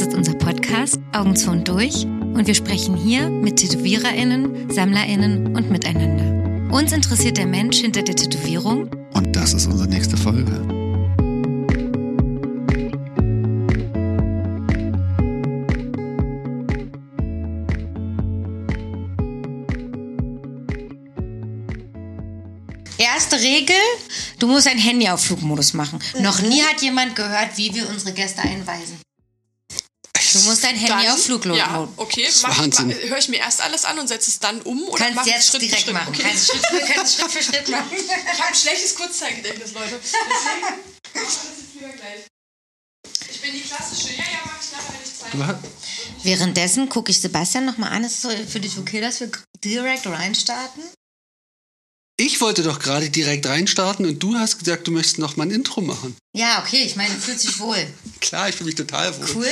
ist unser Podcast Augen zu und durch und wir sprechen hier mit TätowiererInnen, SammlerInnen und miteinander. Uns interessiert der Mensch hinter der Tätowierung Und das ist unsere nächste Folge. Erste Regel, du musst dein Handy auf Flugmodus machen. Noch nie hat jemand gehört, wie wir unsere Gäste einweisen. Du musst dein Handy Dann- auf Flugmodus. Ja, okay. Mach, Wahnsinn. mach, höre ich mir erst alles an und setze es dann um oder Kannst mach jetzt Schritt direkt für Schritt? machen. Okay. Kannst Schritt, wir können es Schritt für Schritt machen. Ich habe ein schlechtes Kurzzeitgedächtnis, Leute. Deswegen machen wir das jetzt lieber gleich. Ich bin die klassische. Ja, ja, mach ich nachher, wenn ich Zeit habe. Währenddessen gucke ich Sebastian nochmal an. Ist es so für dich okay, dass wir direkt reinstarten? Ich wollte doch gerade direkt reinstarten und du hast gesagt, du möchtest noch mal ein Intro machen. Ja, okay, ich meine, fühlt sich wohl. Klar, ich fühle mich total wohl. Cool.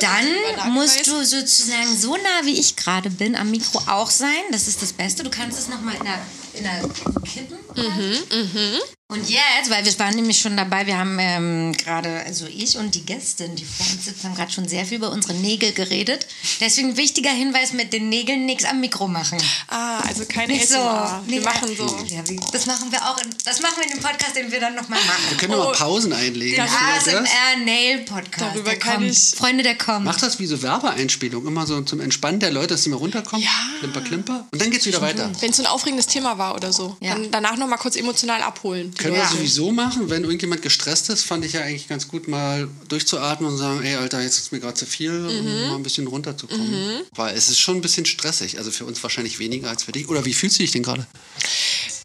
Dann musst du sozusagen so nah wie ich gerade bin am Mikro auch sein. Das ist das Beste. Du kannst es nochmal in der, in der kippen. Mhm, Und jetzt, weil wir waren nämlich schon dabei, wir haben ähm, gerade, also ich und die Gästin, die vor uns sitzt, haben gerade schon sehr viel über unsere Nägel geredet. Deswegen wichtiger Hinweis, mit den Nägeln nichts am Mikro machen. Ah, also keine Nicht so. Wir Nicht- machen so. Ja, wie, das machen wir auch. In, das machen wir in dem Podcast, den wir dann nochmal Wir machen. können noch mal Oh. Pausen einlegen. Den Vielleicht das? ASMR Nail Podcast. Darüber der kann kommt. ich- Freunde, der kommt. Mach das wie so Werbeeinspielung, immer so zum Entspannen der Leute, dass sie mal runterkommen. Ja. Klimper, klimper. Und dann geht's wieder weiter. Wenn es so ein aufregendes Thema war oder so. Ja. Dann danach noch mal kurz emotional abholen. Können wir sowieso machen, wenn irgendjemand gestresst ist, fand ich ja eigentlich ganz gut, mal durchzuatmen und sagen, ey Alter, jetzt ist mir gerade zu viel, um mal ein bisschen runterzukommen. Weil es ist schon ein bisschen stressig. Also für uns wahrscheinlich weniger als für dich. Oder wie fühlst du dich denn gerade?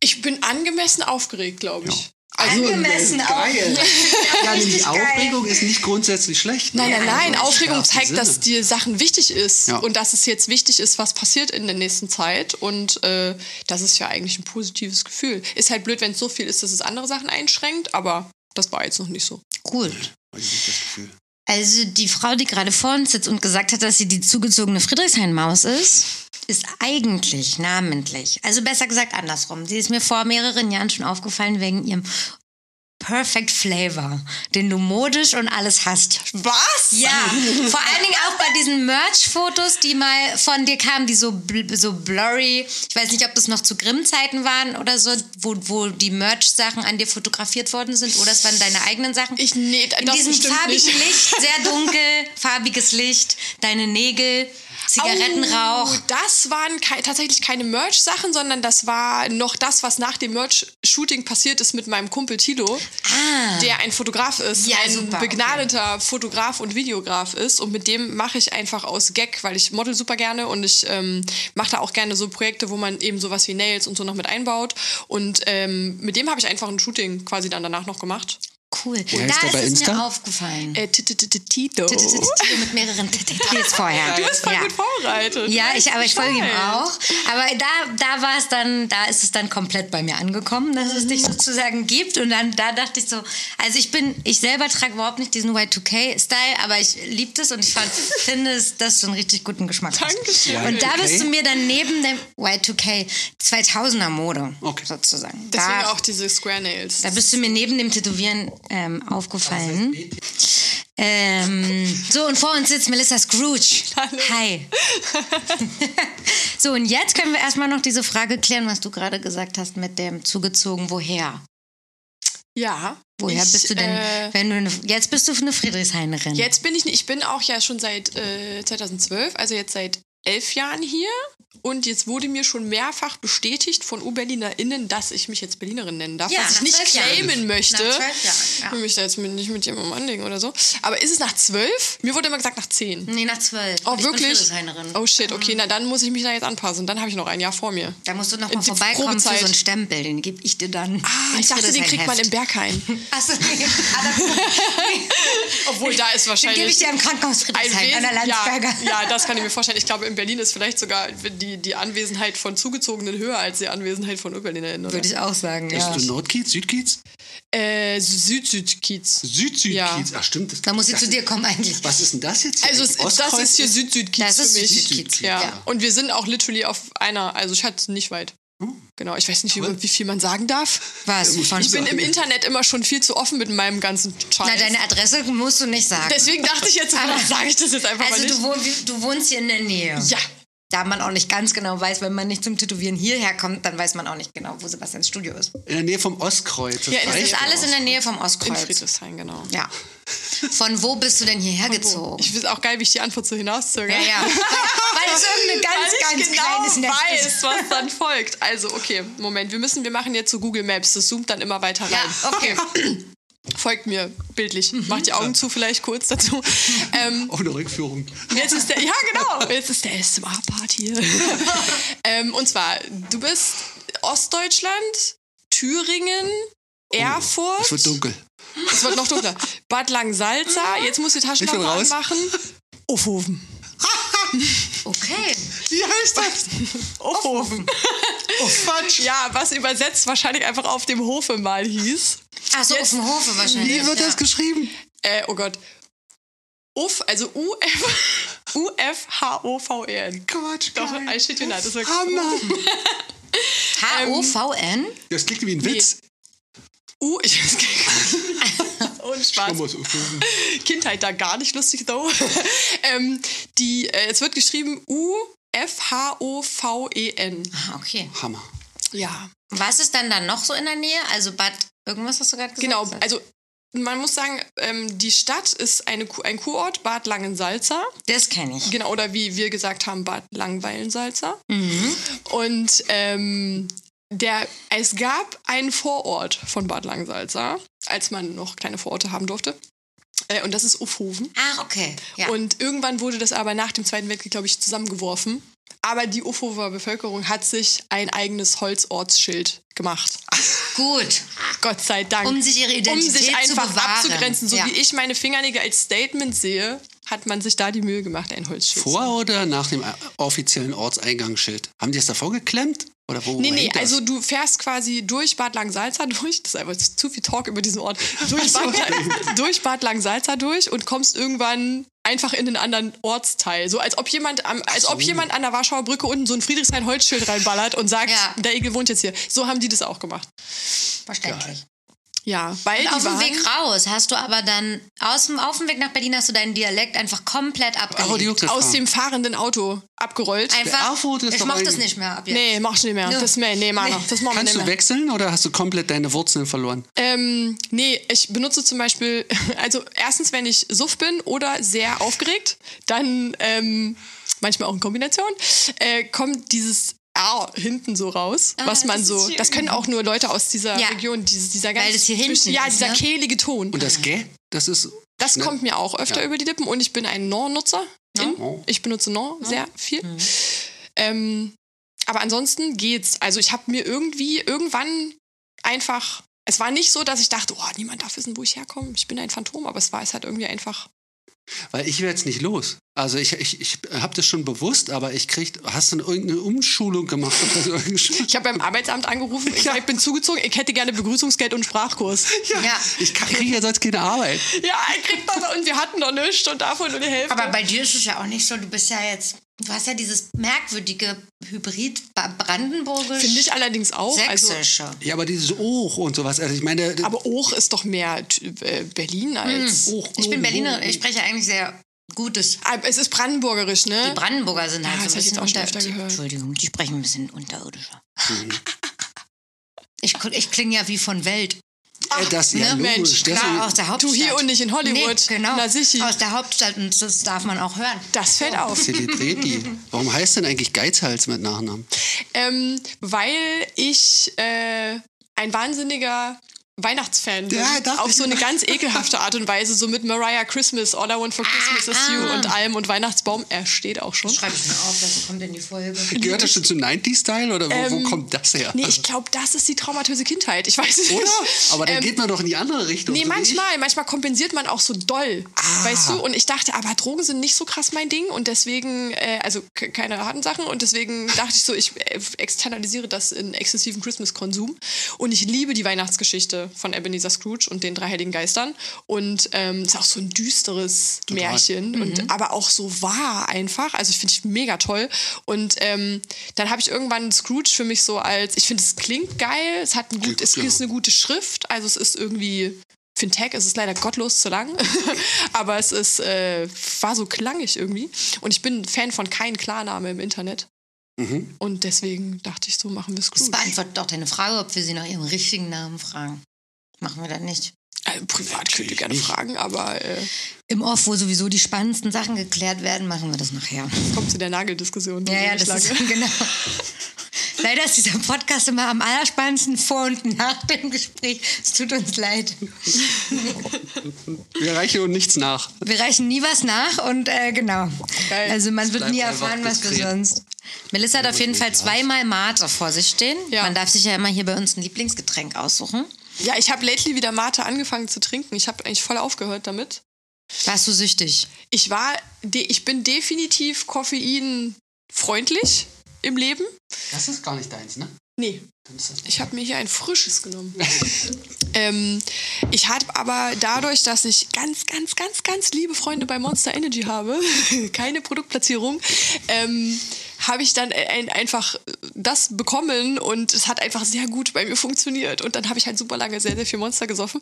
Ich bin angemessen aufgeregt, glaube ich. Angemessen auch. geil. Ja, Richtig nämlich geil. Aufregung ist nicht grundsätzlich schlecht. Nein, nein, nein. Also, Aufregung zeigt, Sinne. dass dir Sachen wichtig ist Ja. und dass es jetzt wichtig ist, was passiert in der nächsten Zeit. Und äh, das ist ja eigentlich ein positives Gefühl. Ist halt blöd, wenn es so viel ist, dass es andere Sachen einschränkt, aber das war jetzt noch nicht so. Cool. Also die Frau, die gerade vor uns sitzt und gesagt hat, dass sie die zugezogene Friedrichshain-Maus ist, ist eigentlich namentlich, also besser gesagt andersrum. Sie ist mir vor mehreren Jahren schon aufgefallen wegen ihrem Perfect Flavor, den du modisch und alles hast. Was? Ja, vor allen Dingen auch bei diesen Merch-Fotos, die mal von dir kamen, die so, bl so blurry, ich weiß nicht, ob das noch zu Grimm-Zeiten waren oder so, wo, wo die Merch-Sachen an dir fotografiert worden sind oder es waren deine eigenen Sachen. Ich, nee, In diesem farbigen nicht. Licht, sehr dunkel, farbiges Licht, deine Nägel, Zigarettenrauch. Oh, das waren kei tatsächlich keine Merch-Sachen, sondern das war noch das, was nach dem Merch-Shooting passiert ist mit meinem Kumpel Tilo, Ah, der ein Fotograf ist, Ja, ein super, begnadeter Fotograf und Videograf ist. Und mit dem mache ich einfach aus Gag, weil ich model super gerne und ich ähm, mache da auch gerne so Projekte, wo man eben sowas wie Nails und so noch mit einbaut. Und ähm, mit dem habe ich einfach ein Shooting quasi dann danach noch gemacht. Cool. heißt Da der ist bei es Insta? mir aufgefallen. Äh, Tito. Tito Mit mehreren T's vorher. Du bist voll ja. gut vorbereitet. Ja, ich, aber ich folge ihm auch. Aber da, da war es dann, da ist es dann komplett bei mir angekommen, dass es dich sozusagen gibt. Und dann da dachte ich so, also ich bin, ich selber trage überhaupt nicht diesen Y2K-Style, aber ich liebe das und ich fand, finde es, dass du einen richtig guten Geschmack hast. Dankeschön. Und da Y2K? bist du mir dann neben dem Y2K 2000er Mode Okay. sozusagen. Deswegen da, auch diese Square Nails. da bist du mir neben dem Tätowieren ähm, aufgefallen. Ähm, so, und vor uns sitzt Melissa Scrooge. Hallo. Hi. so, und jetzt können wir erstmal noch diese Frage klären, was du gerade gesagt hast mit dem zugezogen, woher? Ja. Woher ich, bist du denn, Äh, wenn du eine, jetzt bist du eine Friedrichshainerin. jetzt bin ich nicht, ich bin auch ja schon seit äh, 2012, also jetzt seit elf Jahren hier. Und jetzt wurde mir schon mehrfach bestätigt von U-BerlinerInnen, dass ich mich jetzt Berlinerin nennen darf, Ja, was ich nicht Jahren. claimen möchte. Nach zwölf Jahren, ja. Ich will mich da jetzt nicht mit jemandem anlegen oder so. Aber ist es nach zwölf? Mir wurde immer gesagt nach zehn. Nee, nach zwölf. Oh, Ich wirklich? Oh shit, okay, na dann muss ich mich da jetzt anpassen. Dann habe ich noch ein Jahr vor mir. Da musst du noch mal vorbeikommen für so einen Stempel, den gebe ich dir dann. Ah, ich dachte, den kriegt man im Berghain. Achso. Ah, Obwohl, da ist Den wahrscheinlich... gebe ich dir im Krankenhaus Ein Friedrichshain, an der Wesen, ja, Landsberger. ja, das kann ich mir vorstellen. Ich glaube, in Berlin ist vielleicht sogar die, die Anwesenheit von Zugezogenen höher als die Anwesenheit von UrberlinerInnen. oder? Würde ich auch sagen, Bist ja. du Nordkiez, Südkiez? Äh, Süd-Süd-Kiez. Süd-Südkiez. Ja. Ach stimmt. Das, Da muss sie das zu dir kommen eigentlich. Was ist denn das jetzt? hier Also es, das ist hier Süd-Süd-Kiez für mich. Süd-Süd-Kiez, ja. ja. Und wir sind auch literally auf einer, also ich hatte es nicht weit. Genau, ich weiß nicht, wie, wie viel man sagen darf. Was? Ich bin im Internet immer schon viel zu offen mit meinem ganzen Scheiß. Na, deine Adresse musst du nicht sagen. Deswegen dachte ich jetzt, sage ich das jetzt einfach also mal nicht. du, wohn, du wohnst hier in der Nähe. ja, Da man auch nicht ganz genau weiß, wenn man nicht zum Tätowieren hierher kommt, dann weiß man auch nicht genau, wo Sebastians Studio ist. In der Nähe vom Ostkreuz. Das Ja, das ist alles in der Nähe vom in Ostkreuz. Friedrichshain, genau. Ja. Von wo bist du denn hierher gezogen? Ich weiß auch geil, wie ich die Antwort so hinauszögere. ja, ja. Weil es irgendeine ganz, Weil ich ganz genau kleines Netz weiß, ist. was dann folgt. Also, okay, Moment, wir müssen, wir machen jetzt so Google Maps, das zoomt dann immer weiter rein. Ja, okay. Folgt mir bildlich. Macht die Augen zu vielleicht kurz dazu. Ähm, Auch eine Rückführung. Jetzt ist der, ja genau, jetzt ist der SMA-Part hier. ähm, und zwar, du bist Ostdeutschland, Thüringen, Erfurt. Es wird dunkel. Es wird noch dunkler. Bad Langensalza, jetzt musst du die Ich Taschenlampe anmachen. Offhofen. Okay. Wie heißt das? Offhofen. Oh, Quatsch. Ja, was übersetzt wahrscheinlich einfach auf dem Hofe mal hieß. Ach so, auf dem Hofe wahrscheinlich. Wie wird ja. das geschrieben? Äh, oh Gott. Uff, also U-F- U-F-H-O-V-E-n. Quatsch. Doch, geil. I shit you not. Das ist wirklich Hammer. H-O-V-N? Das klingt wie ein Witz. U, ich Und Spaß. Kindheit da gar nicht lustig, though. ähm, die, äh, es wird geschrieben U-F-H-O-V-E-N. Ah, okay. Hammer. Ja. Was ist dann da noch so in der Nähe? Also Bad, irgendwas hast du gerade gesagt? Genau, also man muss sagen, ähm, die Stadt ist eine, ein Kurort, Bad Langensalza. Das kenne ich. Genau, oder wie wir gesagt haben, Bad Langweilensalza. Mhm. Und ähm, der, es gab einen Vorort von Bad Langensalza, als man noch kleine Vororte haben durfte. Äh, und das ist Uffhoven. Ach, okay. Ja. Und irgendwann wurde das aber nach dem Zweiten Weltkrieg, glaube ich, zusammengeworfen. Aber die Ufover Bevölkerung hat sich ein eigenes Holzortsschild gemacht. Gut. Gott sei Dank. Um sich ihre um Identität sich zu einfach bewahren. abzugrenzen. So Ja. wie ich meine Fingernägel als Statement sehe, hat man sich da die Mühe gemacht, ein Holzschild zu Vor oder nach dem äh, offiziellen Ortseingangsschild? Haben die es davor geklemmt? Oder wo Nee, nee, das? also du fährst quasi durch Bad Langsalza durch, das ist einfach zu viel Talk über diesen Ort, durch Bad, durch Bad Langsalza durch und kommst irgendwann einfach in den anderen Ortsteil. So als ob jemand, am, als ob jemand an der Warschauer Brücke unten so ein Friedrichshain-Holzschild reinballert und sagt, Ja. der Igel wohnt jetzt hier. So haben die das auch gemacht. Verständlich. Ja, weil Und auf dem Weg raus hast du aber dann, aus dem, auf dem Weg nach Berlin hast du deinen Dialekt einfach komplett Oh, abgelegt. das aus dem fahrenden Auto abgerollt. einfach, ich mach das nicht mehr ab jetzt. Nee, machst du nicht mehr. Ja. Das, nee, nee, Mann, Nee. das machen wir Kannst nicht du mehr. wechseln oder hast du komplett deine Wurzeln verloren? Ähm, nee, ich benutze zum Beispiel, also erstens, wenn ich suff bin oder sehr aufgeregt, dann ähm, manchmal auch in Kombination, äh, kommt dieses R hinten so raus, was man Ah, das so, das können auch nur Leute aus dieser Ja. Region, dieses, dieser ganz, Weil das hier hinten ja, ist, dieser ne? kehlige Ton. Und das Gä, das ist. Das schnell. kommt mir auch öfter Ja. über die Lippen und ich bin ein Non-Nutzer. Oh. Ich benutze Non sehr viel. Mhm. Ähm, aber ansonsten geht's. Also ich habe mir irgendwie irgendwann einfach. Es war nicht so, dass ich dachte, oh, niemand darf wissen, wo ich herkomme. Ich bin ein Phantom, aber es war es halt irgendwie einfach. Weil ich werde jetzt nicht los. Also ich, ich, ich habe das schon bewusst, aber ich krieg. Hast du denn irgendeine Umschulung gemacht? Oder so? Ich habe beim Arbeitsamt angerufen, ich, Ja. ich bin zugezogen, ich hätte gerne Begrüßungsgeld und Sprachkurs. ja, Ja. Ich kriege ja sonst keine Arbeit. Ja, ich krieg das und wir hatten noch nichts und davon nur die Hälfte. Aber bei dir ist es ja auch nicht so, du bist ja jetzt, du hast ja dieses merkwürdige Hybrid Brandenburgisch. Finde ich allerdings auch. Also, Sächsische. Ja, aber dieses Och und sowas. Also ich meine. aber Och ist doch mehr äh, Berlin als. Och, ich bin Berlinerin, oh. ich spreche eigentlich sehr gutes. Ah, Es ist brandenburgerisch, ne? Die Brandenburger sind halt Ja, das so ein bisschen jetzt auch schon unter... öfter gehört. Entschuldigung, die sprechen ein bisschen unterirdischer. Mhm. Ich, ich klinge ja wie von Welt. Äh, das ja ne, logisch. Mensch, Klar, aus der Hauptstadt. Du hier und nicht in Hollywood. Nee, genau. Aus der Hauptstadt und das darf man auch hören. Das fällt auf. Zelebriert die. Warum heißt denn eigentlich Geizhals mit Nachnamen? Ähm, weil ich äh, ein wahnsinniger Weihnachtsfan bin. Ja, auf so eine ganz ekelhafte Art und Weise, so mit Mariah Christmas, All I Want for Christmas is You ah. und allem und Weihnachtsbaum. Er steht auch schon. Schreibe ich mir auf, das kommt in die Folge. Gehört das schon zu 90-Style oder wo, wo kommt das her? Ähm, Nee, ich glaube, das ist die traumatöse Kindheit. Ich weiß es Oder? nicht. Aber dann Ähm, geht man doch in die andere Richtung. Nee, so manchmal. Manchmal kompensiert man auch so doll. Ah. Weißt du? Und ich dachte, aber Drogen sind nicht so krass mein Ding. Und deswegen, äh, also ke- keine harten Sachen. Und deswegen dachte ich so, ich äh, externalisiere das in exzessiven Christmas-Konsum. Und ich liebe die Weihnachtsgeschichte. Von Ebenezer Scrooge und den drei heiligen Geistern. Und ähm, ist auch so ein düsteres Märchen, und, aber auch so wahr einfach. Also ich finde ich mega toll. Und ähm, dann habe ich irgendwann Scrooge für mich so als, ich finde, es klingt geil, es hat ein gut, es Ja. ist eine gute Schrift, also es ist irgendwie. Einen Tag ist es leider gottlos zu lang, aber es ist, äh, war so klangig irgendwie. Und ich bin Fan von kein Klarname im Internet. Mhm. Und deswegen dachte ich, so machen wir Das Scrooge. beantwortet auch deine Frage, ob wir sie nach ihrem richtigen Namen fragen. Machen wir das nicht. Äh, privat könnt ihr gerne nicht. fragen, aber äh, Im Off, wo sowieso die spannendsten Sachen geklärt werden, machen wir das nachher. kommt zu der Nageldiskussion. Ja, ja, das ist genau. Leider ist dieser Podcast immer am allerspannendsten vor und nach dem Gespräch. Es tut uns leid. Wir reichen uns nichts nach. Wir reichen nie was nach und äh, genau. Geil. Also man wird nie erfahren, was wir sonst. Melissa hat auf jeden Fall zweimal Mate vor sich stehen. Ja. Man darf sich ja immer hier bei uns ein Lieblingsgetränk aussuchen. Ja, ich habe lately wieder Mate angefangen zu trinken. Ich habe eigentlich voll aufgehört damit. Warst du süchtig? Ich war, de ich bin definitiv koffeinfreundlich im Leben. Das ist gar nicht deins, ne? Nee, ich habe mir hier ein frisches genommen. ähm, ich habe aber dadurch, dass ich ganz, ganz, ganz, ganz liebe Freunde bei Monster Energy habe, keine Produktplatzierung, ähm, habe ich dann ein, einfach das bekommen und es hat einfach sehr gut bei mir funktioniert. Und dann habe ich halt super lange sehr, sehr viel Monster gesoffen,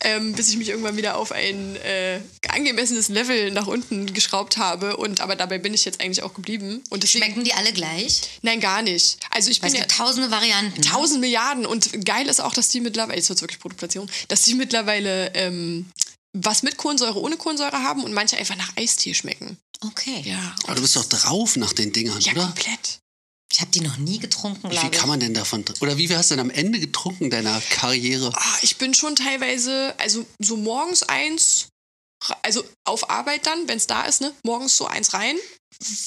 ähm, bis ich mich irgendwann wieder auf ein äh, angemessenes Level nach unten geschraubt habe. Und aber dabei bin ich jetzt eigentlich auch geblieben. Und deswegen, Schmecken die alle gleich? Nein, gar nicht. Also ich Weil bin es ja, gibt tausende Varianten. Tausend Milliarden. Und geil ist auch, dass die mittlerweile, jetzt wird wirklich Produktplatzierung, dass die mittlerweile ähm, was mit Kohlensäure, ohne Kohlensäure haben und manche einfach nach Eistee schmecken. Okay. Ja. Aber du bist doch drauf nach den Dingern, Ja, oder? komplett. Ich habe die noch nie getrunken, Wie viel glaube ich. kann man denn davon? Oder wie viel hast du denn am Ende getrunken deiner Karriere? Ah, ich bin schon teilweise, also so morgens eins, also auf Arbeit dann, wenn es da ist, ne, morgens so eins rein.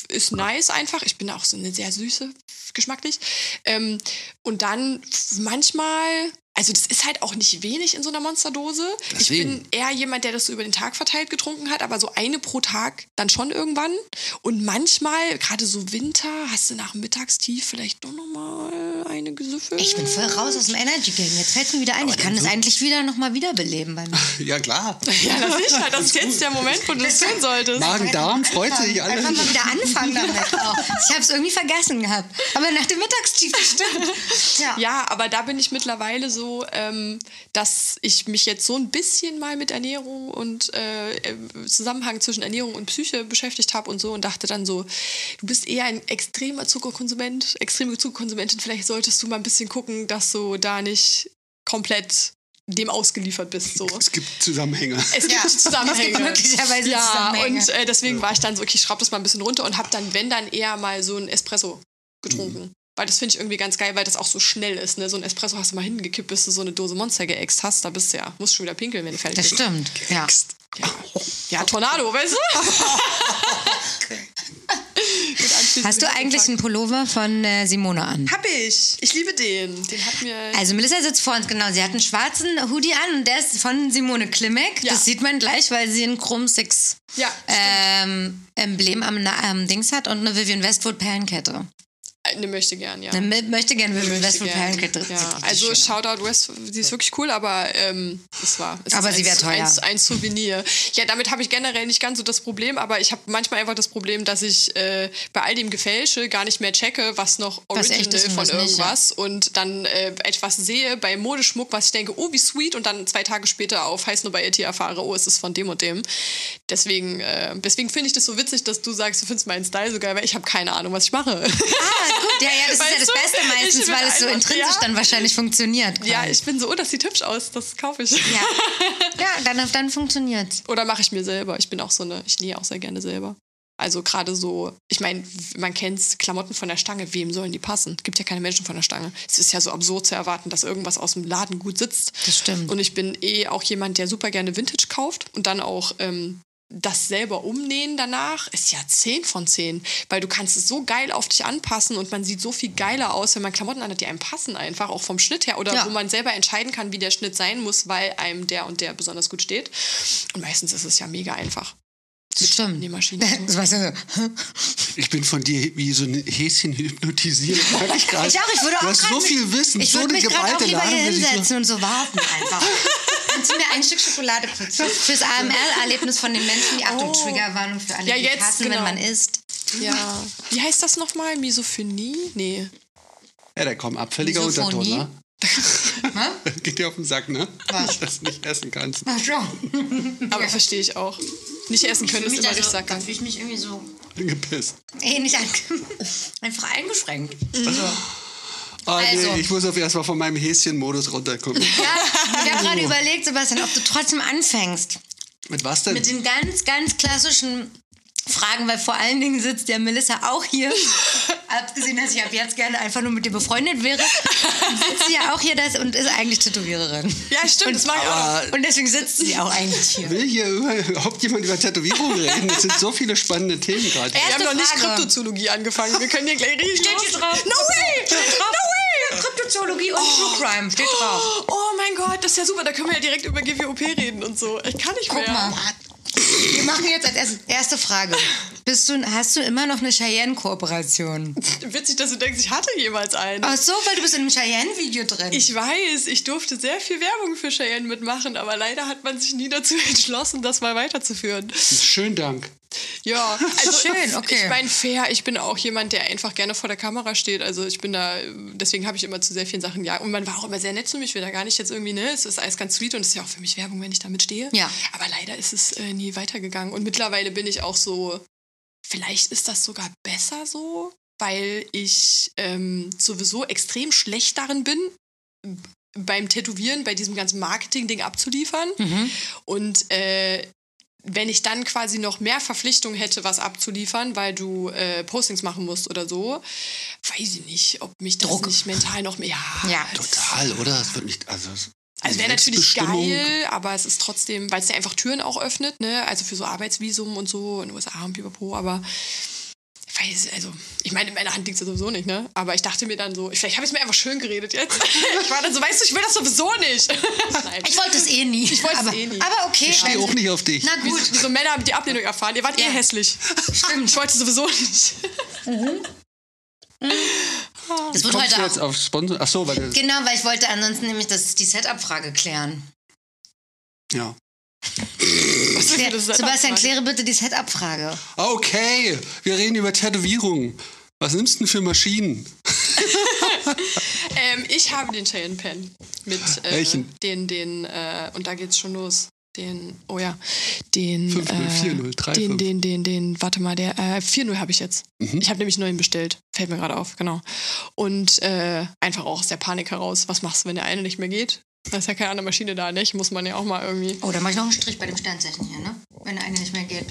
Ist nice einfach. Ich bin da auch so eine sehr süße, geschmacklich. Ähm, und dann manchmal, also das ist halt auch nicht wenig in so einer Monsterdose. Ich Deswegen. bin eher jemand, der das so über den Tag verteilt getrunken hat, aber so eine pro Tag dann schon irgendwann. Und manchmal, gerade so Winter, hast du nach dem Mittagstief vielleicht doch nochmal eine gesüffelt. Ich bin voll raus aus dem Energy Game. Jetzt fällt mir wieder ein, ich kann das eigentlich wieder nochmal wiederbeleben bei mir. Ja, klar. Ja, das ist halt, das ist jetzt der Moment, wo du das tun solltest. Magen-Darm freut sich alle. Einfach mal wieder anfangen damit. Auch. Ich habe es irgendwie vergessen gehabt. Aber nach dem Mittagstief, das stimmt. Ja. Ja, aber da bin ich mittlerweile so, ähm, dass ich mich jetzt so ein bisschen mal mit Ernährung und äh, im Zusammenhang zwischen Ernährung und Psyche beschäftigt habe und so und dachte dann so, du bist eher ein extremer Zuckerkonsument, extreme Zuckerkonsumentin, vielleicht solltest du mal ein bisschen gucken, dass du da nicht komplett dem ausgeliefert bist. So. Es gibt Zusammenhänge. Es gibt Ja, Zusammenhänge. es gibt möglicherweise ja, Zusammenhänge. Und äh, deswegen war ich dann so, okay, ich schraube das mal ein bisschen runter und habe dann, wenn dann eher mal so ein Espresso getrunken. Weil das finde ich irgendwie ganz geil, weil das auch so schnell ist. Ne? So ein Espresso hast du mal hingekippt, bis du so eine Dose Monster geäxt hast. Da bist du ja, musst schon wieder pinkeln, wenn du fertig Das bist. stimmt. Ja. Ja. ja, Tornado, weißt du? Hast du eigentlich einen Pullover von äh, Simone an? Hab ich. Ich liebe den. Den hat mir. Also Melissa sitzt vor uns, genau. Sie hat einen schwarzen Hoodie an und der ist von Simone Klimek. Ja. Das sieht man gleich, weil sie ein Chrome Six ja, ähm, Emblem am, am Dings hat und eine Vivian Westwood Perlenkette. Ne, möchte gern, ja. Ne, m- möchte gerne Vivian Möchte Westwood gern. Sieht Ja, also. Shoutout West, sie ist wirklich cool, aber ähm, es war. Es Aber sie ein- wär teuer. Ein, ein Souvenir. Ja, damit habe ich generell nicht ganz so das Problem, aber ich habe manchmal einfach das Problem, dass ich äh, bei all dem Gefälsche gar nicht mehr checke, was noch Was original ist von was nicht, irgendwas und dann äh, etwas sehe bei Modeschmuck, was ich denke, oh, wie sweet und dann zwei Tage später auf heiß nur bei IT erfahre, oh, es ist von dem und dem. Deswegen, äh, deswegen finde ich das so witzig, dass du sagst, du findest meinen Style so geil, weil ich habe keine Ahnung, was ich mache. Ah. Ja, ja, das ist ja Weißt das du? Beste meistens, weil es so intrinsisch ja. dann wahrscheinlich funktioniert. ja, quasi. ich bin so, oh, das sieht hübsch aus, das kaufe ich. Ja, ja dann, dann funktioniert's. Oder mache ich mir selber. Ich bin auch so eine, ich nähe auch sehr gerne selber. Also gerade so, ich meine, man kennt Klamotten von der Stange, wem sollen die passen? Gibt ja keine Menschen von der Stange. Es ist ja so absurd zu erwarten, dass irgendwas aus dem Laden gut sitzt. Das stimmt. Und ich bin eh auch jemand, der super gerne Vintage kauft und dann auch ähm, das selber umnähen danach ist ja 10 von 10, weil du kannst es so geil auf dich anpassen und man sieht so viel geiler aus, wenn man Klamotten anhat, die einem passen einfach, auch vom Schnitt her oder Ja. wo man selber entscheiden kann, wie der Schnitt sein muss, weil einem der und der besonders gut steht. Und meistens ist es ja mega einfach. Stimmt. Und Das So. du, Ich bin von dir wie so ein Häschen hypnotisiert. Ich. Ich auch, ich würde du auch hast grad so viel Wissen, Ich so würde eine mich gerade geballte lieber hier Ladung. dass ich so- hinsetzen und so warten einfach. Kannst du mir ein Stück Schokolade putzen? Fürs AML-Erlebnis von den Menschen, die Achtung, Oh. Triggerwarnung für alle, Ja, die jetzt, hassen, genau. wenn man isst. Ja. Wie heißt das nochmal? Misophonie? Nee. Ja, da kommt abfälliger Unterton, ne? Geht dir auf den Sack, ne? Was? Dass du nicht essen kannst. Ach so. Aber verstehe ich auch. Nicht essen können ist immer da richtig so, da sackern. fühle ich mich irgendwie so Gepisst. eh nicht an, einfach eingeschränkt. Oh, Also. nee, ich muss auf erstmal von meinem Häschen-Modus runterkommen. Ja, ich habe gerade überlegt, Sebastian, ob du trotzdem anfängst Mit was denn? mit den ganz, ganz klassischen Fragen, weil vor allen Dingen sitzt der Melissa auch hier. Abgesehen, dass ich ab jetzt gerne einfach nur mit dir befreundet wäre, sitzt sie ja auch hier das und ist eigentlich Tätowiererin. Ja, stimmt, das mache ich auch. Und deswegen sitzt sie auch eigentlich hier. will hier überhaupt jemand über Tätowierungen reden? Es sind so viele spannende Themen gerade. Wir haben noch nicht. Kryptozoologie angefangen. Wir können hier gleich richtig Steht hier drauf. No way! Steht drauf. No way! Kryptozoologie und True Crime steht drauf. Oh mein Gott, das ist ja super. Da können wir ja direkt über GWOP reden und so. Ich kann nicht Guck mehr. mal. Wir machen jetzt als erstes, erste Frage. Bist du, hast du immer noch eine Cheyenne-Kooperation? Witzig, dass du denkst, ich hatte jemals einen. Ach so, weil du bist in einem Cheyenne-Video drin. Ich weiß, ich durfte sehr viel Werbung für Cheyenne mitmachen, aber leider hat man sich nie dazu entschlossen, das mal weiterzuführen. Schönen Dank. Ja, also Schön, okay. Ich meine, fair, ich bin auch jemand, der einfach gerne vor der Kamera steht. Also ich bin da, deswegen habe ich immer zu sehr vielen Sachen ja. Und man war auch immer sehr nett zu mir. Ich will da gar nicht jetzt irgendwie, ne, es ist alles ganz sweet und es ist ja auch für mich Werbung, wenn ich damit stehe. Ja. Aber leider ist es äh, nie weitergegangen. Und mittlerweile bin ich auch so, vielleicht ist das sogar besser so, weil ich ähm, sowieso extrem schlecht darin bin, beim Tätowieren, bei diesem ganzen Marketing-Ding abzuliefern. Mhm. Und äh, wenn ich dann quasi noch mehr Verpflichtung hätte, was abzuliefern, weil du äh, Postings machen musst oder so, weiß ich nicht, ob mich das Druck. nicht mental noch mehr. Ja, Ja. Total, oder? Es wird nicht. Also, Also wäre natürlich geil, aber es ist trotzdem, weil es ja einfach Türen auch öffnet, ne? Also für so Arbeitsvisum und so in den USA und pipapo, aber ich weiß, also, ich meine, in meiner Hand liegt es ja sowieso nicht, ne? Aber ich dachte mir dann so, vielleicht habe ich es mir einfach schön geredet jetzt. ich war dann so, weißt du, ich will das sowieso nicht. Nein. Ich wollte es eh nie. Ich wollte es eh nie. Aber okay. Ich stehe also- auch nicht auf dich. Na Wie, gut. wie so Männer haben die Ablehnung erfahren. Ihr wart Ja. eh hässlich. Stimmt. Ich wollte sowieso nicht. Das wird Kommst heute du jetzt auf Sponsor? Ach so, weil du, Genau, weil ich wollte ansonsten nämlich das, die Setup-Frage klären. ja. Was ist Klär, das Setup Sebastian, kläre bitte die Setup-Frage. Okay, wir reden über Tätowierungen. Was nimmst du denn für Maschinen? Ähm, ich habe den Cheyenne Pen. Mit äh, Welchen? den, den, äh, und da geht's schon los. Den, oh ja, den. 504035. den, den, den, den, warte mal, der, äh, 4.0 habe ich jetzt. Mhm. Ich habe nämlich einen neuen bestellt. Fällt mir gerade auf, genau. Und äh, einfach auch aus der Panik heraus. Was machst du, wenn der eine nicht mehr geht? Da ist ja keine andere Maschine da, nicht? Muss man ja auch mal irgendwie. Oh, da mache ich noch einen Strich bei dem Sternzeichen hier, ne? Wenn eine nicht mehr geht.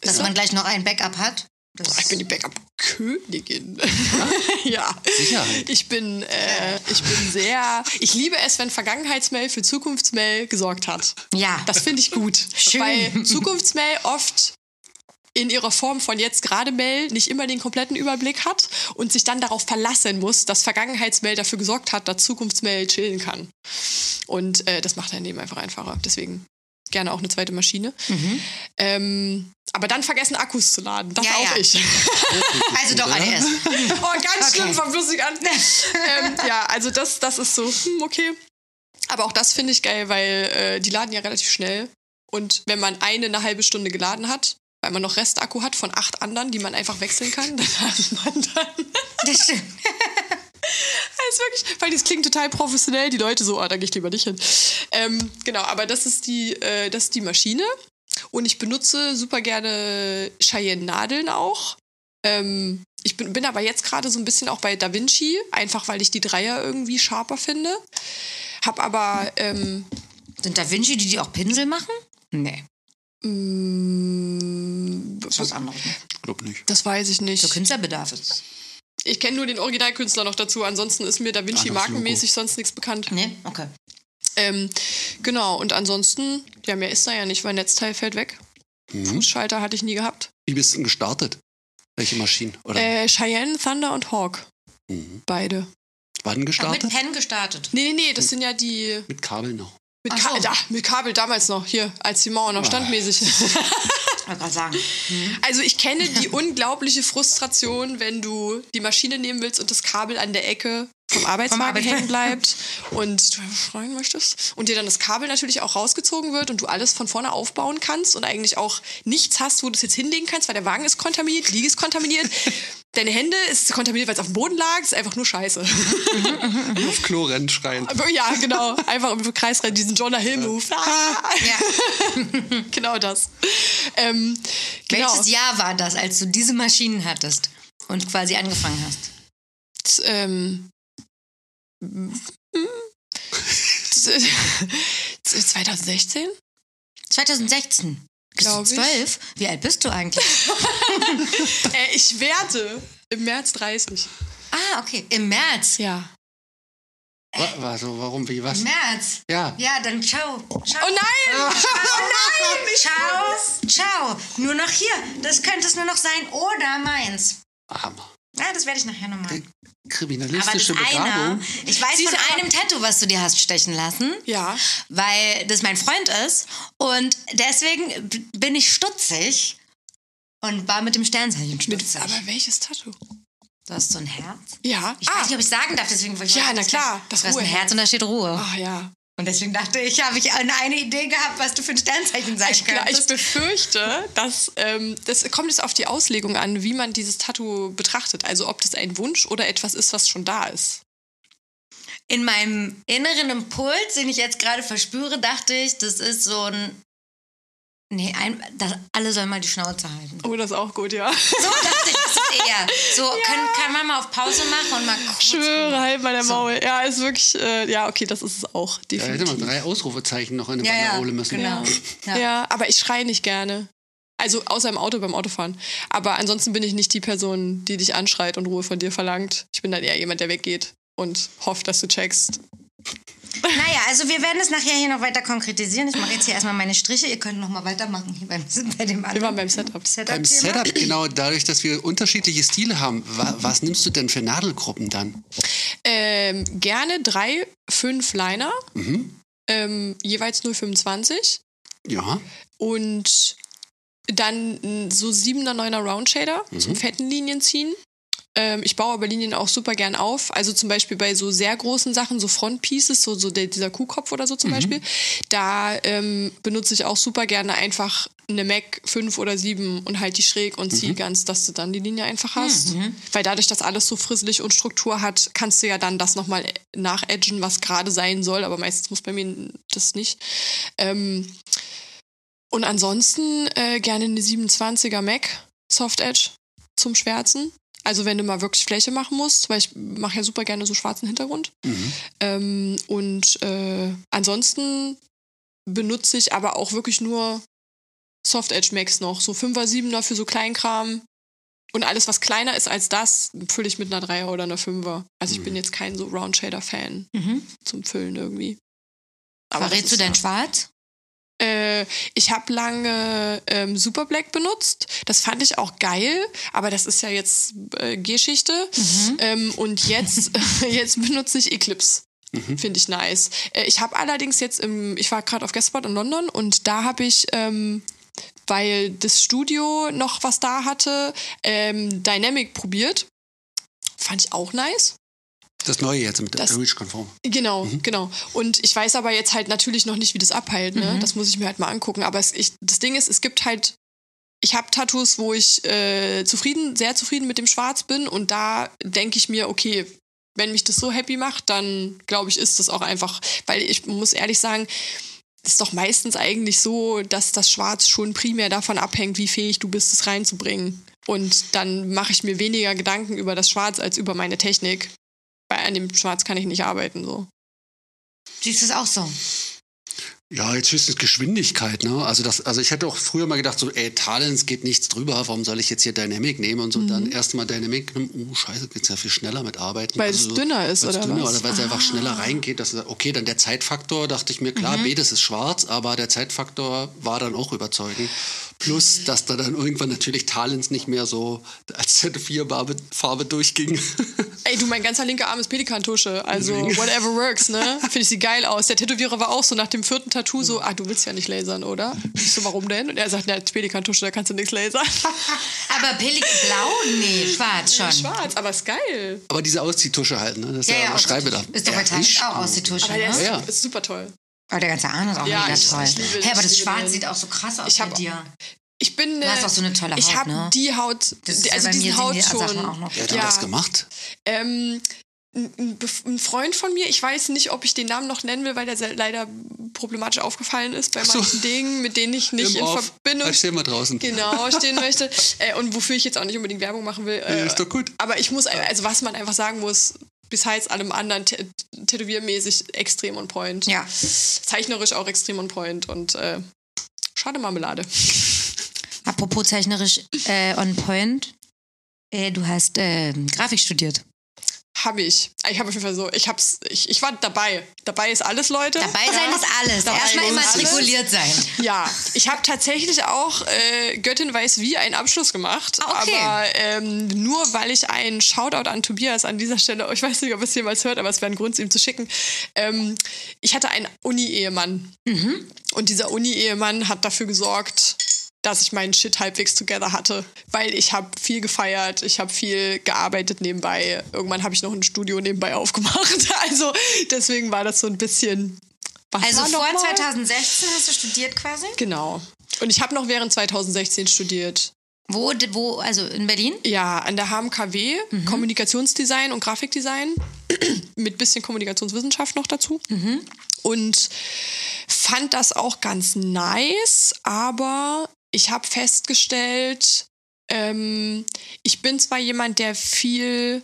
Dass man gleich noch ein Backup hat. Das Ich bin die Backup-Königin. ja. Sicherheit. Ich bin, äh, ich bin sehr. Ich liebe es, wenn Vergangenheitsmail für Zukunftsmail gesorgt hat. ja. Das finde ich gut. Schön. Weil Zukunftsmail oft in ihrer Form von jetzt gerade Mail nicht immer den kompletten Überblick hat und sich dann darauf verlassen muss, dass Vergangenheitsmail dafür gesorgt hat, dass Zukunftsmail chillen kann. Und äh, das macht dein Leben einfach einfacher. Deswegen gerne auch eine zweite Maschine. Ähm, aber dann vergessen Akkus zu laden. Das Ja, auch ja. ich. Also doch eine S. Oh, ganz schlimm, war flüssig an. ähm, ja, also das, das ist so, hm, okay. Aber auch das finde ich geil, weil äh, die laden ja relativ schnell. Und wenn man eine eine halbe Stunde geladen hat, weil man noch Restakku hat von acht anderen, die man einfach wechseln kann, dann hat man dann. Das stimmt. Das ist wirklich, weil das klingt total professionell, die Leute so, ah, da gehe ich lieber nicht hin. Ähm, genau, aber das ist die, äh, das ist die Maschine. Und ich benutze super gerne Cheyenne-Nadeln auch. Ähm, ich bin, bin aber jetzt gerade so ein bisschen auch bei Da Vinci, einfach weil ich die Dreier irgendwie sharper finde. Hab aber, ähm, Sind Da Vinci, die die auch Pinsel machen? Nee, das ist was anderes. Ne? Glaub nicht. das weiß ich nicht. Für Künstlerbedarf ist es. Ich kenne nur den Originalkünstler noch dazu, ansonsten ist mir Da Vinci das markenmäßig sonst nichts bekannt. Nee? Okay. Ähm, genau, und ansonsten, ja, mehr ist da ja nicht, weil Netzteil fällt weg. Mhm. Fußschalter hatte ich nie gehabt. Wie bist du denn gestartet? Welche Maschinen? Oder Äh, Cheyenne, Thunder und Hawk. mhm. Beide. wann Ach, mit gestartet? Pen gestartet. Nee, nee, nee, das sind ja die Mit Kabel noch. Mit, so. ja, mit Kabel damals noch, hier, als die Mauer noch standmäßig. wollte gerade sagen. Also ich kenne die unglaubliche Frustration, wenn du die Maschine nehmen willst und das Kabel an der Ecke vom Arbeitswagen Arbeitswagen. hängen bleibt und du schreien möchtest und dir dann das Kabel natürlich auch rausgezogen wird und du alles von vorne aufbauen kannst und eigentlich auch nichts hast, wo du es jetzt hinlegen kannst, weil der Wagen ist kontaminiert, die Liege ist kontaminiert, deine Hände ist kontaminiert, weil es auf dem Boden lag, ist einfach nur scheiße. Auf Klo rennen schreien. ja, genau, einfach im Kreis rennen, diesen Jonah Hill Move. Ah, Ja. genau das. Ähm, genau. Welches Jahr war das, als du diese Maschinen hattest und quasi angefangen hast? Z- ähm, mm, z- 2016? 2016. Bist Glaub du ich. zwölf? Wie alt bist du eigentlich? Äh, ich werde im März 30. ah, okay. Im März. Ja. Wa- wa- so, warum, wie, was? Im März. Ja. Ja, dann ciao. ciao. Oh nein! Oh nein! Ciao. Ciao. Nur noch hier. Das könnte es nur noch sein. Oder meins. Hammer. Ja, das werde ich nachher nochmal. Aber das Kriminalistische eine, Begabung. ich weiß Siehst von aber- einem Tattoo, was du dir hast stechen lassen. Ja. Weil das mein Freund ist. Und deswegen bin ich stutzig und war mit dem Sternzeichen Mit, stutzig. aber welches Tattau? du hast so ein Herz. Ja. Ich ah. weiß nicht, ob ich sagen darf, deswegen wollte ich Ja, na klar, das Du hast ein. Herz und da steht Ruhe. Ach ja. Und deswegen dachte ich, habe ich eine, Idee gehabt, was du für ein Sternzeichen sein Ich, klar, ich könntest. befürchte, dass ähm, das kommt jetzt auf die Auslegung an, wie man dieses Tattoo betrachtet. Also ob das ein Wunsch oder etwas ist, was schon da ist. In meinem inneren Impuls, den ich jetzt gerade verspüre, dachte ich, das ist so ein. Nee, ein, das, alle sollen mal die Schnauze halten. Oh, das ist auch gut, ja. So dachte ich, eher. So, können, kann man mal auf Pause machen und mal kurz. Schwöre, halt mal der Maul. Ja, ist wirklich, äh, ja, okay, das ist es auch, Da hätte definitiv. man drei Ausrufezeichen noch in eine Ja, ja, Banderole müssen. genau. Ja. Ja, aber ich schreie nicht gerne. Also außer im Auto beim Autofahren. Aber ansonsten bin ich nicht die Person, die dich anschreit und Ruhe von dir verlangt. Ich bin dann eher jemand, der weggeht und hofft, dass du checkst. Naja, also wir werden es nachher hier noch weiter konkretisieren. Ich mache jetzt hier erstmal meine Striche. Ihr könnt noch mal weitermachen hier beim, bei dem anderen. Wir waren beim Setup. Beim Setup-Thema. Setup, genau, dadurch, dass wir unterschiedliche Stile haben, wa was nimmst du denn für Nadelgruppen dann? Ähm, gerne drei, fünf Liner, ähm, jeweils 0,25 Ja. und dann so 7er, 9er Round Shader zum fetten Linien ziehen. Ähm, ich baue aber Linien auch super gern auf. Also zum Beispiel bei so sehr großen Sachen, so Frontpieces, so, so der, dieser Kuhkopf oder so zum Beispiel, da ähm, benutze ich auch super gerne einfach eine Mac 5 oder 7 und halt die schräg und ziehe ganz, dass du dann die Linie einfach hast. Weil dadurch, dass alles so frisselig und Struktur hat, kannst du ja dann das nochmal nachedgen, was gerade sein soll. Aber meistens muss bei mir das nicht. Ähm, und ansonsten äh, gerne eine 27er Mac Soft Edge zum Schwärzen. Also wenn du mal wirklich Fläche machen musst, weil ich mache ja super gerne so schwarzen Hintergrund. Ähm, und äh, ansonsten benutze ich aber auch wirklich nur Soft Edge Max noch. So 5er, 7er für so Kleinkram. Und alles, was kleiner ist als das, fülle ich mit einer 3er oder einer 5er. Also ich bin jetzt kein so Round Shader Fan Mhm. zum Füllen irgendwie. Aber Verrätst du dein ja- Schwarz? Äh, ich habe lange ähm, Super Black benutzt. Das fand ich auch geil, aber das ist ja jetzt äh, Geschichte. Ähm, und jetzt, jetzt benutze ich Eclipse. Finde ich nice. Äh, ich habe allerdings jetzt im, ich war gerade auf Guestspot in London und da habe ich, ähm, weil das Studio noch was da hatte, ähm, Dynamic probiert. Fand ich auch nice. Das Neue jetzt mit Das- der Reach-Konform. Genau, genau. Und ich weiß aber jetzt halt natürlich noch nicht, wie das abheilt. Ne? Das muss ich mir halt mal angucken. Aber es, ich, das Ding ist, es gibt halt, ich habe Tattoos, wo ich äh, zufrieden, sehr zufrieden mit dem Schwarz bin. Und da denke ich mir, okay, wenn mich das so happy macht, dann glaube ich, ist das auch einfach, weil ich muss ehrlich sagen, ist doch meistens eigentlich so, dass das Schwarz schon primär davon abhängt, wie fähig du bist, es reinzubringen. Und dann mache ich mir weniger Gedanken über das Schwarz als über meine Technik. Weil an dem Schwarz kann ich nicht arbeiten. So. Siehst du es auch so? Ja, jetzt höchstens Geschwindigkeit, ne? Also das, also ich hätte auch früher mal gedacht, so, ey, Talents geht nichts drüber, warum soll ich jetzt hier Dynamic nehmen und so dann erstmal Dynamic nehmen, oh scheiße, geht's ja viel schneller mit arbeiten. Weil also es so, dünner ist, oder dünner, was? Oder weil es einfach schneller reingeht, dass okay, dann der Zeitfaktor, dachte ich mir, klar, beides ist schwarz, aber der Zeitfaktor war dann auch überzeugend. Plus, dass da dann irgendwann natürlich Talents nicht mehr so als Tätowierfarbe Farbe durchging. Ey, du, mein ganzer linker Arm ist Pelikantusche. Also, whatever works, ne? Finde ich sie geil aus. Der Tätowierer war auch so nach dem vierten Tattoo so, ah, du willst ja nicht lasern, oder? Ich so, warum denn? Und er sagt, na, Pelikantusche, da kannst du nichts lasern. Aber blau? Nee, schwarz schon. Schwarz, aber ist geil. Aber diese Ausziehtusche halt, ne? Das ist ja, ja, Schreibe da. Ist doch bei Titanic auch Ausziehtusche, ne? ist, Ja. ist super toll. Aber der ganze Arm ist auch Ja, mega ich- toll. ich liebe- Hä, aber ich das Schwarz sieht auch so krass aus Ich bei dir. Ich bin. Du hast äh, auch so eine tolle Ich Haut, habe ne? die Haut, Das ist also ja bei mir diesen sind Haut die schon. Sachen auch noch. Wer hat denn Ja. das gemacht? Ähm, ein, Freund von mir, ich weiß nicht, ob ich den Namen noch nennen will, weil der leider problematisch aufgefallen ist bei so. manchen Dingen, mit denen ich nicht Im in. Verbindung Erzähl mal draußen. genau stehen möchte äh, und wofür ich jetzt auch nicht unbedingt Werbung machen will. Äh, ist doch gut. Aber ich muss, also was man einfach sagen muss, besides allem anderen, tä- tätowiermäßig extrem on point. Ja. Zeichnerisch auch extrem on point und äh, schade Marmelade. Apropos zeichnerisch äh, on point. Äh, du hast äh, Grafik studiert. Habe ich. Ich habe auf jeden Fall so, ich hab's, ich, ich war dabei. Dabei ist alles, Leute. Dabei sein Ja. ist alles. Dabei Erstmal immatrikuliert sein. Ja, ich habe tatsächlich auch äh, Göttin weiß wie einen Abschluss gemacht. Ah, okay. Aber ähm, nur weil ich einen Shoutout an Tobias an dieser Stelle, ich weiß nicht, ob es jemals hört, aber es wäre ein Grund, es ihm zu schicken. Ähm, ich hatte einen Uni-Ehemann. Mhm. Und dieser Uni-Ehemann hat dafür gesorgt, dass ich meinen Shit halbwegs together hatte. Weil ich habe viel gefeiert, ich habe viel gearbeitet nebenbei. Irgendwann habe ich noch ein Studio nebenbei aufgemacht. Also deswegen war das so ein bisschen... Was Also vor noch mal? 2016 hast du studiert quasi? Genau. Und ich habe noch während 2016 studiert. Wo, wo, also in Berlin? Ja, an der HMKW, Kommunikationsdesign und Grafikdesign mit bisschen Kommunikationswissenschaft noch dazu. Und fand das auch ganz nice, aber ich habe festgestellt, ähm, ich bin zwar jemand, der viel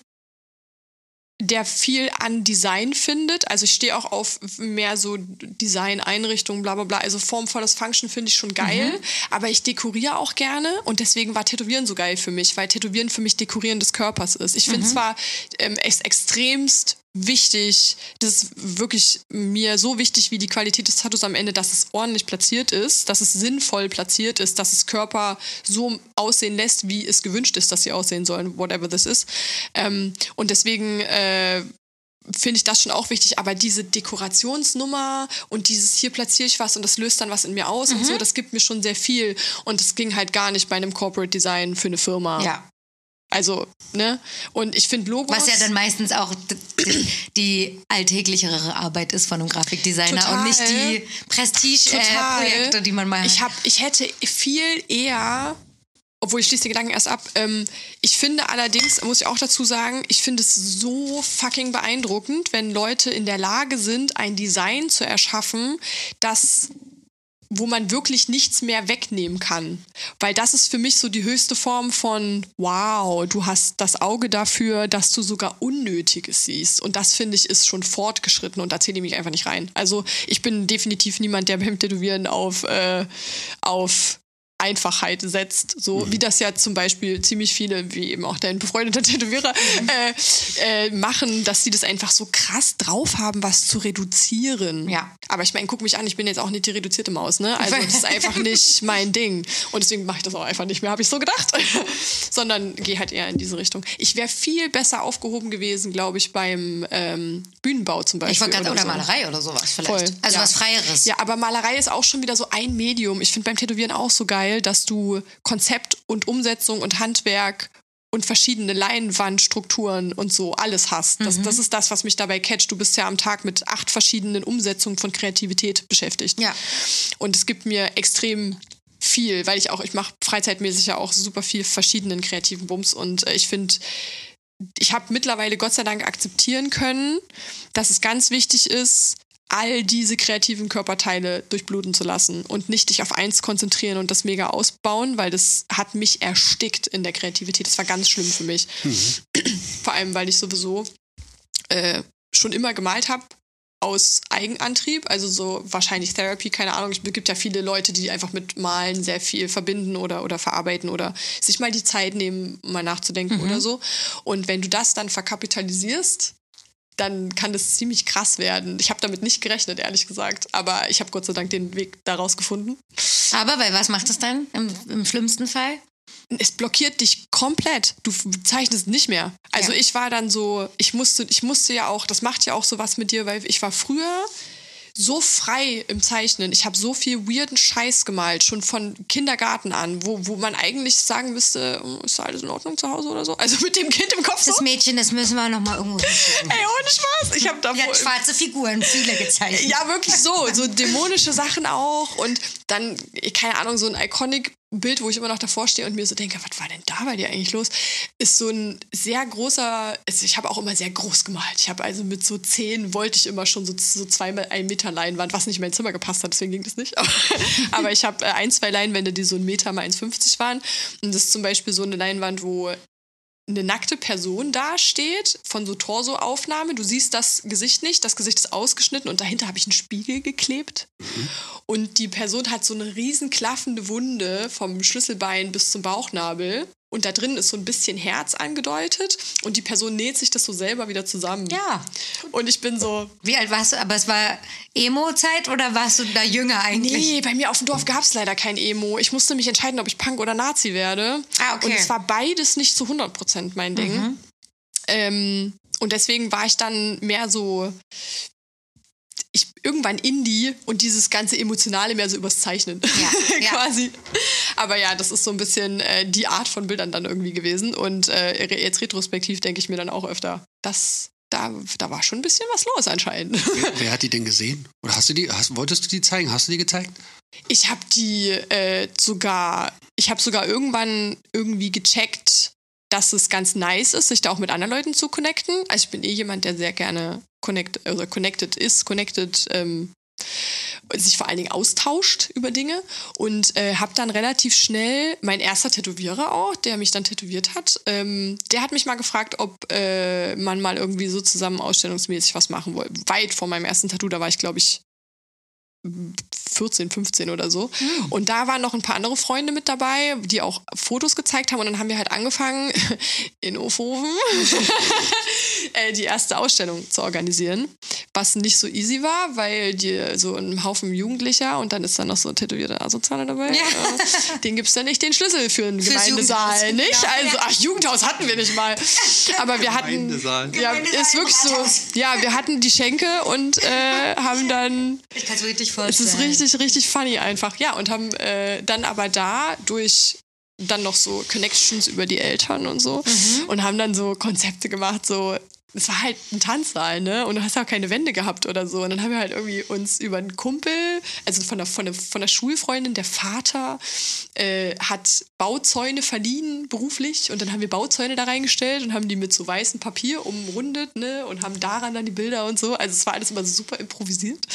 der viel an Design findet. Also ich stehe auch auf mehr so Design, Einrichtungen, bla bla bla. Also formvolles Function finde ich schon geil. Aber ich dekoriere auch gerne und deswegen war Tätowieren so geil für mich, weil Tätowieren für mich Dekorieren des Körpers ist. Ich finde zwar ähm, extremst wichtig, das ist wirklich mir so wichtig wie die Qualität des Tattoos am Ende, dass es ordentlich platziert ist, dass es sinnvoll platziert ist, dass es Körper so aussehen lässt, wie es gewünscht ist, dass sie aussehen sollen, whatever this is. Ähm, und deswegen äh, finde ich das schon auch wichtig, aber diese Dekorationsnummer und dieses hier platziere ich was und das löst dann was in mir aus und so, das gibt mir schon sehr viel und das ging halt gar nicht bei einem Corporate Design für eine Firma. Ja. Also, ne? Und ich finde Logos Was ja dann meistens auch die alltäglichere Arbeit ist von einem Grafikdesigner Total. und nicht die Prestige-Projekte, die man mal hat. Ich, hab, ich hätte viel eher, obwohl ich schließe den Gedanken erst ab, ähm, ich finde allerdings, muss ich auch dazu sagen, ich finde es so fucking beeindruckend, wenn Leute in der Lage sind, ein Design zu erschaffen, das wo man wirklich nichts mehr wegnehmen kann. Weil das ist für mich so die höchste Form von, wow, du hast das Auge dafür, dass du sogar Unnötiges siehst. Und das finde ich ist schon fortgeschritten und da zähle ich mich einfach nicht rein. Also ich bin definitiv niemand, der beim Tätowieren auf, äh, auf Einfachheit setzt, so wie das ja zum Beispiel ziemlich viele, wie eben auch dein befreundeter Tätowierer, äh, äh, machen, dass sie das einfach so krass drauf haben, was zu reduzieren. Ja. Aber ich meine, guck mich an, ich bin jetzt auch nicht die reduzierte Maus, ne? Also das ist einfach nicht mein Ding. Und deswegen mache ich das auch einfach nicht mehr, habe ich so gedacht. Sondern gehe halt eher in diese Richtung. Ich wäre viel besser aufgehoben gewesen, glaube ich, beim ähm, Bühnenbau zum Beispiel. ich wollte gerade, oder oder so. Malerei oder sowas vielleicht. Voll, also ja. was Freieres. Ja, aber Malerei ist auch schon wieder so ein Medium. Ich finde beim Tätowieren auch so geil, dass du Konzept und Umsetzung und Handwerk und verschiedene Leinwandstrukturen und so alles hast. Das, das ist das, was mich dabei catcht. Du bist ja am Tag mit acht verschiedenen Umsetzungen von Kreativität beschäftigt. Ja. Und es gibt mir extrem viel, weil ich auch, ich mache freizeitmäßig ja auch super viel verschiedenen kreativen Bums und äh, ich finde, ich habe mittlerweile Gott sei Dank akzeptieren können, dass es ganz wichtig ist, all diese kreativen Körperteile durchbluten zu lassen und nicht dich auf eins konzentrieren und das mega ausbauen, weil das hat mich erstickt in der Kreativität. Das war ganz schlimm für mich. Vor allem, weil ich sowieso äh, schon immer gemalt habe aus Eigenantrieb, also so wahrscheinlich Therapy, keine Ahnung. Es gibt ja viele Leute, die einfach mit Malen sehr viel verbinden oder, oder verarbeiten oder sich mal die Zeit nehmen, mal nachzudenken oder so. Und wenn du das dann verkapitalisierst, dann kann das ziemlich krass werden. Ich habe damit nicht gerechnet, ehrlich gesagt. Aber ich habe Gott sei Dank den Weg daraus gefunden. Aber bei was macht es dann im, im schlimmsten Fall? es blockiert dich komplett. Du zeichnest nicht mehr. Also Ja. ich war dann so, ich musste, ich musste ja auch, das macht ja auch sowas mit dir, weil ich war früher so frei im Zeichnen. Ich habe so viel weirden Scheiß gemalt, schon von Kindergarten an, wo, wo man eigentlich sagen müsste, oh, ist alles in Ordnung zu Hause oder so. Also mit dem Kind im Kopf so. Das Mädchen, das müssen wir noch mal irgendwo. Ey, ohne Spaß. Ich habe da Die hat schwarze Figuren, viele gezeichnet. ja, wirklich so. So dämonische Sachen auch. Und dann, keine Ahnung, so ein iconic Bild, wo ich immer noch davor stehe und mir so denke, was war denn da bei dir eigentlich los? Ist so ein sehr großer, also ich habe auch immer sehr groß gemalt. Ich habe also mit so zehn wollte ich immer schon so, so zweimal ein Meter Leinwand, was nicht in mein Zimmer gepasst hat, deswegen ging das nicht. Aber, aber ich habe äh, ein, zwei Leinwände, die so ein Meter mal 1,50 waren. Und das ist zum Beispiel so eine Leinwand, wo eine nackte Person dasteht, von so Torsoaufnahme. Du siehst das Gesicht nicht, das Gesicht ist ausgeschnitten und dahinter habe ich einen Spiegel geklebt. Und die Person hat so eine riesen klaffende Wunde vom Schlüsselbein bis zum Bauchnabel. Und da drin ist so ein bisschen Herz angedeutet und die Person näht sich das so selber wieder zusammen. Ja. Und ich bin so, Wie alt warst du? Aber es war Emo-Zeit oder warst du da jünger eigentlich? Nee, bei mir auf dem Dorf gab es leider kein Emo. Ich musste mich entscheiden, ob ich Punk oder Nazi werde. Ah, okay. Mhm. Und es war beides nicht zu 100% mein Ding. Ähm, und deswegen war ich dann mehr so ich irgendwann Indie und dieses ganze Emotionale mehr so übers Zeichnen. Ja, ja. Quasi. Aber ja, das ist so ein bisschen äh, die Art von Bildern dann irgendwie gewesen. Und äh, jetzt retrospektiv denke ich mir dann auch öfter, das, da, da war schon ein bisschen was los anscheinend. Wer, wer hat die denn gesehen? Oder hast du die, hast, wolltest du die zeigen? Hast du die gezeigt? Ich habe die äh, sogar, ich habe sogar irgendwann irgendwie gecheckt, dass es ganz nice ist, sich da auch mit anderen Leuten zu connecten. Also ich bin eh jemand, der sehr gerne connect, oder connected ist, connected, ähm, sich vor allen Dingen austauscht über Dinge und äh, habe dann relativ schnell mein erster Tätowierer auch, der mich dann tätowiert hat, ähm, der hat mich mal gefragt, ob äh, man mal irgendwie so zusammen ausstellungsmäßig was machen wollte. Weit vor meinem ersten Tattoo, da war ich glaube ich 14, 15 oder so. Und da waren noch ein paar andere Freunde mit dabei, die auch Fotos gezeigt haben. Und dann haben wir halt angefangen, in Ofhofen äh, die erste Ausstellung zu organisieren. Was nicht so easy war, weil die so ein Haufen Jugendlicher und dann ist da noch so ein tätowierter Asozialer dabei. Ja. Äh, den gibt es dann nicht den Schlüssel für einen Gemeindesaal. Nicht? Ja. Also, ach, Jugendhaus hatten wir nicht mal. Aber wir hatten. Gemeindesaal. Ja, Gemeindesaal ist wirklich so. Ja, wir hatten die Schenke und äh, haben dann Ich kann es mir richtig es vorstellen. ist richtig, richtig funny einfach. Ja, und haben äh, dann aber da durch dann noch so Connections über die Eltern und so und haben dann so Konzepte gemacht, so es war halt ein Tanzsaal, ne? Und du hast auch keine Wände gehabt oder so. Und dann haben wir halt irgendwie uns über einen Kumpel, also von der, von der, von der Schulfreundin, der Vater, äh, hat Bauzäune verliehen beruflich. Und dann haben wir Bauzäune da reingestellt und haben die mit so weißem Papier umrundet, ne? Und haben daran dann die Bilder und so. Also es war alles immer super improvisiert.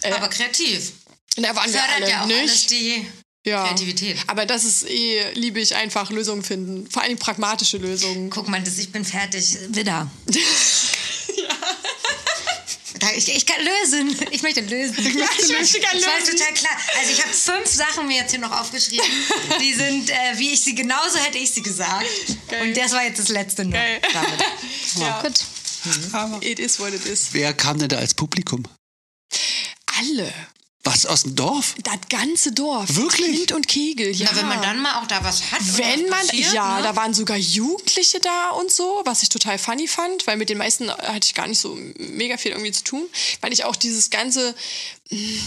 Äh, Aber kreativ. und da waren wir Fördert alle ja auch nicht. alles die ja. Kreativität. Aber das ist eh, liebe ich einfach, Lösungen finden. Vor allem pragmatische Lösungen. Guck mal, das, ich bin fertig. Widder. Da- Ich, ich kann lösen. Ich möchte lösen. Ich möchte ich möchte gerne Das war lösen. total klar. Also ich habe fünf Sachen mir jetzt hier noch aufgeschrieben. Die sind, äh, wie ich sie genauso hätte ich sie gesagt. Geil. Und das war jetzt das letzte nur. Geil. Damit. Ja. Gut. It is what it is. Wer kam denn da als Publikum? Alle. Was, aus dem Dorf? Das ganze Dorf. Wirklich? Kind und Kegel, ja. Na, wenn man dann mal auch da was hat. Wenn was man, passiert, ja, ne? da waren sogar Jugendliche da und so, was ich total funny fand, weil mit den meisten hatte ich gar nicht so mega viel irgendwie zu tun, weil ich auch dieses ganze mm,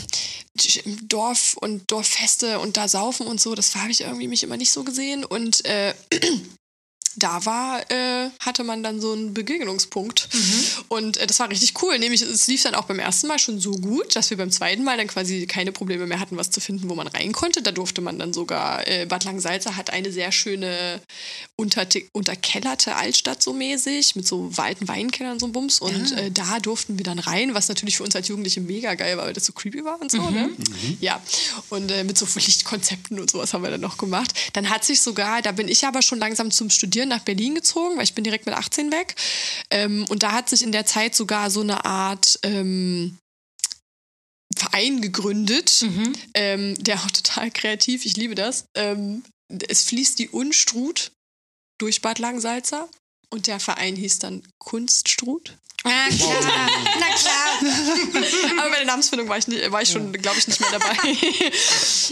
Dorf und Dorffeste und da saufen und so, das habe ich irgendwie mich immer nicht so gesehen und äh, da war, äh, hatte man dann so einen Begegnungspunkt. Und äh, das war richtig cool. Nämlich, es lief dann auch beim ersten Mal schon so gut, dass wir beim zweiten Mal dann quasi keine Probleme mehr hatten, was zu finden, wo man rein konnte. Da durfte man dann sogar, äh, Bad Langsalza hat eine sehr schöne unter, unterkellerte Altstadt so mäßig, mit so alten Weinkellern so ein Bums. Und äh, da durften wir dann rein, was natürlich für uns als Jugendliche mega geil war, weil das so creepy war und so, ne? Ja. Und äh, mit so Lichtkonzepten und sowas haben wir dann noch gemacht. Dann hat sich sogar, da bin ich aber schon langsam zum Studieren nach Berlin gezogen, weil ich bin direkt mit 18 weg. Ähm, und da hat sich in der Zeit sogar so eine Art ähm, Verein gegründet, ähm, der auch total kreativ, ich liebe das. Ähm, es fließt die Unstrut durch Bad Langsalza und der Verein hieß dann Kunststrut. Na klar, na klar. Aber bei der Namensfindung war ich, nicht- war ich schon, glaube ich, nicht mehr dabei.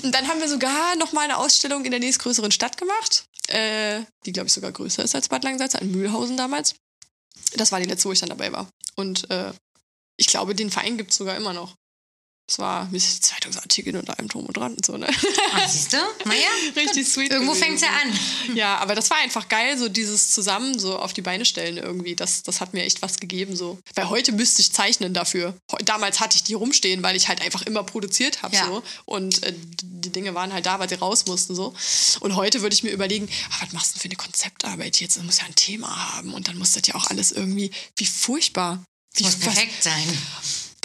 und dann haben wir sogar noch mal eine Ausstellung in der nächstgrößeren Stadt gemacht, äh, die, glaube ich, sogar größer ist als Bad Langensalza, in Mühlhausen damals. Das war die letzte, wo ich dann dabei war. Und äh, ich glaube, den Verein gibt es sogar immer noch. Das war mit Zeitungsartikeln und allem drum und dran und so, ne? Ah, siehst du? Naja, Richtig sweet. irgendwo fängt es ja an. Ja, aber das war einfach geil, so dieses zusammen so auf die Beine stellen irgendwie. Das, das hat mir echt was gegeben so. Weil heute müsste ich zeichnen dafür. Damals hatte ich die rumstehen, weil ich halt einfach immer produziert habe Ja. so. Und äh, die Dinge waren halt da, weil sie raus mussten so. Und heute würde ich mir überlegen, ah, was machst du denn für eine Konzeptarbeit jetzt? Das muss ja ein Thema haben und dann muss das ja auch alles irgendwie, wie furchtbar. Wie, Muss was- perfekt sein.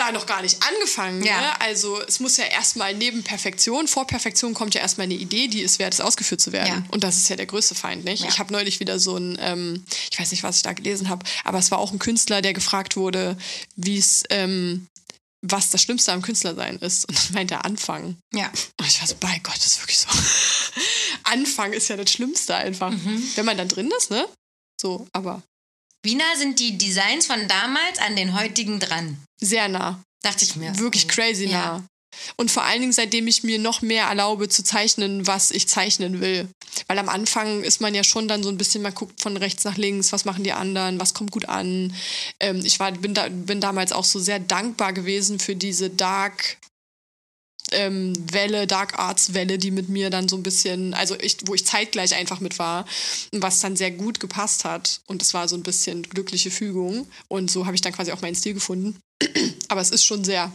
Da noch gar nicht angefangen. Ja. Ne? Also es muss ja erstmal neben Perfektion, vor Perfektion kommt ja erstmal eine Idee, die es wert ist, ausgeführt zu werden. Ja. Und das ist ja der größte Feind, nicht? Ja. Ich habe neulich wieder so ein, ähm, ich weiß nicht, was ich da gelesen habe, aber es war auch ein Künstler, der gefragt wurde, wie es, ähm, was das Schlimmste am Künstlersein ist. Und dann meint er Anfang. Ja. Und ich war so, bei Gott, das ist wirklich so. Anfang ist ja das Schlimmste einfach. Mhm. Wenn man dann drin ist, ne? So, aber Wie nah sind die Designs von damals an den heutigen dran? Sehr nah. Dachte ich mir. wirklich crazy Ja. nah. Und vor allen Dingen, seitdem ich mir noch mehr erlaube zu zeichnen, was ich zeichnen will. Weil am Anfang ist man ja schon dann so ein bisschen, man guckt von rechts nach links, was machen die anderen, was kommt gut an. Ähm, ich war, bin, da, bin damals auch so sehr dankbar gewesen für diese Dark ähm, Welle, Dark Arts Welle, die mit mir dann so ein bisschen, also ich, wo ich zeitgleich einfach mit war, was dann sehr gut gepasst hat. Und es war so ein bisschen glückliche Fügung. Und so habe ich dann quasi auch meinen Stil gefunden. Aber es ist schon sehr.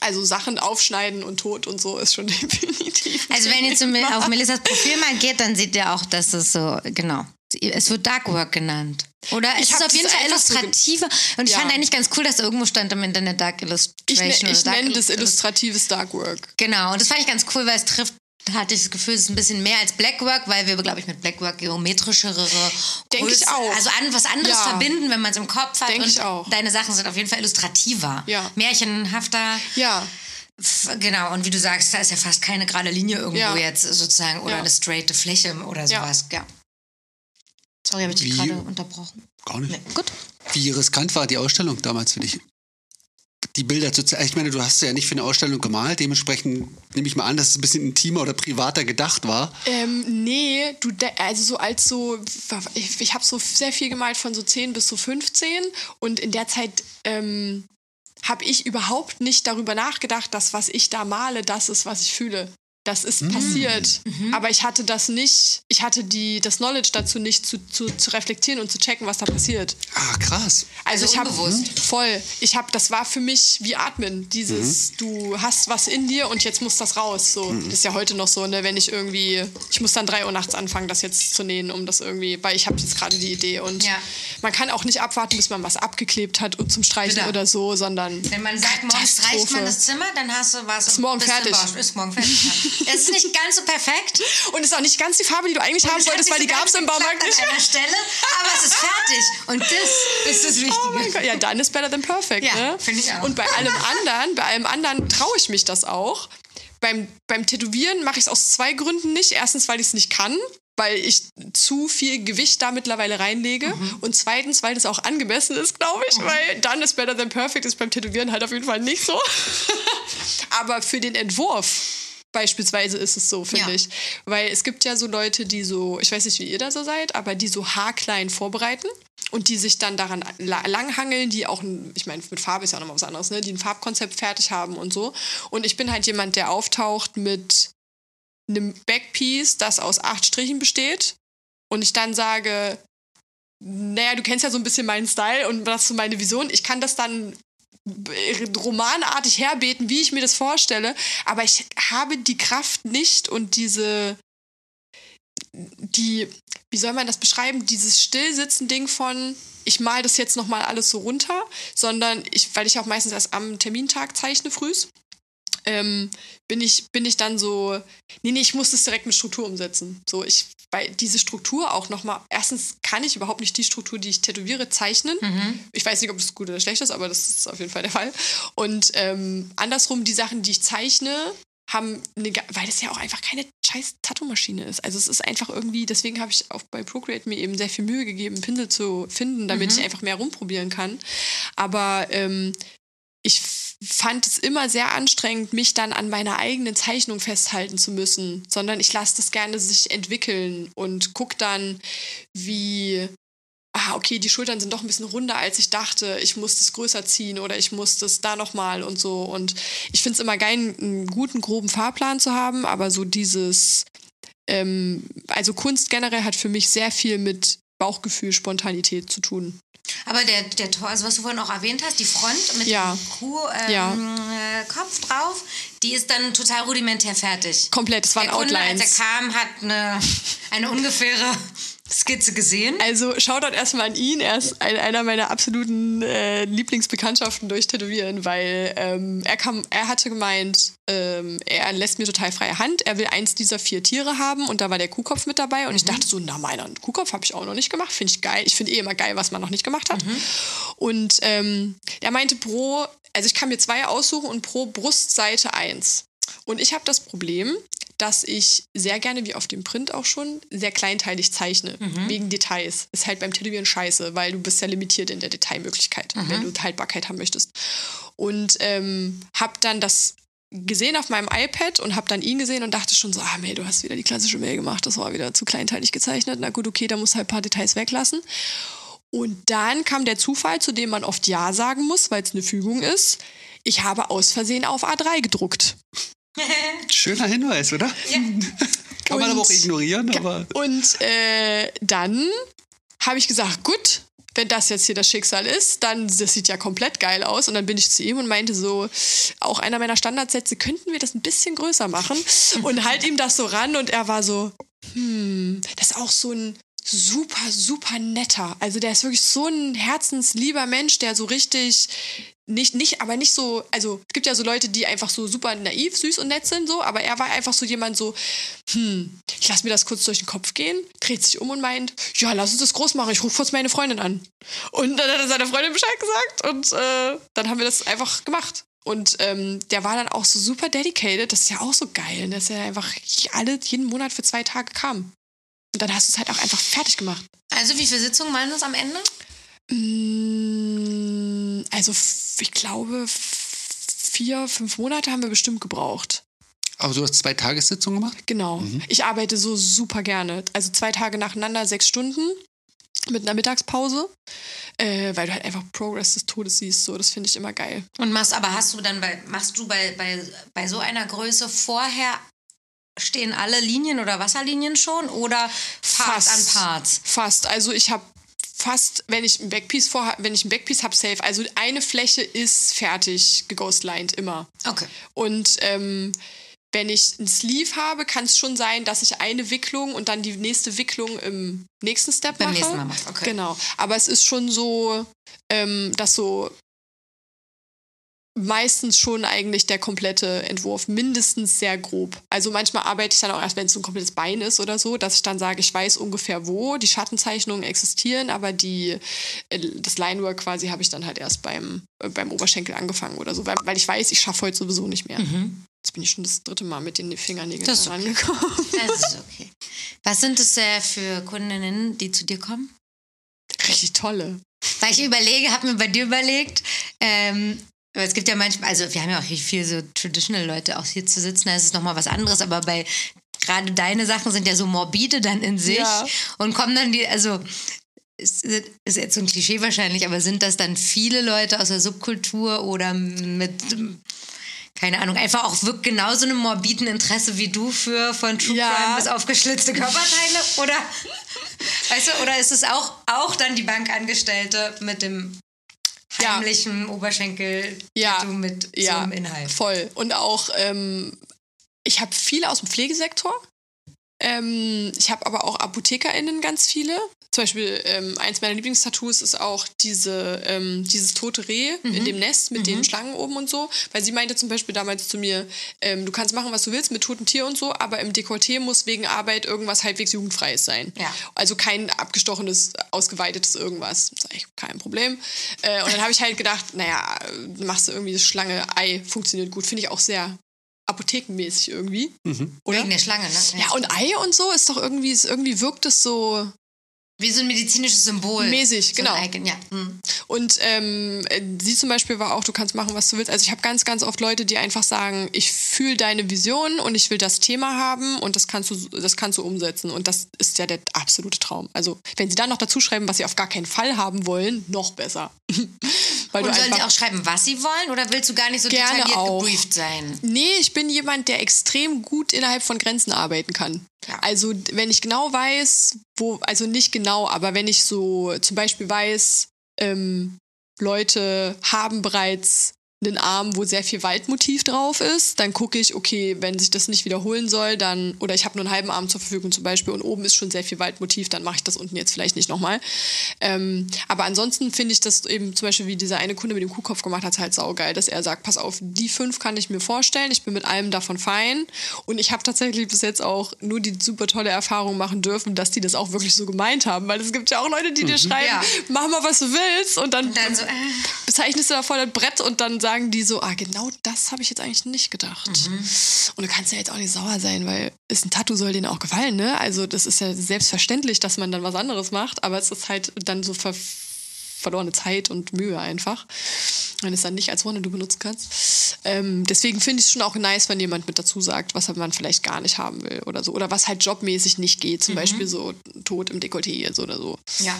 Also Sachen aufschneiden und tot und so ist schon definitiv. Also wenn ihr zu, Mel- auf Melissas Profil mal geht, dann seht ihr auch, dass es so, genau. Es wird Dark Work genannt. Oder es Ich ist hab auf jeden Fall einfach so illustrativer. Und ich Ja. fand eigentlich ganz cool, dass da irgendwo stand im Internet Dark ich Illustration. ne, ich oder Dark nenne das Illus- illustratives Dark Work. Genau, und das fand ich ganz cool, weil es trifft, hatte ich das Gefühl, es ist ein bisschen mehr als Blackwork, weil wir, glaube ich, mit Blackwork geometrischere, Denk ich auch. also an, was anderes Ja. verbinden, wenn man es im Kopf hat. Denk und ich auch. deine Sachen sind auf jeden Fall illustrativer, Ja. märchenhafter. Ja, Genau, und wie du sagst, da ist ja fast keine gerade Linie irgendwo Ja. jetzt sozusagen oder Ja. eine straighte Fläche oder sowas. Ja. Sorry, habe ich dich gerade unterbrochen. Gar nicht. Nee. Gut. Wie riskant war die Ausstellung damals für dich? Die Bilder zu zeigen. Ich meine, du hast ja nicht für eine Ausstellung gemalt. Dementsprechend nehme ich mal an, dass es ein bisschen intimer oder privater gedacht war. ähm, nee, du, also so als so, ich, ich habe so sehr viel gemalt von so 10 bis so 15 und in der Zeit ähm, habe ich überhaupt nicht darüber nachgedacht, dass was ich da male, das ist, was ich fühle. Das ist passiert. Aber ich hatte das nicht, ich hatte die, das Knowledge dazu nicht zu, zu, zu reflektieren und zu checken, was da passiert. Ah, krass. Also, Also ich habe voll, ich habe, das war für mich wie Atmen. Dieses, du hast was in dir und jetzt muss das raus. So, das ist ja heute noch so, ne, wenn ich irgendwie, ich muss dann drei Uhr nachts anfangen, das jetzt zu nähen, um das irgendwie, weil ich habe jetzt gerade die Idee und Ja. man kann auch nicht abwarten, bis man was abgeklebt hat und zum Streichen Bitte. oder so, sondern Wenn man sagt, morgens Katastrophe. reicht man das Zimmer, dann hast du was. Ist morgen fertig. Ist morgen fertig. Es ist nicht ganz so perfekt. und ist auch nicht ganz die Farbe, die du eigentlich haben wolltest, weil die gab es im Baumarkt nicht. an einer Stelle, aber es ist fertig. Und das ist das Wichtige. Oh ja, dann ist better than perfect. Ja, ne? finde ich auch. Und bei allem anderen, bei allem anderen traue ich mich das auch. Beim, beim Tätowieren mache ich es aus zwei Gründen nicht. Erstens, weil ich es nicht kann, weil ich zu viel Gewicht da mittlerweile reinlege. Mhm. Und zweitens, weil das auch angemessen ist, glaube ich. Weil dann ist better than perfect ist beim Tätowieren halt auf jeden Fall nicht so. Aber für den Entwurf beispielsweise ist es so, finde Ja. ich. Weil es gibt ja so Leute, die so, ich weiß nicht, wie ihr da so seid, aber die so haarklein vorbereiten und die sich dann daran la- langhangeln, die auch, ich meine, mit Farbe ist ja auch nochmal was anderes, ne? die ein Farbkonzept fertig haben und so. Und ich bin halt jemand, der auftaucht mit einem Backpiece, das aus acht Strichen besteht und ich dann sage, naja, du kennst ja so ein bisschen meinen Style und das ist so meine Vision. Ich kann das dann romanartig herbeten, wie ich mir das vorstelle, aber ich habe die Kraft nicht und diese die wie soll man das beschreiben, dieses Stillsitzen-Ding von ich mal das jetzt noch mal alles so runter, sondern ich weil ich auch meistens erst am Termintag zeichne frühs. Ähm, bin ich, bin ich dann so, nee, nee, ich muss das direkt mit Struktur umsetzen. So, ich, weil diese Struktur auch nochmal, erstens kann ich überhaupt nicht die Struktur, die ich tätowiere, zeichnen. Ich weiß nicht, ob das gut oder schlecht ist, aber das ist auf jeden Fall der Fall. Und ähm, andersrum, die Sachen, die ich zeichne, haben eine, weil das ja auch einfach keine scheiß Tattoo-Maschine ist. Also es ist einfach irgendwie, deswegen habe ich auch bei Procreate mir eben sehr viel Mühe gegeben, Pinsel zu finden, damit ich einfach mehr rumprobieren kann. Aber ähm, ich fand es immer sehr anstrengend, mich dann an meiner eigenen Zeichnung festhalten zu müssen, sondern ich lasse das gerne sich entwickeln und guck dann, wie ah, okay, die Schultern sind doch ein bisschen runder, als ich dachte. Ich muss das größer ziehen oder ich muss das da nochmal und so. Und ich finde es immer geil, einen, einen guten, groben Fahrplan zu haben, aber so dieses, ähm, also Kunst generell hat für mich sehr viel mit Bauchgefühl, Spontanität zu tun. Aber der, der Tor, also was du vorhin auch erwähnt hast, die Front mit Ja. dem Kuh-Kopf Ja. äh, Kopf drauf, die ist dann total rudimentär fertig. Komplett, es waren der Kunde, als Outlines. er kam, hat eine, eine ungefähre Skizze gesehen. Also Shoutout erstmal an ihn. Er ist ein, einer meiner absoluten äh, Lieblingsbekanntschaften durch Tätowieren, weil ähm, er kam, er hatte gemeint, ähm, er lässt mir total freie Hand. Er will eins dieser vier Tiere haben und da war der Kuhkopf mit dabei. Und ich dachte so, na meiner Kuhkopf habe ich auch noch nicht gemacht. Finde ich geil. Ich finde eh immer geil, was man noch nicht gemacht hat. Und ähm, er meinte pro, also ich kann mir zwei aussuchen und pro Brustseite eins. Und ich habe das Problem, dass ich sehr gerne, wie auf dem Print auch schon, sehr kleinteilig zeichne, wegen Details. Ist halt beim Tätowieren scheiße, weil du bist ja limitiert in der Detailmöglichkeit, wenn du Haltbarkeit haben möchtest. Und ähm, habe dann das gesehen auf meinem iPad und habe dann ihn gesehen und dachte schon so, ah Mel, du hast wieder die klassische Mail gemacht, das war wieder zu kleinteilig gezeichnet. Na gut, okay, da musst du halt ein paar Details weglassen. Und dann kam der Zufall, zu dem man oft Ja sagen muss, weil es eine Fügung ist. Ich habe aus Versehen auf A3 gedruckt. Schöner Hinweis, oder? Kann man Und- aber auch ignorieren, aber. Und äh, dann habe ich gesagt, gut, wenn das jetzt hier das Schicksal ist, dann das sieht ja komplett geil aus. Und dann bin ich zu ihm und meinte so, auch einer meiner Standardsätze, könnten wir das ein bisschen größer machen? Und halt ihm das so ran und er war so, hm, das ist auch so ein super, super netter. Also der ist wirklich so ein herzenslieber Mensch, der so richtig nicht, nicht, aber nicht so, also es gibt ja so Leute, die einfach so super naiv, süß und nett sind, so, aber er war einfach so jemand so, hm, ich lasse mir das kurz durch den Kopf gehen, dreht sich um und meint, ja, lass uns das groß machen, ich rufe kurz meine Freundin an. Und dann hat er seiner Freundin Bescheid gesagt und äh, dann haben wir das einfach gemacht. Und ähm, der war dann auch so super dedicated, das ist ja auch so geil, dass er einfach alle, jeden Monat für zwei Tage kam. Und dann hast du es halt auch einfach fertig gemacht. Also wie viele Sitzungen waren das am Ende? Also ich glaube, vier, fünf Monate haben wir bestimmt gebraucht. Aber du hast zwei Tagessitzungen gemacht? Genau. Ich arbeite so super gerne. Also zwei Tage nacheinander, sechs Stunden mit einer Mittagspause, äh, weil du halt einfach Progress des Todes siehst. So, das finde ich immer geil. Und machst, aber hast du dann bei, machst du bei, bei, bei so einer Größe vorher stehen alle Linien oder Wasserlinien schon oder Parts an Parts? Fast. Also ich habe fast, wenn ich ein Backpiece vor, wenn ich ein Backpiece habe, safe. Also eine Fläche ist fertig geghostlined immer. Okay. Und ähm, wenn ich ein Sleeve habe, kann es schon sein, dass ich eine Wicklung und dann die nächste Wicklung im nächsten Step Beim mache. nächsten Mal machst, okay. Genau. Aber es ist schon so, ähm, dass so meistens schon eigentlich der komplette Entwurf, mindestens sehr grob. Also manchmal arbeite ich dann auch erst, wenn es so ein komplettes Bein ist oder so, dass ich dann sage, ich weiß ungefähr wo die Schattenzeichnungen existieren, aber die, äh, das Linework quasi habe ich dann halt erst beim, äh, beim Oberschenkel angefangen oder so, weil, weil ich weiß, ich schaffe heute sowieso nicht mehr. Jetzt bin ich schon das dritte Mal mit den Fingernägeln Das ist okay. rangekommen. Das ist okay. Was sind es äh, für Kundinnen, die zu dir kommen? Richtig tolle. Weil ich überlege, habe mir bei dir überlegt, ähm, aber es gibt ja manchmal, also wir haben ja auch hier viel so traditional Leute auch hier zu sitzen, da ist es nochmal was anderes, aber bei gerade deine Sachen sind ja so morbide dann in sich Ja. und kommen dann die, also ist, ist jetzt so ein Klischee wahrscheinlich, aber sind das dann viele Leute aus der Subkultur oder mit, keine Ahnung, einfach auch wirklich genauso einem morbiden Interesse wie du für von True Ja. Crime bis aufgeschlitzte Körperteile? Oder, weißt du, oder ist es auch, auch dann die Bankangestellte mit dem Ja. Oberschenkel Ja. mit so ja, einem Inhalt? Voll. Und auch, ähm, ich habe viele aus dem Pflegesektor. Ähm, ich habe aber auch ApothekerInnen ganz viele. Zum Beispiel, ähm, eins meiner Lieblingstattoos ist auch diese, ähm, dieses tote Reh in dem Nest mit den Schlangen oben und so. Weil sie meinte zum Beispiel damals zu mir, ähm, du kannst machen, was du willst mit totem Tier und so, aber im Dekolleté muss wegen Arbeit irgendwas halbwegs jugendfreies sein. Ja. Also kein abgestochenes, ausgeweitetes irgendwas. Das ist eigentlich kein Problem. Äh, und dann habe ich halt gedacht, naja, machst du irgendwie das Schlange-Ei, funktioniert gut. Finde ich auch sehr apothekenmäßig irgendwie. Oder? Wegen der Schlange, ne? Ja, und Ei und so ist doch irgendwie, ist irgendwie wirkt es so Wie so ein medizinisches Symbol. Mäßig, so genau. Icon, ja. Hm. Und ähm, äh, sie zum Beispiel war auch, du kannst machen, was du willst. Also ich habe ganz, ganz oft Leute, die einfach sagen, ich fühle deine Vision und ich will das Thema haben und das kannst du, das kannst du umsetzen. Und das ist ja der absolute Traum. Also wenn sie dann noch dazu schreiben, was sie auf gar keinen Fall haben wollen, noch besser. Weil Und sollen sie auch schreiben, was sie wollen? Oder willst du gar nicht so Gerne detailliert auch. gebrieft sein? Nee, ich bin jemand, der extrem gut innerhalb von Grenzen arbeiten kann. Also wenn ich genau weiß, wo, also nicht genau, aber wenn ich so zum Beispiel weiß, ähm, Leute haben bereits einen Arm, wo sehr viel Waldmotiv drauf ist, dann gucke ich, okay, wenn sich das nicht wiederholen soll, dann, oder ich habe nur einen halben Arm zur Verfügung zum Beispiel und oben ist schon sehr viel Waldmotiv, dann mache ich das unten jetzt vielleicht nicht nochmal. Ähm, aber ansonsten finde ich das eben zum Beispiel, wie dieser eine Kunde mit dem Kuhkopf gemacht hat, halt saugeil, dass er sagt, pass auf, die fünf kann ich mir vorstellen, ich bin mit allem davon fein. Und ich habe tatsächlich bis jetzt auch nur die super tolle Erfahrung machen dürfen, dass die das auch wirklich so gemeint haben, weil es gibt ja auch Leute, die dir schreiben, Ja. mach mal, was du willst. Und dann, Und dann so, äh, bezeichnest du da vor das Brett und dann sagen die so, ah, genau das habe ich jetzt eigentlich nicht gedacht. Und du kannst ja jetzt auch nicht sauer sein, weil ist ein Tattoo soll denen auch gefallen, ne? Also das ist ja selbstverständlich, dass man dann was anderes macht, aber es ist halt dann so ver verlorene Zeit und Mühe einfach. Wenn du es dann nicht als One-Do benutzen kannst. Ähm, deswegen finde ich es schon auch nice, wenn jemand mit dazu sagt, was man vielleicht gar nicht haben will oder so. Oder was halt jobmäßig nicht geht. Zum Beispiel so Tod im Dekolleté jetzt oder so. ja.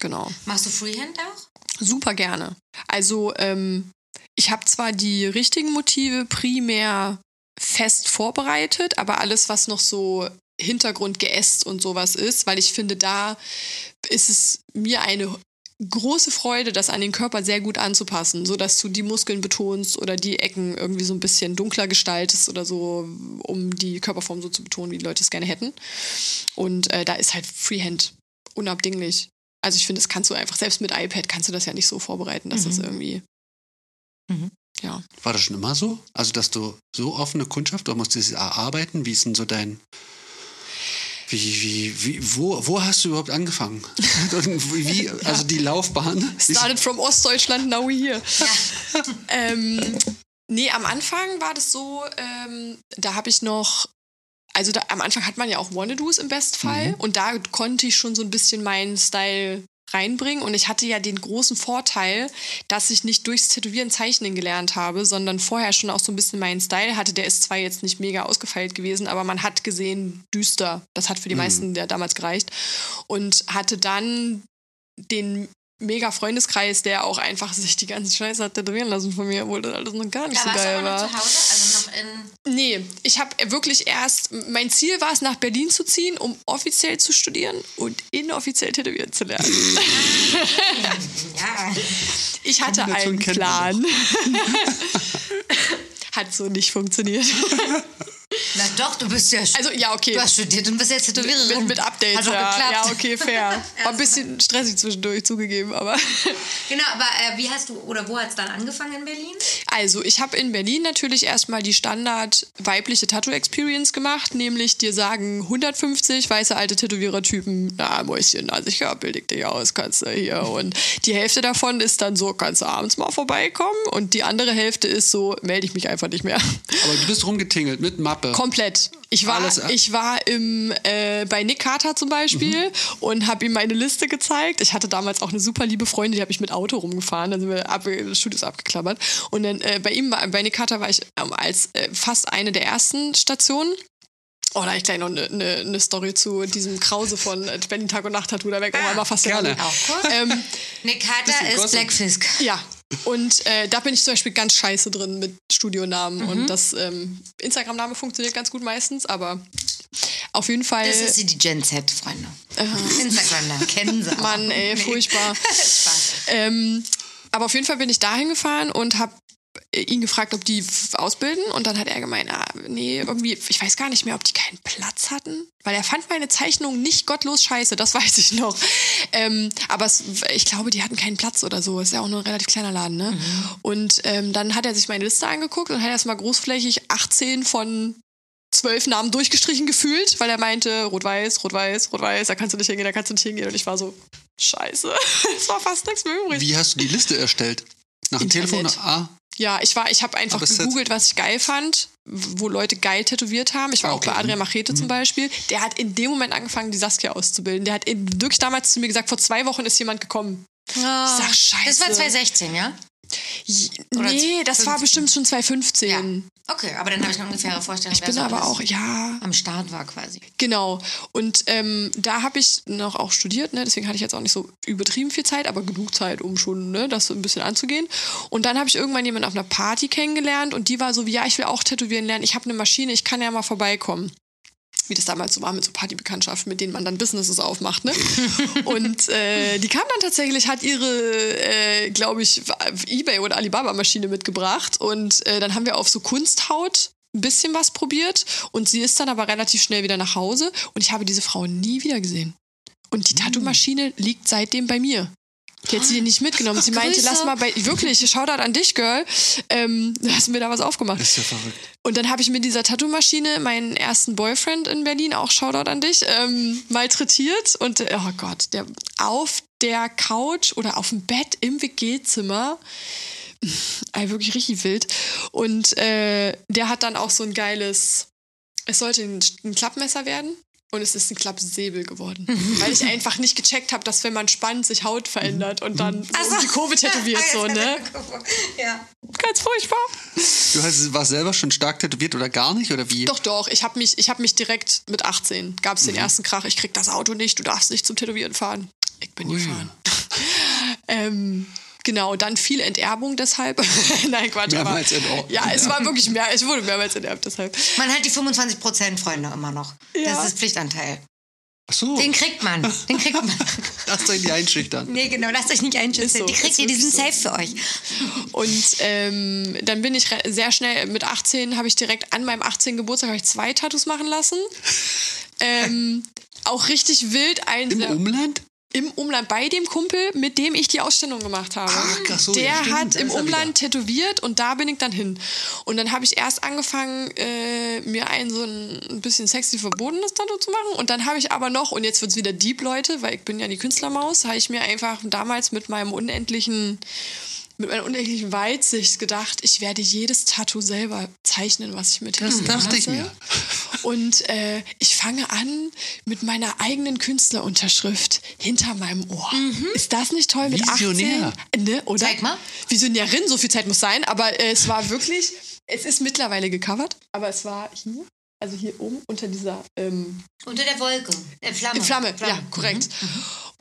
Genau. Machst du Freehand auch? Super gerne. Also ähm, ich habe zwar die richtigen Motive primär fest vorbereitet, aber alles, was noch so Hintergrund geäst und sowas ist, weil ich finde, da ist es mir eine große Freude, das an den Körper sehr gut anzupassen, so dass du die Muskeln betonst oder die Ecken irgendwie so ein bisschen dunkler gestaltest oder so, um die Körperform so zu betonen, wie die Leute es gerne hätten. Und äh, da ist halt Freehand unabdinglich. Also ich finde, das kannst du einfach, selbst mit iPad kannst du das ja nicht so vorbereiten, dass das irgendwie. Mhm. Ja. War das schon immer so? Also, dass du so offene Kundschaft, du musstest es erarbeiten? Wie ist denn so dein. Wie, wie, wie, wo, wo hast du überhaupt angefangen? Wie, also die Laufbahn? Started from Ostdeutschland, now we here. Ja. Ähm, nee, am Anfang war das so, ähm, da habe ich noch, also da, am Anfang hat man ja auch Wannadoos im Bestfall und da konnte ich schon so ein bisschen meinen Style reinbringen und ich hatte ja den großen Vorteil, dass ich nicht durchs Tätowieren Zeichnen gelernt habe, sondern vorher schon auch so ein bisschen meinen Style hatte. Der ist zwar jetzt nicht mega ausgefeilt gewesen, aber man hat gesehen, düster. Das hat für die meisten der damals gereicht und hatte dann den mega Freundeskreis, der auch einfach sich die ganze Scheiße hat tätowieren lassen von mir, obwohl das alles noch gar nicht Da so warst du geil aber noch war. zu Hause, also noch in. Nee, ich habe wirklich erst, mein Ziel war es, nach Berlin zu ziehen, um offiziell zu studieren und inoffiziell tätowieren zu lernen. Ja. Ich hatte einen Plan. Hat so nicht funktioniert. Na doch, du bist ja. Also, ja, okay. Du hast studiert und bist jetzt Tätowiererin. Mit, mit Updates, Hat ja. geklappt. Ja, okay, fair. War ein bisschen stressig zwischendurch zugegeben, aber. Genau, aber äh, wie hast du, oder wo hat es dann angefangen in Berlin? Also, ich habe in Berlin natürlich erstmal die Standard weibliche Tattoo-Experience gemacht, nämlich dir sagen 150 weiße alte Tätowierertypen, na Mäuschen, also ich bildig dich aus, kannst du hier. Und die Hälfte davon ist dann so, kannst du abends mal vorbeikommen. Und die andere Hälfte ist so, melde ich mich einfach nicht mehr. Aber du bist rumgetingelt mit Mappe. Komplett. Ich war, Alles- ich war im, äh, bei Nick Carter zum Beispiel und habe ihm meine Liste gezeigt. Ich hatte damals auch eine super liebe Freundin, die habe ich mit Auto rumgefahren. Dann sind wir ab, das Studio ist abgeklappert. Und dann äh, bei ihm, bei Nick Carter war ich ähm, als äh, fast eine der ersten Stationen. Oh, da habe ich gleich noch eine ne, ne Story zu diesem Krause von äh, Berlin Tag und Nacht Tattoo. Da weg auch einmal fast gerne. der Auch kurz. ähm, Nick Carter ist. Black Fisk. ja. Und äh, da bin ich zum Beispiel ganz scheiße drin mit Studionamen. Und das ähm, Instagram-Name funktioniert ganz gut meistens, aber auf jeden Fall. Das ist sie, die Gen Z, Freunde. Instagram, da kennen sie. auch. Mann, ey, furchtbar. Spaß. ähm, aber auf jeden Fall bin ich dahin gefahren und habe ihn gefragt, ob die ausbilden. Und dann hat er gemeint, ah, nee, irgendwie, ich weiß gar nicht mehr, ob die keinen Platz hatten. Weil er fand meine Zeichnung nicht gottlos scheiße, das weiß ich noch. Ähm, aber es, ich glaube, die hatten keinen Platz oder so. Ist ja auch nur ein relativ kleiner Laden, ne? Und ähm, dann hat er sich meine Liste angeguckt und hat erstmal großflächig 18 von zwölf Namen durchgestrichen gefühlt, weil er meinte, rot-weiß, rot-weiß, rot-weiß, da kannst du nicht hingehen, da kannst du nicht hingehen. Und ich war so, scheiße, es war fast nichts mehr übrig. Wie hast du die Liste erstellt? Nach dem. Telefon? Ah, Ja, ich war, ich habe einfach gegoogelt, was ich geil fand, wo Leute geil tätowiert haben. Ich war Ah, auch bei okay. Adrian Machete zum Beispiel. Der hat in dem Moment angefangen, die Saskia auszubilden. Der hat in, wirklich damals zu mir gesagt, vor zwei Wochen ist jemand gekommen. Oh, sag, scheiße. Das war 2016, ja? Oder nee, das war 15. bestimmt schon 2015. Ja. Okay, aber dann habe ich eine ungefähre Vorstellung. Ich bin so aber auch, ja, am Start war quasi. Genau. Und ähm, da habe ich noch auch studiert, ne? deswegen hatte ich jetzt auch nicht so übertrieben viel Zeit, aber genug Zeit, um schon ne, das so ein bisschen anzugehen. Und dann habe ich irgendwann jemanden auf einer Party kennengelernt und die war so wie, ja, ich will auch tätowieren lernen, ich habe eine Maschine, ich kann ja mal vorbeikommen. Wie das damals so war mit so Partybekanntschaften, mit denen man dann Businesses aufmacht. Ne? und äh, die kam dann tatsächlich, hat ihre, äh, glaube ich, Ebay oder Alibaba-Maschine mitgebracht. Und äh, dann haben wir auf so Kunsthaut ein bisschen was probiert und sie ist dann aber relativ schnell wieder nach Hause und ich habe diese Frau nie wieder gesehen. Und die Tattoo-Maschine liegt seitdem bei mir. Die hat sie dir nicht mitgenommen. Sie meinte, Grüße. lass mal bei. Wirklich, Shoutout an dich, Girl. Ähm, hast mir da was aufgemacht. ist ja verrückt. Und dann habe ich mit dieser Tattoo-Maschine meinen ersten Boyfriend in Berlin, auch Shoutout an dich, ähm, malträtiert. Und äh, oh Gott, der auf der Couch oder auf dem Bett im WG-Zimmer. Ey, wirklich richtig wild. Und äh, der hat dann auch so ein geiles. Es sollte ein, ein Klappmesser werden. Und es ist ein Klappsäbel geworden. Weil ich einfach nicht gecheckt habe, dass wenn man spannt, sich Haut verändert und dann so um die Kurve tätowiert, so, ne? Ja. Ganz furchtbar. Du hast, warst selber schon stark tätowiert oder gar nicht? Oder wie? Doch, doch. Ich habe mich, ich hab mich direkt mit 18, gab es den ersten Krach, ich krieg das Auto nicht, du darfst nicht zum Tätowieren fahren. Ich bin Ui. gefahren. ähm, genau, dann viel Enterbung deshalb. Nein, Quatsch. Mehrmals aber, enterbt. Ja, es war wirklich mehr, es wurde mehrmals enterbt deshalb. Man hat die 25% Freunde immer noch. Ja. Das ist Pflichtanteil. Ach so, Den kriegt man. Den kriegt man. lasst euch nicht einschüchtern. nee, genau, lasst euch nicht einschüchtern. so, die kriegt ihr, die sind wirklich safe für euch. Und ähm, dann bin ich sehr schnell, mit 18 habe ich direkt an meinem 18. Geburtstag ich zwei Tattoos machen lassen. Ähm, auch richtig wild. Ein Im Umland? Im Umland bei dem Kumpel, mit dem ich die Ausstellung gemacht habe. Ach, ach so, der ja, stimmt, hat im Umland tätowiert und da bin ich dann hin. Und dann habe ich erst angefangen, äh, mir ein so ein bisschen sexy verbotenes Tattoo zu machen. Und dann habe ich aber noch, und jetzt wird es wieder deep, Leute, weil ich bin ja die Künstlermaus, habe ich mir einfach damals mit meinem unendlichen mit meiner unendlichen Weitsicht gedacht, ich werde jedes Tattoo selber zeichnen, was ich mit Das dachte ich mir. Und äh, ich fange an mit meiner eigenen Künstlerunterschrift hinter meinem Ohr. Ist das nicht toll mit Visionär. 18? Ne, oder? Zeig mal. Visionärin, so viel Zeit muss sein, aber äh, es war wirklich, es ist mittlerweile gecovert, aber es war hier, also hier oben unter dieser ähm, Unter der Wolke. Äh, Flamme. Flamme, ja, korrekt.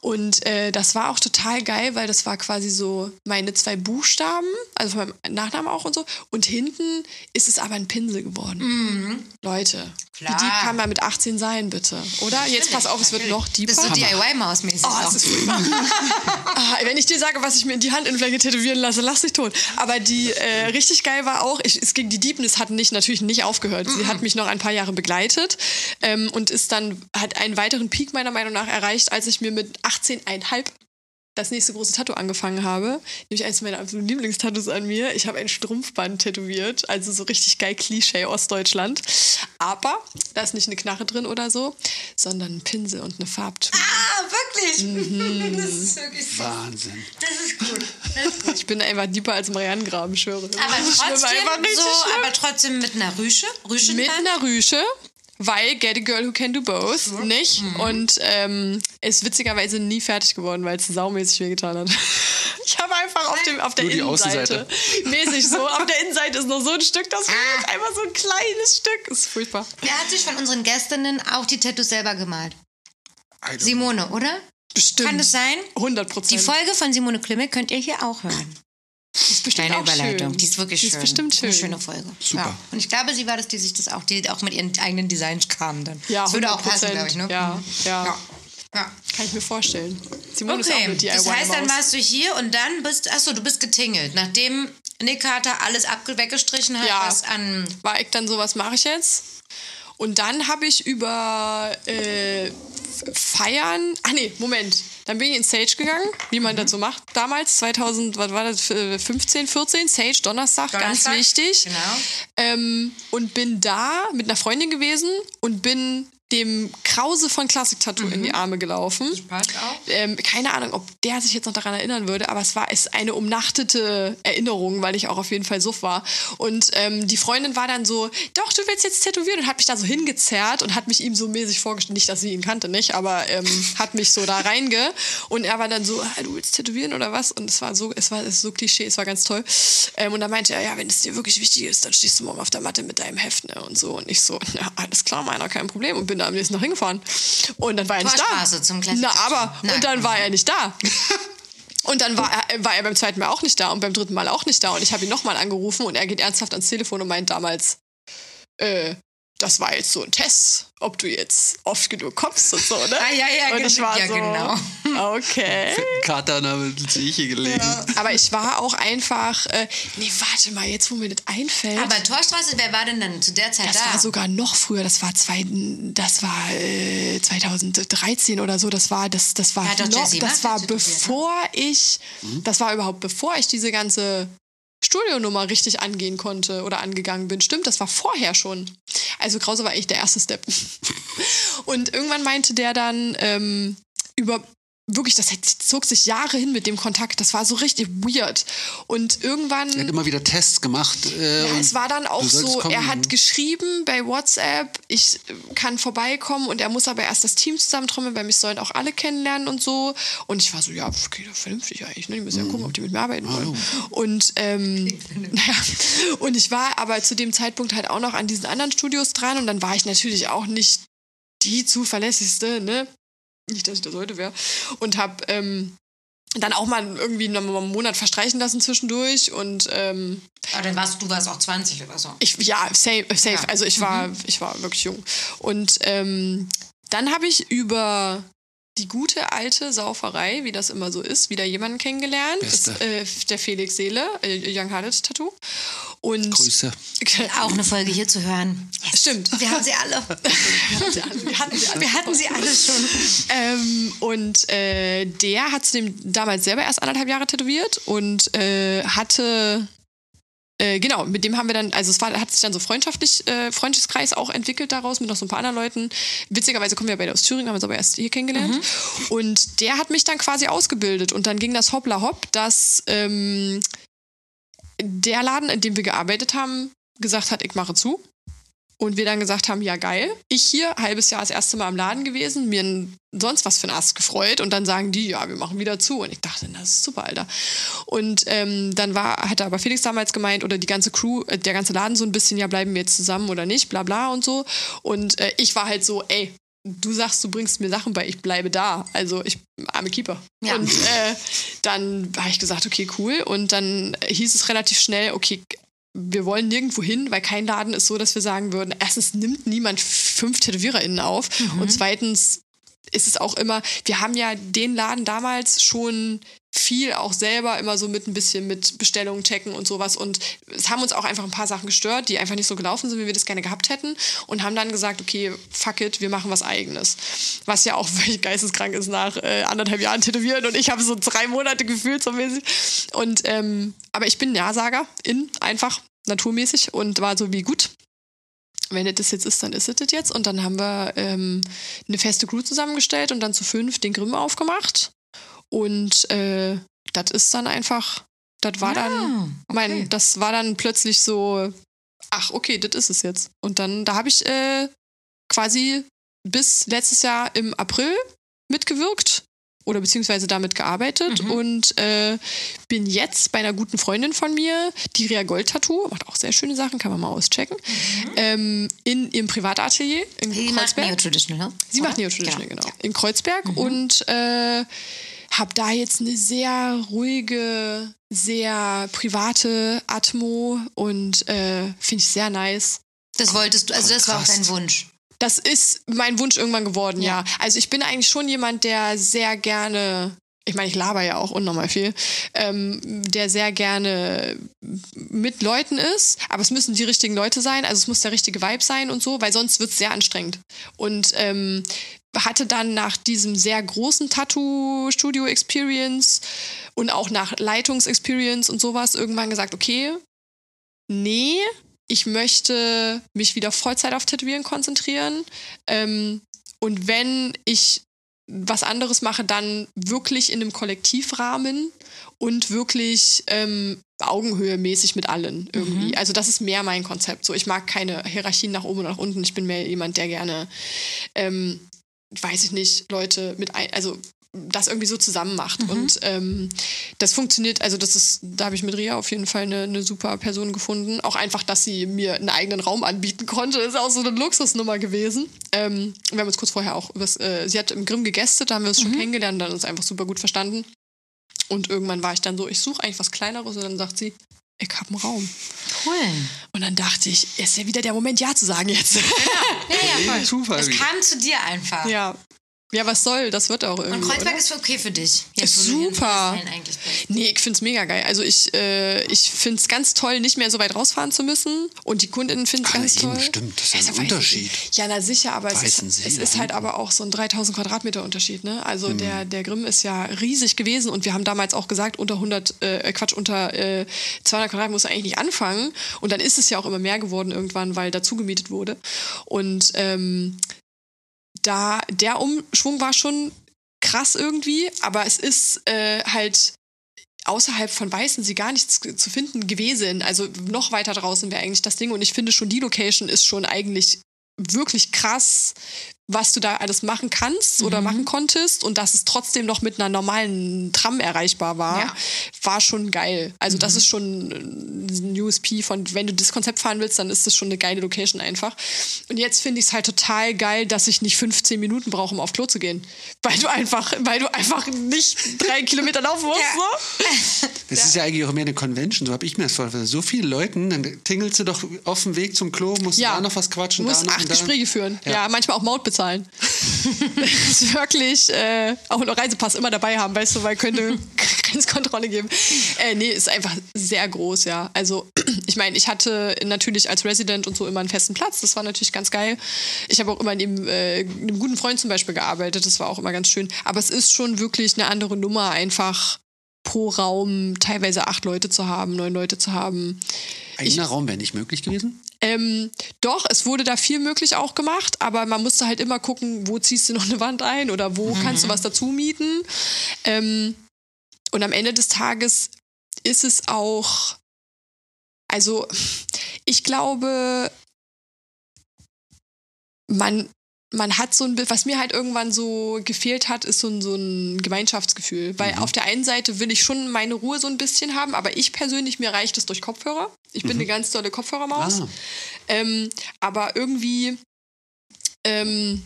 Und äh, das war auch total geil, weil das war quasi so meine zwei Buchstaben, also von meinem Nachnamen auch und so. Und hinten ist es aber ein Pinsel geworden. Leute, Klar. wie deep kann man mit 18 sein, bitte? Oder? Jetzt pass auf, es wird noch deeper. Das ist so DIY-Maus-mäßig. Oh, das ist ah, wenn ich dir sage, was ich mir in die Handinnenfläche tätowieren lasse, lass dich tot. Aber die äh, richtig geil war auch, ich, es ging die Deepness hat nicht natürlich nicht aufgehört. Sie hat mich noch ein paar Jahre begleitet ähm, und ist dann hat einen weiteren Peak meiner Meinung nach erreicht, als ich mir mit 18,5 das nächste große Tattoo angefangen habe, nämlich eines meiner absoluten Lieblingstattoos an mir. Ich habe ein Strumpfband tätowiert, also so richtig geil Klischee Ostdeutschland. Aber da ist nicht eine Knarre drin oder so, sondern ein Pinsel und eine Farbtüte. Ah, wirklich? Mhm. Das ist wirklich so. Wahnsinn. Das ist gut. Das ist gut. Ich bin einfach deeper als Marianengraben, ich schwöre. Aber trotzdem, so, aber trotzdem mit einer Rüsche. Rüsche mit einer Rüsche, weil Get a Girl Who Can Do Both, nicht? Mhm. Und ähm, ist witzigerweise nie fertig geworden, weil es saumäßig wehgetan hat. Ich habe einfach auf, dem, auf der die Innenseite, mäßig so, auf der Innenseite ist noch so ein Stück, das fehlt. Einfach so ein kleines Stück. Ist furchtbar. Wer hat sich von unseren Gästinnen auch die Tattoos selber gemalt? Simone, oder? Bestimmt. Kann das sein? 100% Die Prozent. Folge von Simone Klimme könnt ihr hier auch hören. Die ist bestimmt Deine auch Überleitung. schön. Die ist wirklich die schön. ist bestimmt schön. Eine schöne Folge. Super. Ja. Und ich glaube, sie war das, die sich das auch, die auch mit ihren eigenen Designs kamen dann. Ja, das würde auch 100%. passen, glaube ich, ne? Ja, ja, Ja. ja. Kann ich mir vorstellen. Simone ist auch Okay, eine DIY das heißt, dann warst du hier und dann bist, achso, du bist getingelt. Nachdem Nick Carter alles weggestrichen hat, Ja. was an war ich dann so, was mache ich jetzt? Und dann habe ich über äh, Feiern, ach nee, Moment, dann bin ich in Sage gegangen, wie man das so macht damals, 2000, was war das, äh, 15, 14, Sage, Donnerstag, Donnerstag, ganz wichtig. genau. Ähm, und bin da mit einer Freundin gewesen und bin dem Krause von Classic Tattoo in die Arme gelaufen. Ähm, keine Ahnung, ob der sich jetzt noch daran erinnern würde, aber es war es eine umnachtete Erinnerung, weil ich auch auf jeden Fall suff war. Und ähm, die Freundin war dann so, doch, du willst jetzt tätowieren und hat mich da so hingezerrt und hat mich ihm so mäßig vorgestellt, nicht, dass sie ihn kannte, nicht, aber ähm, hat mich so da reinge und er war dann so, ah, du willst tätowieren oder was? Und es war so, es war, es so Klischee, es war ganz toll. Ähm, und da meinte er, ja, wenn es dir wirklich wichtig ist, dann stehst du morgen auf der Matte mit deinem Heft, ne? Und so. Und ich so, ja, alles klar, meiner, kein Problem. Und bin da am nächsten Tag hingefahren. Und dann war er nicht da. Zum Na, aber, Nein. und dann war er nicht da. Und dann war er, war er beim zweiten Mal auch nicht da und beim dritten Mal auch nicht da. Und ich habe ihn nochmal angerufen und er geht ernsthaft ans Telefon und meint damals, äh, das war jetzt so ein Test, ob du jetzt oft genug kommst und so, ne? Ah, ja, ja, und ich war ja, so, genau. okay. Kater da mit Zieche gelegen. Aber ich war auch einfach, äh, nee, warte mal, jetzt wo mir das einfällt. Aber Torstraße, wer war denn dann zu der Zeit das da? war sogar noch früher, das war, zwei, das war äh, 2013 oder so, das war, das, das war, doch noch, Jessie das war bevor ich, das war überhaupt bevor ich diese ganze Studionummer richtig angehen konnte oder angegangen bin. Stimmt, das war vorher schon. Also Krause war eigentlich der erste Step. Und irgendwann meinte der dann ähm, über wirklich, das zog sich Jahre hin mit dem Kontakt. Das war so richtig weird. Und irgendwann Er hat immer wieder Tests gemacht. Äh, ja, und es war dann auch so, kommen. er hat geschrieben bei WhatsApp, ich kann vorbeikommen und er muss aber erst das Team zusammentrommeln, weil mich sollen auch alle kennenlernen und so. Und ich war so, ja, okay, vernünftig eigentlich, ne? Die müssen ja gucken, ob die mit mir arbeiten wollen. Und, ähm, naja, und ich war aber zu dem Zeitpunkt halt auch noch an diesen anderen Studios dran und dann war ich natürlich auch nicht die zuverlässigste, ne? Nicht, dass ich das heute wäre. Und hab ähm, dann auch mal irgendwie einen Monat verstreichen lassen zwischendurch und ähm, Aber dann warst du warst auch 20 oder so. ich, ja, safe, safe. Ja. Also ich war, ich war wirklich jung. Und ähm, dann habe ich über die gute alte Sauferei, wie das immer so ist, wieder jemanden kennengelernt. Beste. Das, äh, der Felix Seele, äh, Young Hearted Tattoo. Und Grüße. Auch eine Folge hier zu hören. Stimmt. Wir haben sie alle. Wir hatten sie alle. Wir hatten sie alle schon. Ähm, und äh, der hat zu dem damals selber erst anderthalb Jahre tätowiert und äh, hatte äh, genau, mit dem haben wir dann, also es war, hat sich dann so freundschaftlich, äh, Freundschaftskreis auch entwickelt daraus mit noch so ein paar anderen Leuten. Witzigerweise kommen wir beide aus Thüringen, haben uns aber erst hier kennengelernt. Und der hat mich dann quasi ausgebildet und dann ging das hoppla hopp, dass ähm, der Laden, in dem wir gearbeitet haben, gesagt hat, ich mache zu. Und wir dann gesagt haben, ja geil. Ich hier, halbes Jahr das erste Mal im Laden gewesen, mir sonst was für ein Ast gefreut und dann sagen die, ja, wir machen wieder zu. Und ich dachte, das ist super, Alter. Und ähm, dann war, hatte aber Felix damals gemeint, oder die ganze Crew, äh, der ganze Laden so ein bisschen, ja, bleiben wir jetzt zusammen oder nicht, bla bla und so. Und äh, ich war halt so, ey, du sagst, du bringst mir Sachen bei, ich bleibe da. Also ich arme Keeper. Ja. Und äh, dann habe ich gesagt, okay, cool. Und dann hieß es relativ schnell, okay, wir wollen nirgendwo hin, weil kein Laden ist so, dass wir sagen würden, erstens nimmt niemand fünf TätowiererInnen auf und zweitens ist es auch immer, wir haben ja den Laden damals schon viel auch selber immer so mit ein bisschen mit Bestellungen checken und sowas und es haben uns auch einfach ein paar Sachen gestört, die einfach nicht so gelaufen sind, wie wir das gerne gehabt hätten und haben dann gesagt, okay, fuck it, wir machen was eigenes. Was ja auch völlig geisteskrank ist nach äh, anderthalb Jahren Tätowieren und ich habe so drei Monate gefühlt so mäßig und ähm, aber ich bin Ja-Sager in einfach naturmäßig und war so wie gut, wenn das das jetzt ist, dann ist es das jetzt. Und dann haben wir ähm, eine feste Crew zusammengestellt und dann zu fünf den Grimm aufgemacht. Und äh, das ist dann einfach, das war dann, mein, das war dann plötzlich so, ach, okay, das ist es jetzt. Und dann, da habe ich äh, quasi bis letztes Jahr im April mitgewirkt oder beziehungsweise damit gearbeitet Mhm. und äh, bin jetzt bei einer guten Freundin von mir, die Ria Gold Tattoo, macht auch sehr schöne Sachen, kann man mal auschecken, ähm, in ihrem Privatatelier in Mhm. Sie macht Kreuzberg. Neo-Traditional, ne? Sie macht? Neo-Traditional, genau. In Kreuzberg und äh, habe da jetzt eine sehr ruhige, sehr private Atmo und äh, finde ich sehr nice. Das wolltest du, also das war auch dein Wunsch. Das ist mein Wunsch irgendwann geworden, ja. Ja. Also ich bin eigentlich schon jemand, der sehr gerne, ich meine, ich laber ja auch unnormal viel, ähm, der sehr gerne mit Leuten ist, aber es müssen die richtigen Leute sein, also es muss der richtige Vibe sein und so, weil sonst wird es sehr anstrengend. Und ähm, hatte dann nach diesem sehr großen Tattoo-Studio-Experience und auch nach Leitungs-Experience und sowas irgendwann gesagt, okay, nee, ich möchte mich wieder Vollzeit auf Tätowieren konzentrieren. Ähm, und wenn ich was anderes mache, dann wirklich in einem Kollektivrahmen und wirklich ähm, Augenhöhe mäßig mit allen irgendwie. Also das ist mehr mein Konzept. So, ich mag keine Hierarchien nach oben und nach unten. Ich bin mehr jemand, der gerne, ähm, weiß ich nicht, Leute mit ein, also das irgendwie so zusammen macht. Und ähm, das funktioniert, also das ist, da habe ich mit Ria auf jeden Fall eine, eine super Person gefunden. Auch einfach, dass sie mir einen eigenen Raum anbieten konnte, ist auch so eine Luxusnummer gewesen. Ähm, wir haben uns kurz vorher auch übers, äh, sie hat im Grimm gegestet, da haben wir uns schon kennengelernt und dann uns einfach super gut verstanden. Und irgendwann war ich dann so, ich suche eigentlich was Kleineres und dann sagt sie, ich habe einen Raum. Cool. Und dann dachte ich, ist ja wieder der Moment, Ja zu sagen jetzt. Ja, ja, voll. Zufall Es kam zu dir einfach. ja. Ja, was soll, das wird auch irgendwie. Und Kreuzberg oder? ist okay für dich. Ist in super. Nee, ich find's mega geil. Also ich, äh, ich find's ganz toll, nicht mehr so weit rausfahren zu müssen. Und die Kundinnen finden's Ah, ganz eben, toll. stimmt. Das ist ja ein Also Unterschied. Weißensee. Ja, na sicher, aber es ist, es ist halt aber auch so ein 3000 Quadratmeter Unterschied. Ne? Also Hm. der, der Grimm ist ja riesig gewesen und wir haben damals auch gesagt, unter 100, äh, Quatsch, unter äh, 200 Quadratmeter muss er eigentlich nicht anfangen. Und dann ist es ja auch immer mehr geworden irgendwann, weil dazu gemietet wurde. Und ähm, da der Umschwung war schon krass irgendwie, aber es ist äh, halt außerhalb von Weißensee gar nichts zu finden gewesen. Also noch weiter draußen wäre eigentlich das Ding. Und ich finde schon, die Location ist schon eigentlich wirklich krass, was du da alles machen kannst oder machen konntest und dass es trotzdem noch mit einer normalen Tram erreichbar war, Ja. war schon geil. Also das ist schon ein USP von, wenn du das Konzept fahren willst, dann ist das schon eine geile Location einfach. Und jetzt finde ich es halt total geil, dass ich nicht 15 Minuten brauche, um auf Klo zu gehen. Weil du einfach, weil du einfach nicht drei Kilometer laufen musst. So. Das ist ja eigentlich auch mehr eine Convention, so habe ich mir das vorgestellt. So viele Leuten, dann tingelst du doch auf dem Weg zum Klo, musst Ja. da noch was quatschen. Du musst da noch acht und da. Gespräche führen. Ja. Ja. manchmal auch Maut bezahlen. ist wirklich äh, auch einen Reisepass immer dabei haben, weißt du, weil könnte Grenzkontrolle geben. Äh, nee, ist einfach sehr groß, ja. Also ich meine, ich hatte natürlich als Resident und so immer einen festen Platz. Das war natürlich ganz geil. Ich habe auch immer neben äh, einem guten Freund zum Beispiel gearbeitet. Das war auch immer ganz schön. Aber es ist schon wirklich eine andere Nummer, einfach pro Raum teilweise acht Leute zu haben, neun Leute zu haben. Eigener Raum wäre nicht möglich gewesen? Ähm, doch, es wurde da viel möglich auch gemacht, aber man musste halt immer gucken, wo ziehst du noch eine Wand ein oder wo kannst du was dazu mieten. Ähm, und am Ende des Tages ist es auch, also ich glaube, man, man hat so ein Bild, was mir halt irgendwann so gefehlt hat, ist so ein, so ein Gemeinschaftsgefühl. Weil auf der einen Seite will ich schon meine Ruhe so ein bisschen haben, aber ich persönlich, mir reicht es durch Kopfhörer. Ich bin eine ganz tolle Kopfhörermaus. Ah. Ähm, aber irgendwie, ähm,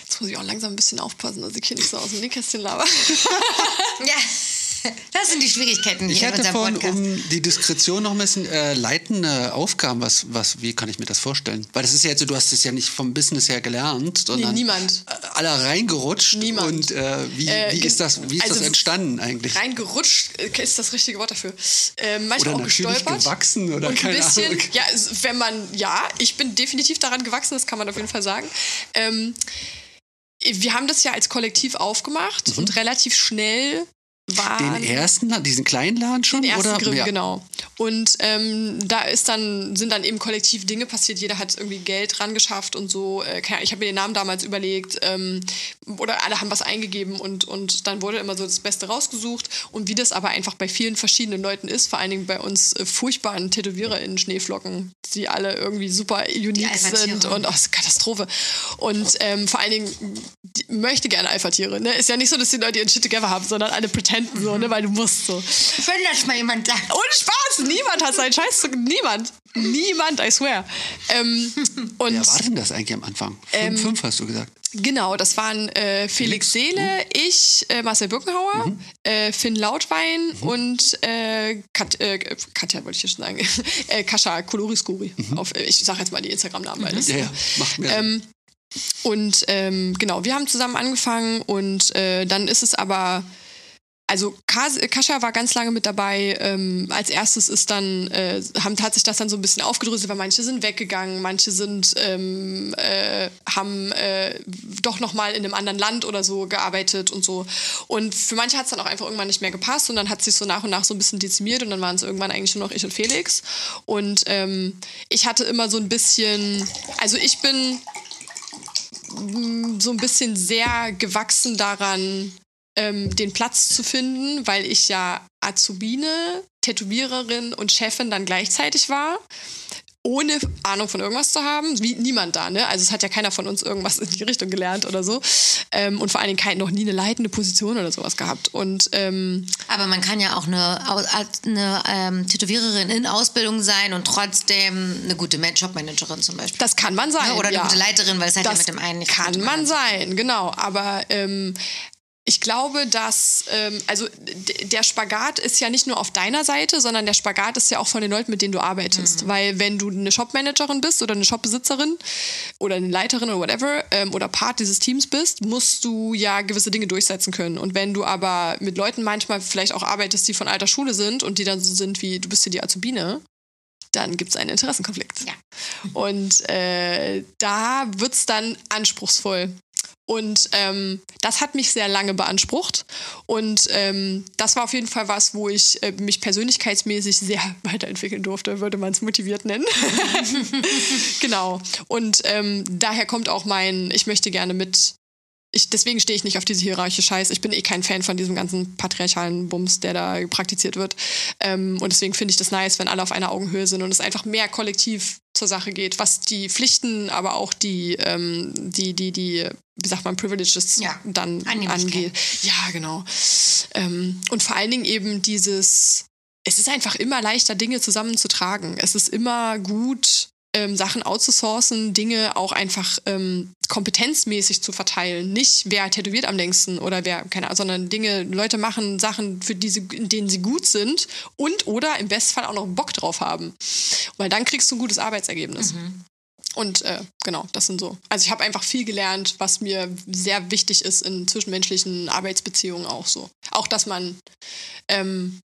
jetzt muss ich auch langsam ein bisschen aufpassen, dass ich hier nicht so aus dem Nähkästchen laber. Ja, das sind die Schwierigkeiten Ich hier in hatte unserem vorhin, Podcast. um die Diskretion noch ein bisschen äh, leitende Aufgaben, was, was, wie kann ich mir das vorstellen? Weil das ist ja jetzt so, du hast es ja nicht vom Business her gelernt, sondern niemand. äh, alle reingerutscht. Niemand. Und äh, wie, Äh, wie ist das, wie ist also das entstanden eigentlich? Reingerutscht äh, ist das richtige Wort dafür. Ähm, manchmal Oder auch gestolpert. gewachsen oder und ein keine bisschen, Ahnung. ja, wenn man, ja, ich bin definitiv daran gewachsen, das kann man auf jeden Fall sagen. Ähm, wir haben das ja als Kollektiv aufgemacht und relativ schnell waren. Den ersten, diesen kleinen Laden schon? Den ersten oder? Grimm, ja. genau. Und ähm, da ist dann, sind dann eben kollektiv Dinge passiert. Jeder hat irgendwie Geld ran geschafft und so. Äh, ich habe mir den Namen damals überlegt. Ähm, oder alle haben was eingegeben und, und dann wurde immer so das Beste rausgesucht. Und wie das aber einfach bei vielen verschiedenen Leuten ist, vor allen Dingen bei uns äh, furchtbaren Tätowierer in Schneeflocken, die alle irgendwie super unique sind und oh, Katastrophe. Und ähm, vor allen Dingen die, möchte gerne Alpha-Tiere. Ne? Ist ja nicht so, dass die Leute ihren Shit together haben, sondern alle pretenden so, ne? weil du musst so. Wenn das mal jemand sagt. Ohne Spaß, niemand hat seinen Scheiß zu. Niemand. Niemand, I swear. Ähm, und Wer war denn das eigentlich am Anfang? Fünf, fünf hast du gesagt. genau, das waren äh, Felix Felix, Seele, ich, äh, Marcel Birkenhauer, Mhm. äh, Finn Lautwein und äh, Kat, äh, Katja, wollte ich hier schon sagen, äh, Kascha Koloriskuri. Auf, äh, ich sage jetzt mal die Instagram-Namen, weil das Mhm. Ja, ja, macht Sinn. ähm, und ähm, genau, wir haben zusammen angefangen und äh, dann ist es aber also Kascha war ganz lange mit dabei. Ähm, als erstes ist dann, äh, haben, hat sich das dann so ein bisschen aufgedröselt, weil manche sind weggegangen, manche sind, ähm, äh, haben äh, doch nochmal in einem anderen Land oder so gearbeitet und so. Und für manche hat es dann auch einfach irgendwann nicht mehr gepasst und dann hat sich so nach und nach so ein bisschen dezimiert und dann waren es irgendwann eigentlich nur noch ich und Felix. Und ähm, ich hatte immer so ein bisschen, also ich bin mm, so ein bisschen sehr gewachsen daran, ähm, den Platz zu finden, weil ich ja Azubine, Tätowiererin und Chefin dann gleichzeitig war ohne Ahnung von irgendwas zu haben, wie niemand da, ne? Also es hat ja keiner von uns irgendwas in die Richtung gelernt oder so. Ähm, und vor allen Dingen kein, noch nie eine leitende Position oder sowas gehabt. Und, ähm, Aber man kann ja auch eine, eine ähm, Tätowiererin in Ausbildung sein und trotzdem eine gute Jobmanagerin zum Beispiel. Das kann man sein. Ja, oder eine ja. gute Leiterin, weil es halt das ja mit dem einen nicht Kann man sein, genau. Aber ähm, ich glaube, dass, ähm, also der Spagat ist ja nicht nur auf deiner Seite, sondern der Spagat ist ja auch von den Leuten, mit denen du arbeitest. Mhm. Weil wenn du eine Shopmanagerin bist oder eine Shopbesitzerin oder eine Leiterin oder whatever ähm, oder Part dieses Teams bist, musst du ja gewisse Dinge durchsetzen können. Und wenn du aber mit Leuten manchmal vielleicht auch arbeitest, die von alter Schule sind und die dann so sind wie, du bist hier die Azubine, dann gibt es einen Interessenkonflikt. Ja. Und äh, da wird es dann anspruchsvoll. Und ähm, das hat mich sehr lange beansprucht. Und ähm, das war auf jeden Fall was, wo ich äh, mich persönlichkeitsmäßig sehr weiterentwickeln durfte, würde man es motiviert nennen. genau. Und ähm, daher kommt auch mein, ich möchte gerne mit ich, deswegen stehe ich nicht auf diese hierarchische Scheiß. Ich bin eh kein Fan von diesem ganzen patriarchalen Bums, der da praktiziert wird. Ähm, und deswegen finde ich das nice, wenn alle auf einer Augenhöhe sind und es einfach mehr kollektiv zur Sache geht, was die Pflichten, aber auch die, ähm, die, die, die, wie sagt man, Privileges ja, dann angeht. Ja, genau. Ähm, und vor allen Dingen eben dieses, es ist einfach immer leichter, Dinge zusammenzutragen. Es ist immer gut, ähm, Sachen outzusourcen, Dinge auch einfach ähm, kompetenzmäßig zu verteilen. Nicht wer tätowiert am längsten oder wer, keine Ahnung, sondern Dinge, Leute machen Sachen, für die sie, in denen sie gut sind und oder im Bestfall auch noch Bock drauf haben. Weil dann kriegst du ein gutes Arbeitsergebnis. Mhm. Und äh, genau, das sind so. Also ich habe einfach viel gelernt, was mir sehr wichtig ist in zwischenmenschlichen Arbeitsbeziehungen auch so. Auch, dass man ähm,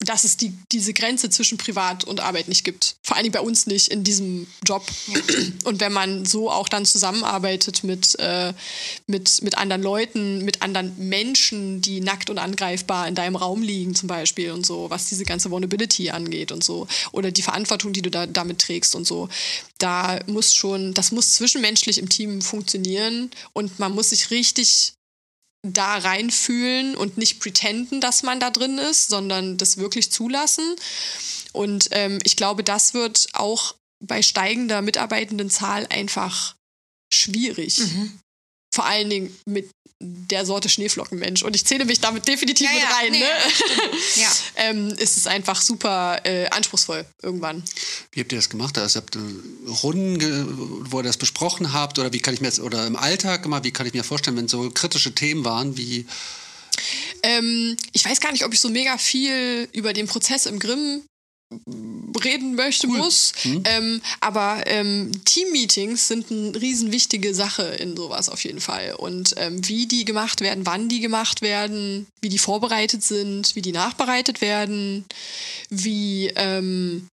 dass es die, diese Grenze zwischen Privat und Arbeit nicht gibt. Vor allem bei uns nicht in diesem Job. Und wenn man so auch dann zusammenarbeitet mit, äh, mit, mit anderen Leuten, mit anderen Menschen, die nackt und angreifbar in deinem Raum liegen zum Beispiel und so, was diese ganze Vulnerability angeht und so, oder die Verantwortung, die du da damit trägst und so, da muss schon, das muss zwischenmenschlich im Team funktionieren und man muss sich richtig da reinfühlen und nicht pretenden, dass man da drin ist, sondern das wirklich zulassen. Und ähm, ich glaube, das wird auch bei steigender Mitarbeitendenzahl einfach schwierig. Mhm. Vor allen Dingen mit der Sorte Schneeflockenmensch. Und ich zähle mich damit definitiv ja, mit rein. Nee, ne? ja. ähm, ist es einfach super äh, anspruchsvoll irgendwann. Wie habt ihr das gemacht? Also habt ihr Runden, wo ihr das besprochen habt? Oder wie kann ich mir jetzt, oder im Alltag immer, wie kann ich mir vorstellen, wenn so kritische Themen waren wie ähm, ich weiß gar nicht, ob ich so mega viel über den Prozess im Grimm reden möchte, cool. muss. Mhm. Ähm, aber ähm, Team-Meetings sind eine riesen wichtige Sache in sowas auf jeden Fall. Und ähm, wie die gemacht werden, wann die gemacht werden, wie die vorbereitet sind, wie die nachbereitet werden, wie ähm,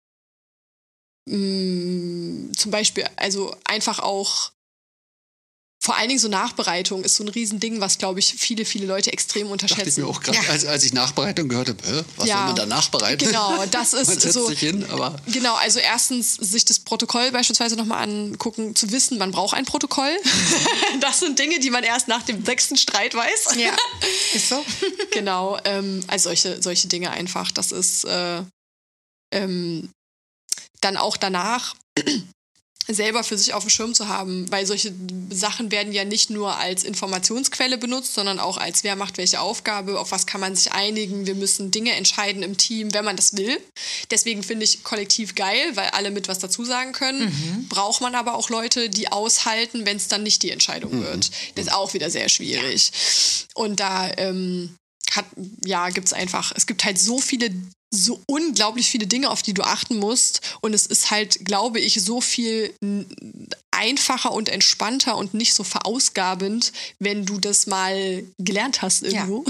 mh, mm, zum Beispiel, also einfach auch vor allen Dingen so Nachbereitung ist so ein Riesending, was, glaube ich, viele, viele Leute extrem unterschätzen. Dachte ich mir auch gerade, ja. als, als ich Nachbereitung gehört habe, was ja. soll man da nachbereiten? Genau, das ist man setzt so. Sich hin, aber genau, also erstens sich das Protokoll beispielsweise nochmal angucken, zu wissen, man braucht ein Protokoll. das sind Dinge, die man erst nach dem sechsten Streit weiß. Ja, ist so. genau, ähm, also solche, solche Dinge einfach. Das ist äh, ähm, dann auch danach selber für sich auf dem Schirm zu haben, weil solche Sachen werden ja nicht nur als Informationsquelle benutzt, sondern auch als wer macht welche Aufgabe, auf was kann man sich einigen, wir müssen Dinge entscheiden im Team, wenn man das will. Deswegen finde ich kollektiv geil, weil alle mit was dazu sagen können. Mhm. Braucht man aber auch Leute, die aushalten, wenn es dann nicht die Entscheidung mhm. wird. Das ist auch wieder sehr schwierig. Ja. Und da ähm, hat, ja, gibt es einfach, es gibt halt so viele so unglaublich viele Dinge, auf die du achten musst. Und es ist halt, glaube ich, so viel einfacher und entspannter und nicht so verausgabend, wenn du das mal gelernt hast irgendwo.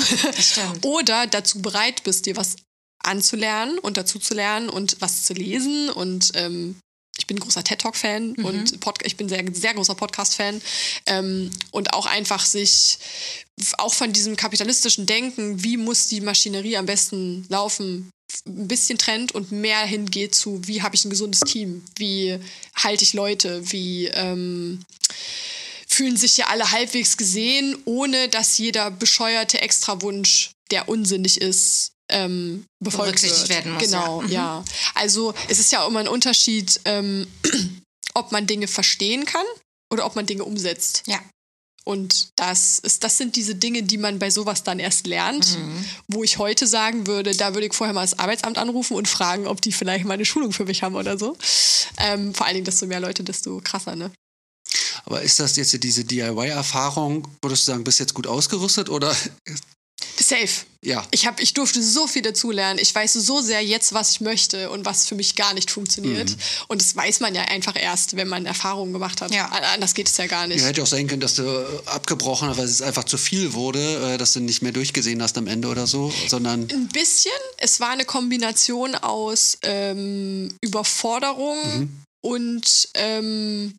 Ja. Oder dazu bereit bist, dir was anzulernen und dazu zu lernen und was zu lesen und ähm, ich bin großer TED Talk Fan Mhm. und Pod ich bin sehr sehr großer Podcast Fan. Ähm, und auch einfach sich auch von diesem kapitalistischen Denken, wie muss die Maschinerie am besten laufen, ein bisschen trennt und mehr hingeht zu, wie habe ich ein gesundes Team, wie halte ich Leute, wie ähm, fühlen sich ja alle halbwegs gesehen, ohne dass jeder bescheuerte Extrawunsch, der unsinnig ist, ähm, befolgt Berücksichtigt wird. werden muss, Genau, ja. Mhm. ja. Also es ist ja immer ein Unterschied, ähm, ob man Dinge verstehen kann oder ob man Dinge umsetzt. Ja. Und das, ist, das sind diese Dinge, die man bei sowas dann erst lernt, Mhm. wo ich heute sagen würde, da würde ich vorher mal das Arbeitsamt anrufen und fragen, ob die vielleicht mal eine Schulung für mich haben oder so. Ähm, vor allen Dingen, desto mehr Leute, desto krasser, ne? Aber ist das jetzt diese DIY-Erfahrung, würdest du sagen, bist jetzt gut ausgerüstet oder Safe. ja? Ich, hab, ich durfte so viel dazulernen. Ich weiß so sehr jetzt, was ich möchte und was für mich gar nicht funktioniert. Mhm. Und das weiß man ja einfach erst, wenn man Erfahrungen gemacht hat. Ja. An- Anders geht es ja gar nicht. Ja, hätte auch sein können, dass du äh, abgebrochen hast, weil es einfach zu viel wurde, äh, dass du nicht mehr durchgesehen hast am Ende oder so, sondern Ein bisschen. Es war eine Kombination aus ähm, Überforderung Mhm. und ähm,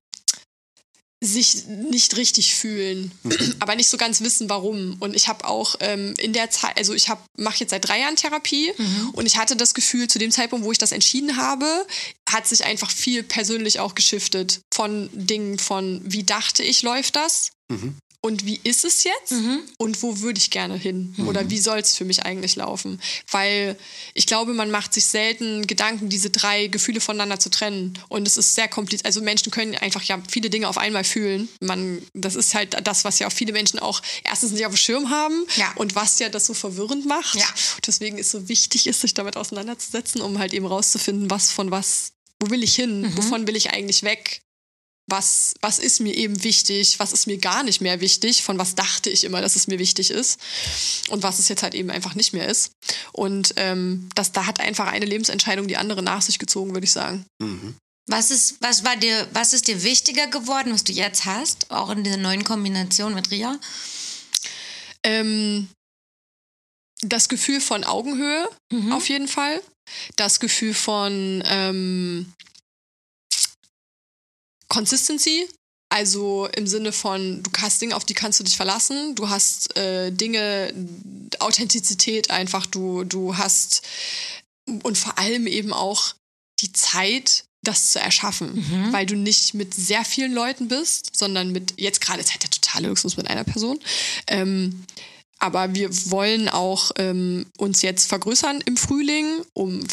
sich nicht richtig fühlen, Mhm. aber nicht so ganz wissen, warum. Und ich habe auch ähm, in der Zeit, also ich mache jetzt seit drei Jahren Therapie Mhm. und ich hatte das Gefühl, zu dem Zeitpunkt, wo ich das entschieden habe, hat sich einfach viel persönlich auch geschiftet von Dingen von, wie dachte ich, läuft das? Mhm. Und wie ist es jetzt? Und wo würde ich gerne hin? Oder wie soll es für mich eigentlich laufen? Weil ich glaube, man macht sich selten Gedanken, diese drei Gefühle voneinander zu trennen. Und es ist sehr kompliziert. Also Menschen können einfach ja viele Dinge auf einmal fühlen. Man, das ist halt das, was ja auch viele Menschen auch erstens nicht auf dem Schirm haben Ja. und was ja das so verwirrend macht. Ja. Deswegen ist so wichtig, ist, sich damit auseinanderzusetzen, um halt eben rauszufinden, was von was, wo will ich hin? Wovon will ich eigentlich weg? Was, was ist mir eben wichtig, was ist mir gar nicht mehr wichtig, von was dachte ich immer, dass es mir wichtig ist und was es jetzt halt eben einfach nicht mehr ist. Und ähm, das, da hat einfach eine Lebensentscheidung die andere nach sich gezogen, würde ich sagen. Was ist, was war dir, was ist dir wichtiger geworden, was du jetzt hast, auch in dieser neuen Kombination mit Ria? Ähm, das Gefühl von Augenhöhe Mhm. auf jeden Fall. Das Gefühl von ähm, Consistency. Also im Sinne von, du hast Dinge, auf die kannst du dich verlassen. Du hast äh, Dinge, Authentizität einfach. Du, du hast und vor allem eben auch die Zeit, das zu erschaffen, weil du nicht mit sehr vielen Leuten bist, sondern mit, jetzt gerade ist halt der totale Luxus mit einer Person. Ähm, aber wir wollen auch ähm, uns jetzt vergrößern im Frühling um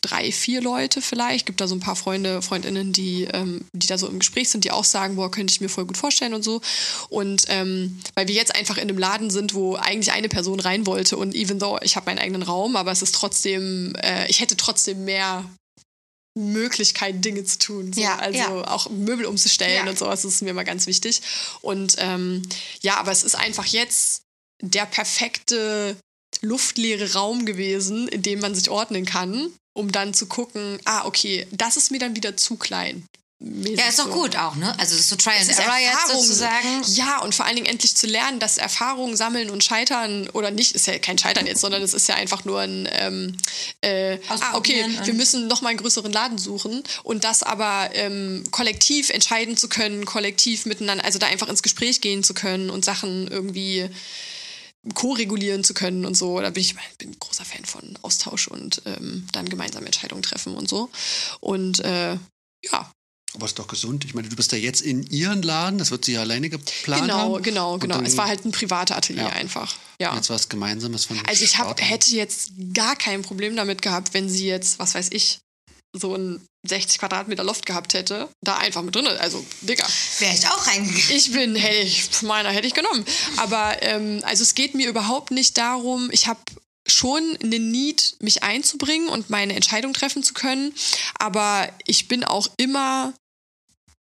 drei, vier Leute vielleicht. Gibt da so ein paar Freunde, Freundinnen, die, ähm, die da so im Gespräch sind, die auch sagen, boah, könnte ich mir voll gut vorstellen und so. Und ähm, weil wir jetzt einfach in einem Laden sind, wo eigentlich eine Person rein wollte und even though ich habe meinen eigenen Raum, aber es ist trotzdem, äh, ich hätte trotzdem mehr Möglichkeit, Dinge zu tun. So. Ja, also ja. auch Möbel umzustellen Ja. und sowas ist mir immer ganz wichtig. Und ähm, ja, aber es ist einfach jetzt der perfekte luftleere Raum gewesen, in dem man sich ordnen kann, um dann zu gucken, ah, okay, das ist mir dann wieder zu klein. Mäßig Ja, ist doch so. gut auch, ne? Also so Try and Error jetzt sozusagen. Ja, und vor allen Dingen endlich zu lernen, dass Erfahrungen sammeln und scheitern oder nicht, ist ja kein Scheitern jetzt, sondern es ist ja einfach nur ein, ähm, äh, ah, okay, wir müssen noch mal einen größeren Laden suchen und das aber ähm, kollektiv entscheiden zu können, kollektiv miteinander, also da einfach ins Gespräch gehen zu können und Sachen irgendwie ko-regulieren zu können und so. Da bin ich bin ein großer Fan von Austausch und ähm, dann gemeinsam Entscheidungen treffen und so. Und äh, ja, Aber ist doch gesund. Ich meine, du bist ja jetzt in ihren Laden, das wird sie ja alleine geplant genau, haben. genau, genau. dann- Es war halt ein privater Atelier Ja. einfach. Ja. Jetzt war es gemeinsames von Also ich hab, hätte jetzt gar kein Problem damit gehabt, wenn sie jetzt, was weiß ich, so ein 60 Quadratmeter Loft gehabt hätte, da einfach mit drin. Also, Digga. Wäre ich auch reingegangen. Ich bin, hätte ich, meiner hätte ich genommen. Aber ähm, also es geht mir überhaupt nicht darum, ich habe schon eine Need, mich einzubringen und meine Entscheidung treffen zu können. Aber ich bin auch immer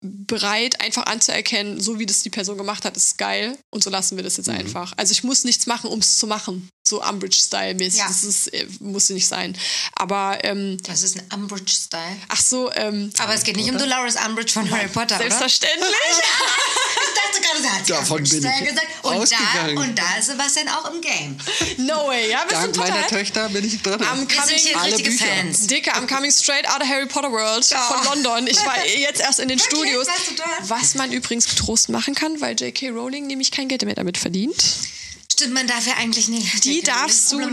bereit, einfach anzuerkennen, so wie das die Person gemacht hat, ist geil und so lassen wir das jetzt einfach. Also ich muss nichts machen, um es zu machen. So Umbridge-Style-mäßig. Ja. Das ist, äh, musste nicht sein. Aber, ähm, Das ist ein Umbridge-Style. ach so, ähm, Aber es geht nicht um Dolores Umbridge von Harry Potter, oder? selbstverständlich. Ich dachte gerade, sie hat Davon bin ich gesagt. Und ausgegangen. da, und da ist Sebastian auch im Game. no way. Ja, bist Dank du meiner. Töchter bin ich drin. Am Wir sind hier Alle richtige Bücher. Fans. Dicke, I'm coming straight out of Harry Potter World von London. Ich war jetzt erst in den Wirklich? Studios. Was man übrigens getrost machen kann, weil J.K. Rowling nämlich kein Geld mehr damit verdient. Stimmt, man darf ja eigentlich nicht. Die darfst du nicht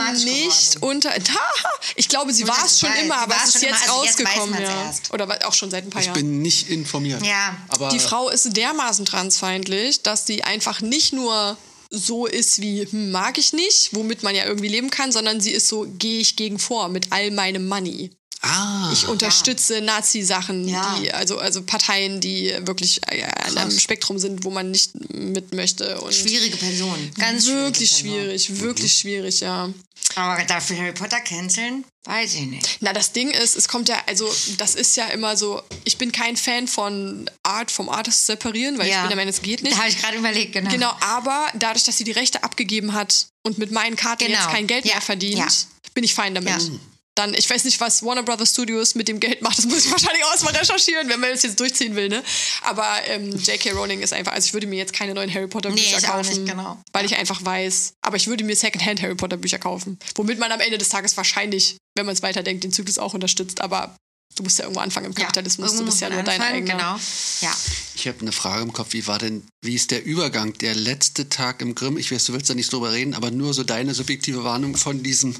geworden. unter. Ich glaube, sie war es schon immer, aber es ist schon immer, jetzt also jetzt weiß rausgekommen. man's ja. Oder war- auch schon seit ein paar ich Jahren. bin nicht informiert. Ja. Aber Die Frau ist dermaßen transfeindlich, dass sie einfach nicht nur so ist wie, hm, mag ich nicht, womit man ja irgendwie leben kann, sondern sie ist so, gehe ich gegen vor mit all meinem Money. Ah, Ich unterstütze Nazi-Sachen, Ja. also, also Parteien, die wirklich äh, an einem Spektrum sind, wo man nicht mit möchte. Und Schwierige Person. Ganz wirklich schwierige Person. schwierig, wirklich schwierig, ja. Aber dafür Harry Potter canceln? Weiß ich nicht. Na, das Ding ist, es kommt ja, also das ist ja immer so, ich bin kein Fan von Art vom Artist separieren, weil ich bin der Meinung, es geht nicht. Da habe ich gerade überlegt, genau. Genau, aber dadurch, dass sie die Rechte abgegeben hat und mit meinen Karten Genau. jetzt kein Geld Ja. mehr verdient, Ja. bin ich fein damit. Ja. Dann, ich weiß nicht, was Warner Brothers Studios mit dem Geld macht, das muss ich wahrscheinlich auch erstmal recherchieren, wenn man das jetzt durchziehen will, ne? Aber ähm, J.K. Rowling ist einfach, also ich würde mir jetzt keine neuen Harry Potter Nee, Bücher auch kaufen, nicht, genau. weil ich einfach weiß, aber ich würde mir Secondhand Harry Potter Bücher kaufen, womit man am Ende des Tages wahrscheinlich, wenn man es weiterdenkt, den Zyklus auch unterstützt, aber du musst ja irgendwo anfangen im Kapitalismus, irgendwo du bist ja nur dein eigener. Genau. Ja. ich habe eine Frage im Kopf. Wie war denn, wie ist der Übergang, der letzte Tag im Grimm? Ich weiß, du willst da nicht drüber reden, aber nur so deine subjektive Warnung von diesem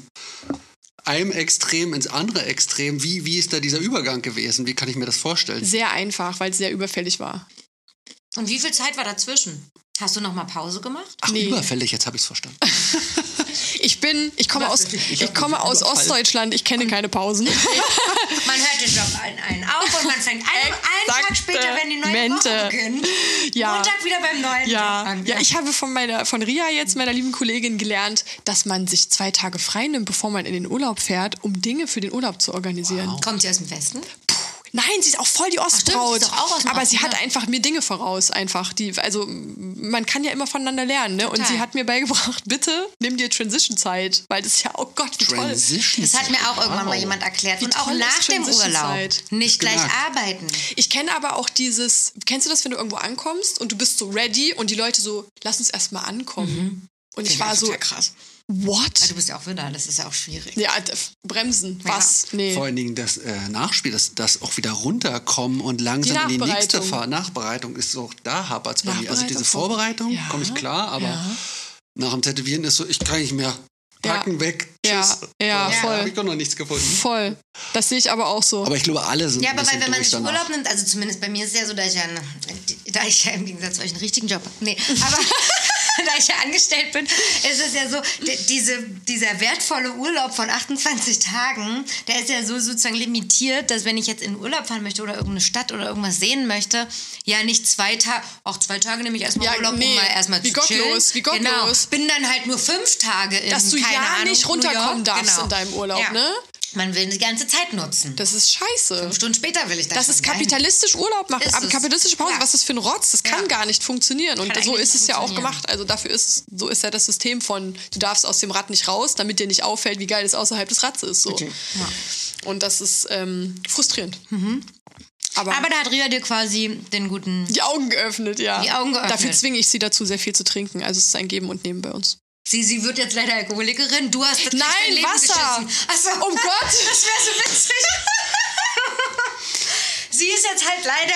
einem Extrem ins andere Extrem. Wie, wie ist da dieser Übergang gewesen? Wie kann ich mir das vorstellen? Sehr einfach, weil es sehr überfällig war. Und wie viel Zeit war dazwischen? Hast du noch mal Pause gemacht? Ach, Nee. überfällig, jetzt habe ich es verstanden. Ich bin, ich komme aus, Ich komme aus. Ostdeutschland, ich kenne keine Pausen. Man hört den Job einen, einen auf und man fängt einen, einen Tag später, wenn die neue Mente. Woche beginnt, Ja. Montag wieder beim neuen Ja, Job an. ja, ich habe von meiner, von Ria jetzt, meiner lieben Kollegin, gelernt, dass man sich zwei Tage frei nimmt, bevor man in den Urlaub fährt, um Dinge für den Urlaub zu organisieren. Kommt sie aus dem Westen? Nein, sie ist auch voll die stimmt, Ostbraut. sie aus dem aber sie Osten, hat ja. einfach mir Dinge voraus, einfach. Die, also man kann ja immer voneinander lernen, ne? Und Total. sie hat mir beigebracht, bitte nimm dir Transition-Zeit, weil das ist ja, oh Gott, wie toll. Transition. Das hat mir auch irgendwann mal jemand erklärt. Wie Und auch nach dem Urlaub. Nicht gleich Genau. arbeiten. Ich kenne aber auch dieses, kennst du das, wenn du irgendwo ankommst und du bist so ready und die Leute so, lass uns erstmal ankommen. Und ich war so, krass. What? Du bist ja auch Widder, das ist ja auch schwierig. Ja, bremsen, was? Nee. Vor allen Dingen das äh, Nachspiel, das, das auch wieder runterkommen und langsam in die nächste Nachbereitung. Phase. Nachbereitung ist so, da hapert es bei mir. Also diese Vorbereitung, Ja. komme ich klar, aber Ja. nach dem Tätowieren ist so, ich kann nicht mehr. Ja. Packen weg. Ja, Tschüss. ja, So, voll. Habe ich auch noch nichts gefunden. Voll. Das sehe ich aber auch so. Aber ich glaube, alle sind Ja, aber weil, wenn man sich. Urlaub nimmt, also zumindest bei mir ist es ja so, da ich ja, da ich ja im Gegensatz zu euch einen richtigen Job habe. Nee, aber da ich ja angestellt bin, ist es ja so, die, diese, dieser wertvolle Urlaub von 28 Tagen, der ist ja so sozusagen limitiert, dass wenn ich jetzt in Urlaub fahren möchte oder irgendeine Stadt oder irgendwas sehen möchte, ja nicht zwei Tage, auch zwei Tage nehme ich erstmal Ja, Urlaub, nee, um mal erstmal wie zu chillen. gottlos, wie gottlos. Genau, bin dann halt nur fünf Tage in, Dass du keine ja Ahnung, nicht runterkommen darfst Genau. in deinem Urlaub, ja. ne? Man will die ganze Zeit nutzen. Das ist scheiße. Stunden später will ich das Das ist sein. kapitalistisch Urlaub machen, Ist aber kapitalistische Pause, Ja. was ist das für ein Rotz? Das kann Ja. gar nicht funktionieren. Und so ist es ja auch gemacht. Also dafür ist es, so ist ja das System von, du darfst aus dem Rad nicht raus, damit dir nicht auffällt, wie geil es außerhalb des Rads ist. So. Und das ist ähm, frustrierend. Aber, Aber da hat Ria dir quasi den guten. die Augen geöffnet, ja. Die Augen geöffnet. Dafür zwinge ich sie dazu, sehr viel zu trinken. Also es ist ein Geben und Nehmen bei uns. Sie, sie wird jetzt leider Alkoholikerin. Du hast das Nein, dein Leben Wasser. geschissen. Ach so. Oh Gott. Das wäre so witzig. Sie ist jetzt halt leider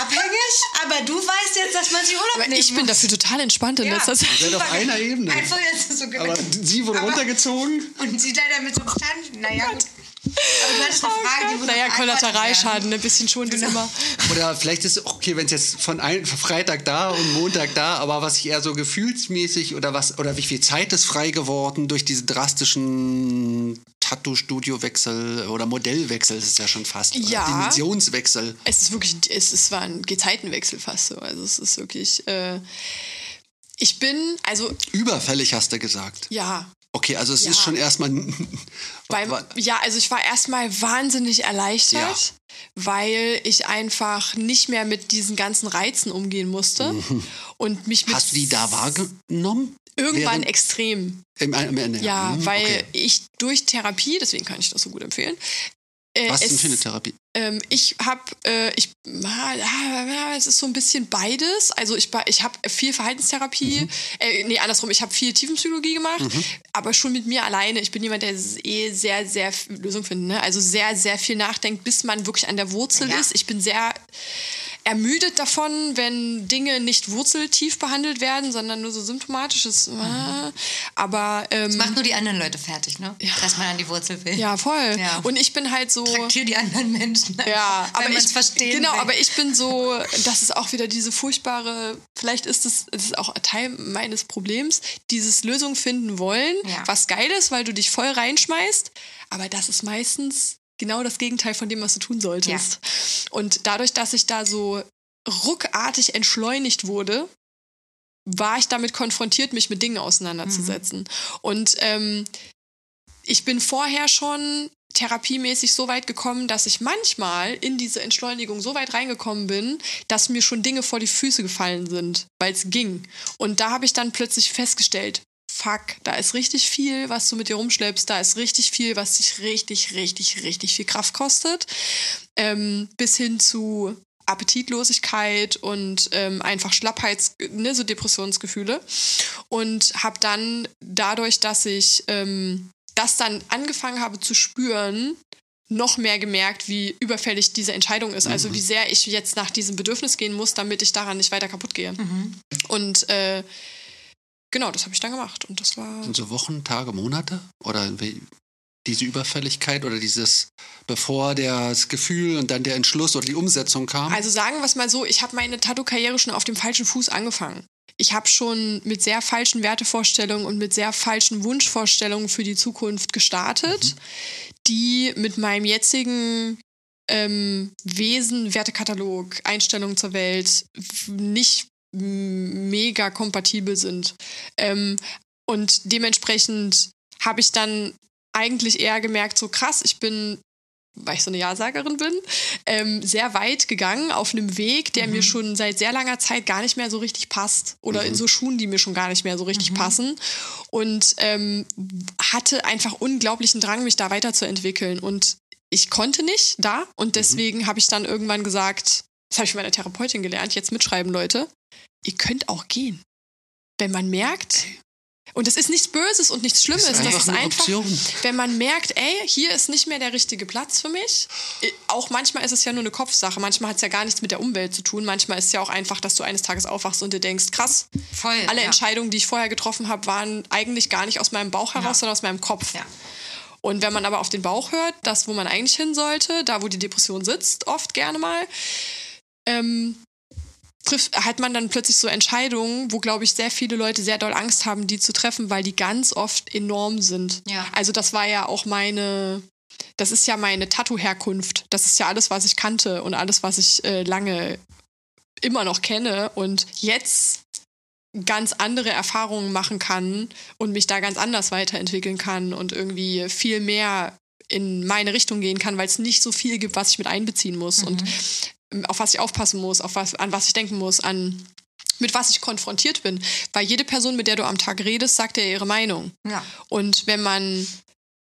abhängig, aber du weißt jetzt, dass man sie Urlaub Aber nehmen ich bin muss. dafür total entspannt in Ja. letzter Zeit. Seid auf einer Ebene. Einfach jetzt so Aber sie wurde Aber- runtergezogen. Und sie leider mit Substanz. Naja, gut. Aber du hattest eine Frage, die wurde Naja. Kollateralschaden, ein bisschen schon Genau. das immer. Oder vielleicht ist es auch okay, wenn es jetzt von ein, Freitag da und Montag da, aber was ich eher so gefühlsmäßig oder was oder wie viel Zeit ist frei geworden durch diese drastischen Tattoo-Studio-Wechsel oder Modellwechsel ist es ja schon fast. oder Ja. Dimensionswechsel. Es ist wirklich, es, es war ein Gezeitenwechsel fast so. Also es ist wirklich. Äh, ich bin, also Überfällig hast du gesagt. ja. Okay, also es Ja. ist schon erstmal. Beim, ja, also ich war erstmal wahnsinnig erleichtert, weil ich einfach nicht mehr mit diesen ganzen Reizen umgehen musste und mich Hast du die da wahrgenommen? irgendwann während- extrem. Im, am Ende. Ja, Hm, weil okay. ich durch Therapie, deswegen kann ich das so gut empfehlen. Äh, Was ist denn es- für eine Therapie? Ähm, ich habe, äh, ich, ah, es ist so ein bisschen beides. Also ich, ich habe viel Verhaltenstherapie, Mhm. äh, nee, andersrum, ich habe viel Tiefenpsychologie gemacht, aber schon mit mir alleine. Ich bin jemand, der eh sehr, sehr f- Lösung findet, ne? also sehr, sehr viel nachdenkt, bis man wirklich an der Wurzel Ja. ist. Ich bin sehr ermüdet davon, wenn Dinge nicht wurzeltief behandelt werden, sondern nur so symptomatisches. ah. Aber ähm, Macht nur die anderen Leute fertig, ne? Dass man an die Wurzel will. ja, voll. Ja. Und ich bin halt so. Traktier die anderen Menschen. Ja, aber ich es verstehen Genau, will. aber ich bin so, das ist auch wieder diese furchtbare, vielleicht ist es das ist auch Teil meines Problems, dieses Lösung finden wollen, Ja. was geil ist, weil du dich voll reinschmeißt, aber das ist meistens genau das Gegenteil von dem, was du tun solltest. Und dadurch, dass ich da so ruckartig entschleunigt wurde, war ich damit konfrontiert, mich mit Dingen auseinanderzusetzen. Und ähm, ich bin vorher schon therapiemäßig so weit gekommen, dass ich manchmal in diese Entschleunigung so weit reingekommen bin, dass mir schon Dinge vor die Füße gefallen sind, weil es ging. Und da habe ich dann plötzlich festgestellt, fuck, da ist richtig viel, was du mit dir rumschleppst, da ist richtig viel, was dich richtig, richtig, richtig viel Kraft kostet, ähm, bis hin zu Appetitlosigkeit und ähm, einfach Schlappheits, ne, so Depressionsgefühle. Und habe dann dadurch, dass ich ähm, das dann angefangen habe zu spüren, noch mehr gemerkt, wie überfällig diese Entscheidung ist. Also wie sehr ich jetzt nach diesem Bedürfnis gehen muss, damit ich daran nicht weiter kaputt gehe. Und äh, genau, das habe ich dann gemacht. Und das war. Sind so Wochen, Tage, Monate? Oder diese Überfälligkeit oder dieses, bevor das Gefühl und dann der Entschluss oder die Umsetzung kam? Also sagen wir es mal so, ich habe meine Tattoo-Karriere schon auf dem falschen Fuß angefangen. Ich habe schon mit sehr falschen Wertevorstellungen und mit sehr falschen Wunschvorstellungen für die Zukunft gestartet, die mit meinem jetzigen ähm, Wesen, Wertekatalog, Einstellungen zur Welt nicht mega kompatibel sind. Ähm, und dementsprechend habe ich dann eigentlich eher gemerkt, so krass, ich bin, weil ich so eine Ja-Sagerin bin, ähm, sehr weit gegangen auf einem Weg, der mir schon seit sehr langer Zeit gar nicht mehr so richtig passt. Oder in so Schuhen, die mir schon gar nicht mehr so richtig passen. Und ähm, hatte einfach unglaublichen Drang, mich da weiterzuentwickeln. Und ich konnte nicht da. Und deswegen habe ich dann irgendwann gesagt, das habe ich von meiner Therapeutin gelernt, jetzt mitschreiben, Leute, ihr könnt auch gehen. Wenn man merkt, und das ist nichts Böses und nichts Schlimmes, Ist das ist einfach, Option. wenn man merkt, ey, hier ist nicht mehr der richtige Platz für mich. Auch manchmal ist es ja nur eine Kopfsache. Manchmal hat es ja gar nichts mit der Umwelt zu tun. Manchmal ist es ja auch einfach, dass du eines Tages aufwachst und dir denkst, krass, Voll. alle ja. Entscheidungen, die ich vorher getroffen habe, waren eigentlich gar nicht aus meinem Bauch heraus, Ja. sondern aus meinem Kopf. Ja. Und wenn man aber auf den Bauch hört, das, wo man eigentlich hin sollte, da, wo die Depression sitzt, oft gerne mal, ähm, trifft, hat man dann plötzlich so Entscheidungen, wo, glaube ich, sehr viele Leute sehr doll Angst haben, die zu treffen, weil die ganz oft enorm sind. Ja. Also das war ja auch meine, das ist ja meine Tattoo-Herkunft. Das ist ja alles, was ich kannte und alles, was ich äh, lange immer noch kenne und jetzt ganz andere Erfahrungen machen kann und mich da ganz anders weiterentwickeln kann und irgendwie viel mehr in meine Richtung gehen kann, weil es nicht so viel gibt, was ich mit einbeziehen muss und ähm, auf was ich aufpassen muss, auf was, an was ich denken muss, an mit was ich konfrontiert bin. Weil jede Person, mit der du am Tag redest, sagt ja ihre Meinung. Ja. Und wenn man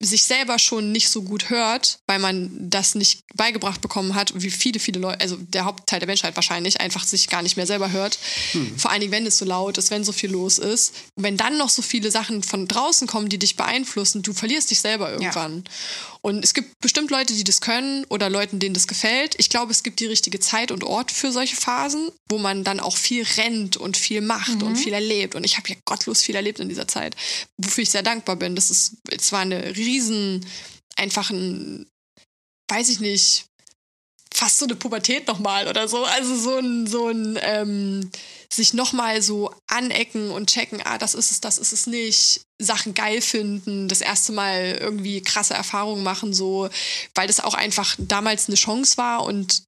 sich selber schon nicht so gut hört, weil man das nicht beigebracht bekommen hat, wie viele, viele Leute, also der Hauptteil der Menschheit wahrscheinlich, einfach sich gar nicht mehr selber hört. Vor allen Dingen, wenn es so laut ist, wenn so viel los ist. Wenn dann noch so viele Sachen von draußen kommen, die dich beeinflussen, du verlierst dich selber irgendwann. Und es gibt bestimmt Leute, die das können oder Leuten, denen das gefällt. Ich glaube, es gibt die richtige Zeit und Ort für solche Phasen, wo man dann auch viel rennt und viel macht und viel erlebt. Und ich habe ja gottlos viel erlebt in dieser Zeit, wofür ich sehr dankbar bin. Das ist, es war eine riesen, einfach ein, weiß ich nicht, fast so eine Pubertät nochmal oder so. Also so ein, so ein ähm, sich nochmal so anecken und checken, ah, das ist es, das ist es nicht. Sachen geil finden, das erste Mal irgendwie krasse Erfahrungen machen, so, weil das auch einfach damals eine Chance war und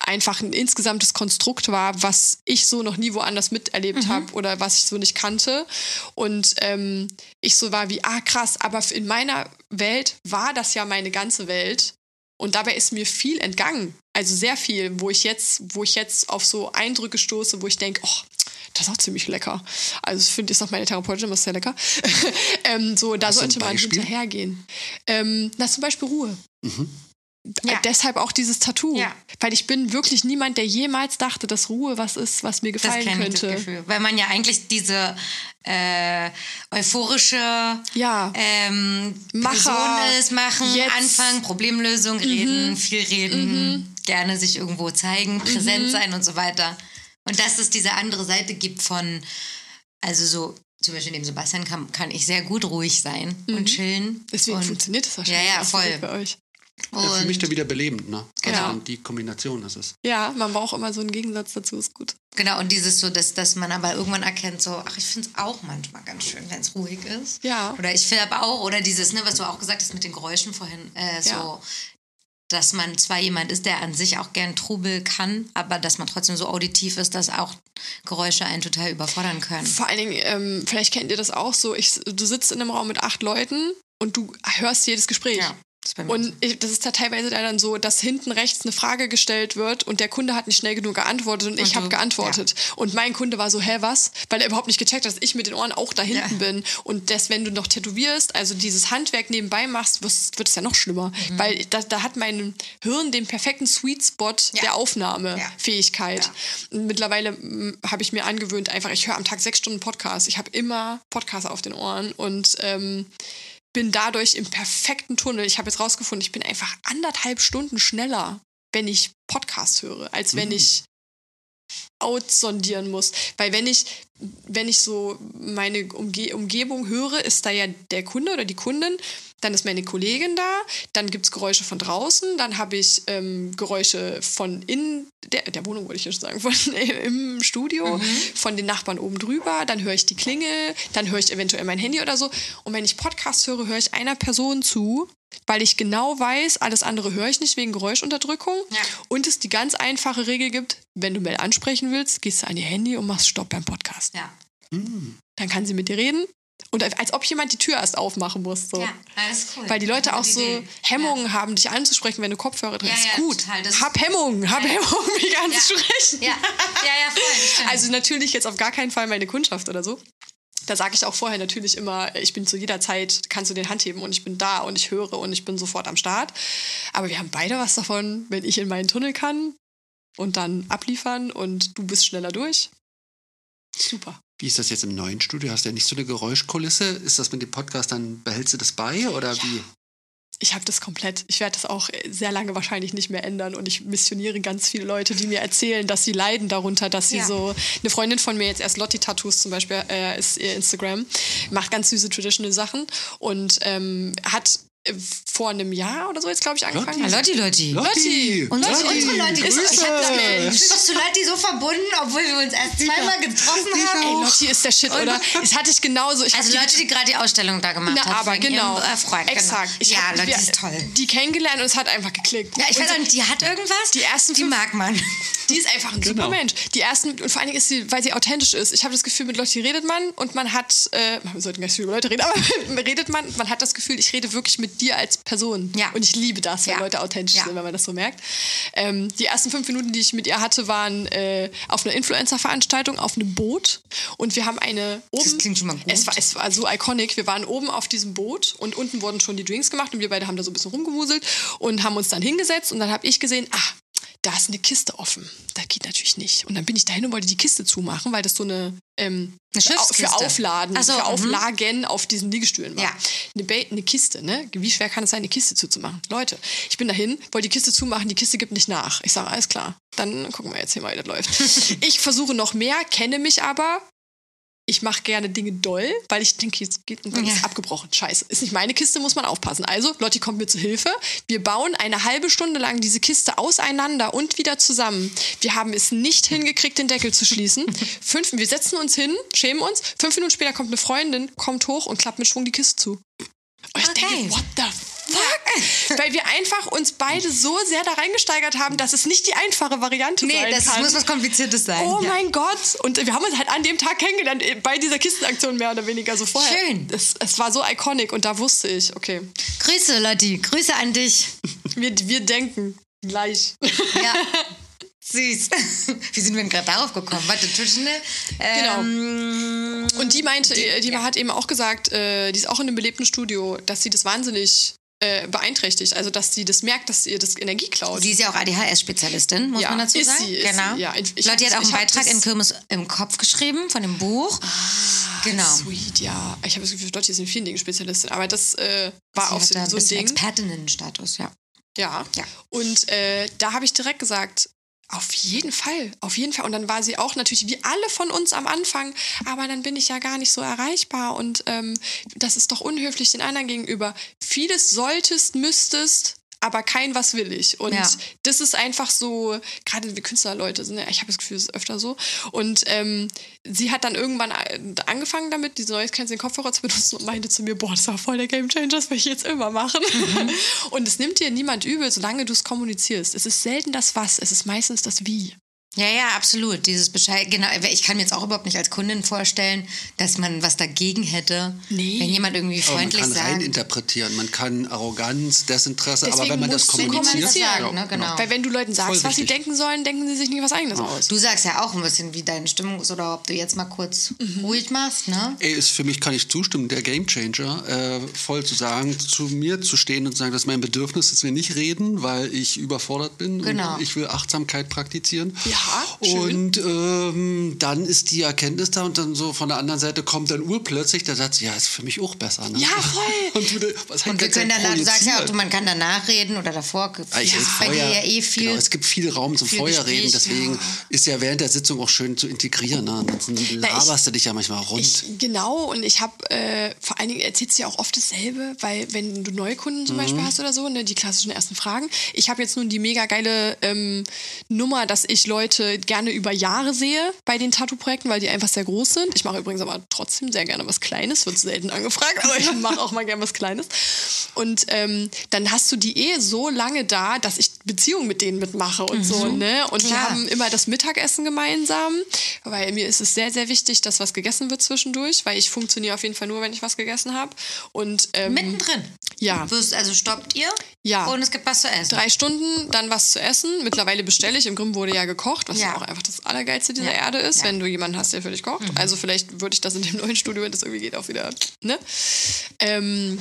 einfach ein insgesamtes Konstrukt war, was ich so noch nie woanders miterlebt habe oder was ich so nicht kannte. Und ähm, ich so war wie, ah krass, aber in meiner Welt war das ja meine ganze Welt. Und dabei ist mir viel entgangen. Also sehr viel, wo ich jetzt, wo ich jetzt auf so Eindrücke stoße, wo ich denke, oh, das ist auch ziemlich lecker. Also ich finde, ist auch meine Therapeutin immer sehr lecker. ähm, so, da sollte man hinterhergehen. Ähm, na, zum Beispiel Ruhe. Ja. Äh, Deshalb auch dieses Tattoo. Ja. Weil ich bin wirklich niemand, der jemals dachte, dass Ruhe was ist, was mir Das gefallen das könnte. Gefühl. Weil man ja eigentlich diese äh, euphorische Ja. ähm, Macher, Person ist, machen, jetzt. anfangen, Problemlösung, reden, viel reden, gerne sich irgendwo zeigen, präsent sein und so weiter. Und dass es diese andere Seite gibt von, also so, zum Beispiel neben Sebastian kann, kann ich sehr gut ruhig sein und chillen. Deswegen und, funktioniert das wahrscheinlich Ja, ja, voll. bei euch. Ja, für mich und, da wieder belebend, ne? Also Genau. dann die Kombination ist es. Ja, man braucht immer so einen Gegensatz dazu, ist gut. genau, und dieses so, dass, dass man aber irgendwann erkennt, so, ach, ich finde es auch manchmal ganz schön, wenn es ruhig ist. Ja. Oder ich finde aber auch, oder dieses, ne, was du auch gesagt hast mit den Geräuschen vorhin, äh, so, Ja. Dass man zwar jemand ist, der an sich auch gern Trubel kann, aber dass man trotzdem so auditiv ist, dass auch Geräusche einen total überfordern können. Vor allen Dingen, ähm, vielleicht kennt ihr das auch so, ich, du sitzt in einem Raum mit acht Leuten und du hörst jedes Gespräch. Ja, das Und ich, das ist da teilweise dann so, dass hinten rechts eine Frage gestellt wird und der Kunde hat nicht schnell genug geantwortet und, ich du- habe geantwortet. Und mein Kunde war so, hä, was? Weil er überhaupt nicht gecheckt hat, dass ich mit den Ohren auch da hinten Ja. bin. Und das, wenn du noch tätowierst, also dieses Handwerk nebenbei machst, wird es ja noch schlimmer. Mhm. Weil da, da hat mein Hirn den perfekten Sweet Spot Ja. der Aufnahmefähigkeit. Ja. Und Mittlerweile mm, habe ich mir angewöhnt, einfach, ich höre am Tag sechs Stunden Podcast. Ich habe immer Podcasts auf den Ohren und ähm, bin dadurch im perfekten Tunnel. Ich habe jetzt rausgefunden, ich bin einfach anderthalb Stunden schneller, wenn ich Podcast höre, als wenn ich outsondieren muss. Weil wenn ich, wenn ich so meine Umge Umgebung höre, ist da ja der Kunde oder die Kundin, dann ist meine Kollegin da, dann gibt es Geräusche von draußen, dann habe ich ähm, Geräusche von in der, der Wohnung, wollte ich ja schon sagen, von im Studio, von den Nachbarn oben drüber, dann höre ich die Klingel, dann höre ich eventuell mein Handy oder so. Und wenn ich Podcast höre, höre ich einer Person zu, weil ich genau weiß, alles andere höre ich nicht wegen Geräuschunterdrückung. Ja. Und es die ganz einfache Regel gibt, wenn du Mel ansprechen willst, gehst du an ihr Handy und machst Stopp beim Podcast. Ja. Dann kann sie mit dir reden. Und als ob jemand die Tür erst aufmachen muss. So. ja, alles cool. Weil die Leute auch so Idee. Hemmungen haben, dich anzusprechen, wenn du Kopfhörer trägst. Ja, ja, Gut, total, das- hab Hemmungen, hab Ja. Hemmungen, mich Ja. anzusprechen. Ja, ja, ja, voll. das. Also natürlich jetzt auf gar keinen Fall meine Kundschaft oder so. Da sage ich auch vorher natürlich immer, ich bin zu jeder Zeit, kannst du den Hand heben und ich bin da und ich höre und ich bin sofort am Start. Aber wir haben beide was davon, wenn ich in meinen Tunnel kann und dann abliefern und du bist schneller durch. Super. Wie ist das jetzt im neuen Studio? Hast du ja nicht so eine Geräuschkulisse? Ist das mit dem Podcast dann, behältst du das bei oder wie? Ich habe das komplett. Ich werde das auch sehr lange wahrscheinlich nicht mehr ändern. Und ich missioniere ganz viele Leute, die mir erzählen, dass sie leiden darunter, dass sie Ja. so. Eine Freundin von mir, jetzt erst Lotti Tattoos zum Beispiel, äh, ist ihr Instagram, macht ganz süße traditional Sachen und ähm, hat äh, vor einem Jahr oder so jetzt, glaube ich, angefangen. Lotti, Lotti. Lotti! Unsere, Lotti, unsere Leute, Grüße. ich hab bin zu Lotti so verbunden, obwohl wir uns erst zweimal getroffen ich haben. Ey, Lotti ist der Shit, oder? Das hatte ich genauso. Ich Also die- Leute, die gerade die Ausstellung da gemacht Na, hat. aber genau. Ihrem, äh, Freund, Exakt. Genau. Ich ja, hab- Leute, wir- die ist toll. Die kennengelernt und es hat einfach geklickt. Ja, ich und weiß auch nicht, die hat irgendwas. Die ersten die fünf- mag man. Die ist einfach ein Genau. super Mensch. Die ersten, und vor allen Dingen ist sie, weil sie authentisch ist. Ich habe das Gefühl, mit Lotti redet man und man hat, äh, wir sollten gar nicht so über Leute reden, aber redet man, man hat das Gefühl, ich rede wirklich mit dir als Person. Ja. Und ich liebe das, wenn Ja. Leute authentisch Ja. sind, wenn man das so merkt. Ähm, die ersten fünf Minuten, die ich mit ihr hatte, waren äh, auf einer Influencer-Veranstaltung auf einem Boot und wir haben eine oben. Das klingt schon mal gut. Es war, es war so iconic. Wir waren oben auf diesem Boot und unten wurden schon die Drinks gemacht und wir beide haben da so ein bisschen rumgewuselt und haben uns dann hingesetzt und dann habe ich gesehen, ah, da ist eine Kiste offen. Das geht natürlich nicht. Und dann bin ich dahin und wollte die Kiste zumachen, weil das so eine, ähm, Eine für. Aufladen, so, für mhm. Auflagen auf diesen Liegestühlen war. Ja. Eine, ba eine Kiste, ne? Wie schwer kann es sein, eine Kiste zuzumachen? Leute, ich bin dahin, wollte die Kiste zumachen, die Kiste gibt nicht nach. Ich sage, alles klar, dann gucken wir jetzt hier mal, wie das läuft. ich versuche noch mehr, kenne mich aber. Ich mache gerne Dinge doll, weil ich denke, jetzt geht und dann Ja. ist abgebrochen. Scheiße. Ist nicht meine Kiste, muss man aufpassen. Also, Lotti kommt mir zu Hilfe. Wir bauen eine halbe Stunde lang diese Kiste auseinander und wieder zusammen. Wir haben es nicht hingekriegt, den Deckel zu schließen. Fünf, wir setzen uns hin, schämen uns. Fünf Minuten später kommt eine Freundin, kommt hoch und klappt mit Schwung die Kiste zu. Und ich Okay. denke, what the fuck? Weil wir einfach uns beide so sehr da reingesteigert haben, dass es nicht die einfache Variante Nee, sein das kann. muss was Kompliziertes sein. Oh ja. mein Gott! Und wir haben uns halt an dem Tag kennengelernt, äh, bei dieser Kistenaktion mehr oder weniger so vorher. Schön. Es, es war so iconic und da wusste ich, okay, Grüße, Lotti. Grüße an dich. wir, wir denken gleich. Ja. Süß. Wie sind wir denn gerade darauf gekommen? Warte, schnell. Genau. Ähm, Und die meinte, die, die hat eben auch gesagt, äh, die ist auch in einem belebten Studio, dass sie das wahnsinnig äh, beeinträchtigt. Also, dass sie das merkt, dass ihr das Energie klaut. Sie ist ja auch ADHS-Spezialistin, muss Ja, man dazu ist sagen. sie, ist genau. sie, ja. Ich Lotti hab- hat auch einen Beitrag in Kirmes im Kopf geschrieben von dem Buch. genau. Sweet, ja. Ich habe das Gefühl, Dottie ist in vielen Dingen Spezialistin. Aber das äh, war Sie auch so, so ein Ding. Expertinnenstatus, ja. Ja. Ja. Und äh, da habe ich direkt gesagt, auf jeden Fall, auf jeden Fall. Und dann war sie auch natürlich wie alle von uns am Anfang, aber dann bin ich ja gar nicht so erreichbar und ähm, das ist doch unhöflich den anderen gegenüber. Vieles solltest, müsstest, aber kein was will ich. Und Ja. das ist einfach so, gerade wir Künstlerleute sind ja, ich habe das Gefühl, es ist öfter so. Und ähm, sie hat dann irgendwann äh, angefangen damit, diese Noise Canceling Kopfhörer zu benutzen und meinte zu mir, boah, das war voll der Game Changer, das will ich jetzt immer machen. Mhm. Und es nimmt dir niemand übel, solange du es kommunizierst. Es ist selten das Was, es ist meistens das Wie. Ja, ja, absolut. Dieses Bescheid, genau. Ich kann mir jetzt auch überhaupt nicht als Kundin vorstellen, dass man was dagegen hätte, Nee. wenn jemand irgendwie Aber man freundlich kann sagt. reininterpretieren, man kann Arroganz, Desinteresse, aber Deswegen wenn man das kommuniziert, sagt, kommunizieren. ne? Genau. Weil wenn du Leuten sagst, was sie denken sollen, denken sie sich nie was eigenes aus. Du sagst ja auch ein bisschen, wie deine Stimmung ist oder ob du jetzt mal kurz Mhm. ruhig machst, ne? Ey, ist für mich, kann ich zustimmen, der Gamechanger, äh, voll zu sagen, zu mir zu stehen und zu sagen, das ist mein Bedürfnis, dass wir nicht reden, weil ich überfordert bin Genau. und ich will Achtsamkeit praktizieren. Ja, Und ähm, dann ist die Erkenntnis da und dann so von der anderen Seite kommt dann urplötzlich der Satz, ja, ist für mich auch besser. Ne? Ja, voll. und du, was Und wir können danach, du sagst ja auch, du, man kann danach reden oder davor. Ah, ich ja, bei dir vorher- ja eh viel. Genau, es gibt viel Raum zum Feuerreden, deswegen ist ja während der Sitzung auch schön zu integrieren. Ne? Ansonsten laberst du dich ja manchmal rund. Ich, genau, und ich habe äh, vor allen Dingen erzählst du ja auch oft dasselbe, weil wenn du Neukunden zum Mhm. Beispiel hast oder so, ne, die klassischen ersten Fragen. Ich habe jetzt nun die mega geile ähm, Nummer, dass ich Leute gerne über Jahre sehe bei den Tattoo-Projekten, weil die einfach sehr groß sind. Ich mache übrigens aber trotzdem sehr gerne was Kleines, wird selten angefragt, aber ich mache auch mal gerne was Kleines. Und ähm, dann hast du die eh so lange da, dass ich Beziehungen mit denen mitmache und so, ne? Und wir Klar. haben immer das Mittagessen gemeinsam, weil mir ist es sehr, sehr wichtig, dass was gegessen wird zwischendurch, weil ich funktioniere auf jeden Fall nur, wenn ich was gegessen habe. Und ähm, Mittendrin. Ja. Also stoppt ihr Ja. und es gibt was zu essen. drei Stunden, dann was zu essen. Mittlerweile bestelle ich. Im Grimm wurde ja gekocht, was ja, Ja. auch einfach das Allergeilste dieser Ja. Erde ist, Ja. wenn du jemanden hast, der für dich kocht. Also vielleicht würde ich das in dem neuen Studio, wenn das irgendwie geht, auch wieder, ne? Ähm,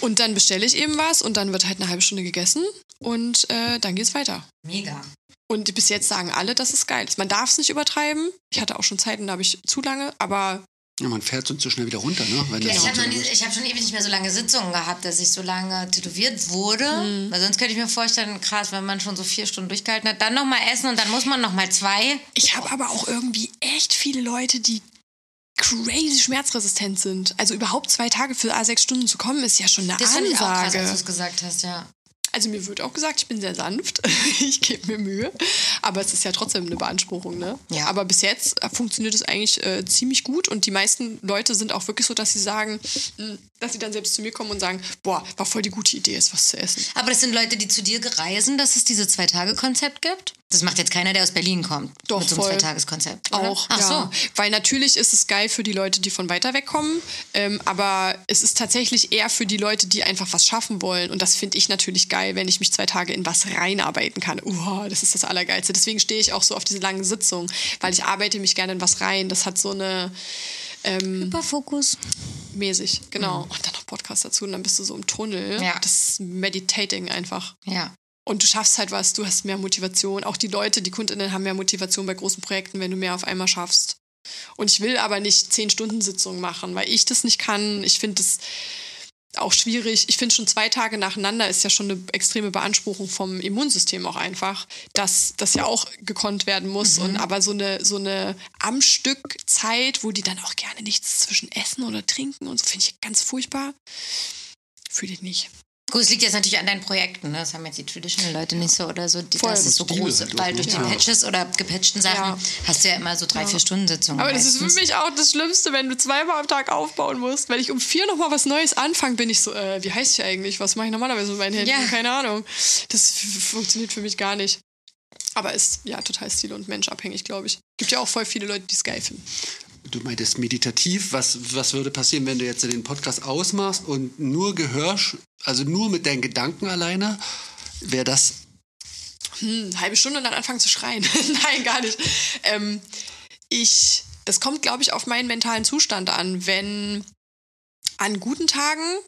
und dann bestelle ich eben was und dann wird halt eine halbe Stunde gegessen und äh, dann geht's weiter. Mega. Und bis jetzt sagen alle, dass es geil ist. Man darf es nicht übertreiben. Ich hatte auch schon Zeiten, da habe ich zu lange, aber Ja, man fährt sonst so schnell wieder runter, ne? Wenn das Ich so habe hab schon ewig nicht mehr so lange Sitzungen gehabt, dass ich so lange tätowiert wurde. Mhm. Weil sonst könnte ich mir vorstellen, krass, wenn man schon so vier Stunden durchgehalten hat, dann nochmal essen und dann muss man nochmal zwei. ich habe aber auch irgendwie echt viele Leute, die crazy schmerzresistent sind. Also überhaupt zwei Tage für A6 Stunden zu kommen, ist ja schon eine Das fand ich auch krass, als du Ansage. es gesagt hast, ja. Also mir wird auch gesagt, ich bin sehr sanft. ich gebe mir Mühe. Aber es ist ja trotzdem eine Beanspruchung, ne? Ja. Aber bis jetzt äh, funktioniert es eigentlich äh, ziemlich gut und die meisten Leute sind auch wirklich so, dass sie sagen, mh, dass sie dann selbst zu mir kommen und sagen, boah, war voll die gute Idee, ist was zu essen. Aber das sind Leute, die zu dir gereisen, dass es diese Zwei-Tage-Konzept gibt? Das macht jetzt keiner, der aus Berlin kommt. Doch, Mit so einem. Zwei-Tages-Konzept. Auch, Ach ja. so. Weil natürlich ist es geil für die Leute, die von weiter weg kommen, ähm, aber es ist tatsächlich eher für die Leute, die einfach was schaffen wollen. Und das finde ich natürlich geil, wenn ich mich zwei Tage in was reinarbeiten kann. Uah, das ist das Allergeilste. Deswegen stehe ich auch so auf diese langen Sitzungen, weil ich arbeite mich gerne in was rein. Das hat so eine ähm, Hyperfokus. mäßig, genau. Und dann noch Podcast dazu und dann bist du so im Tunnel. Mhm. Ja. Das ist Meditating einfach. Ja. Und du schaffst halt was, du hast mehr Motivation. Auch die Leute, die KundInnen haben mehr Motivation bei großen Projekten, wenn du mehr auf einmal schaffst. Und ich will aber nicht zehn Stunden Sitzungen machen, weil ich das nicht kann. Ich finde das auch schwierig. Ich finde schon zwei Tage nacheinander ist ja schon eine extreme Beanspruchung vom Immunsystem auch einfach, dass das ja auch gekonnt werden muss. Und aber so eine, so eine am Stück Zeit, wo die dann auch gerne nichts zwischen Essen oder Trinken und so, finde ich ganz furchtbar. Fühle ich nicht. Gut, es liegt jetzt natürlich an deinen Projekten. Ne? Das haben jetzt die Traditional-Leute nicht so oder so. Die, Voll. das ist so groß, weil durch die Ja. Patches oder gepatchten Sachen Ja. hast du ja immer so drei, vier Stunden Sitzungen. Aber das ist für meistens. mich auch das Schlimmste, wenn du zweimal am Tag aufbauen musst. Wenn ich um vier nochmal was Neues anfange, bin ich so, äh, wie heißt ich eigentlich? Was mache ich normalerweise mit meinen Händen? Ja. Keine Ahnung. Das funktioniert für mich gar nicht. Aber ist ja total stil- und menschabhängig, glaube ich. Gibt ja auch voll viele Leute, die es geil finden. Du meintest meditativ. Was, was würde passieren, wenn du jetzt den Podcast ausmachst und nur Gehör, also nur mit deinen Gedanken alleine, wäre das Hm, halbe Stunde und dann anfangen zu schreien. Nein, gar nicht. Ähm, ich, das kommt, glaube ich, auf meinen mentalen Zustand an. Wenn an guten Tagen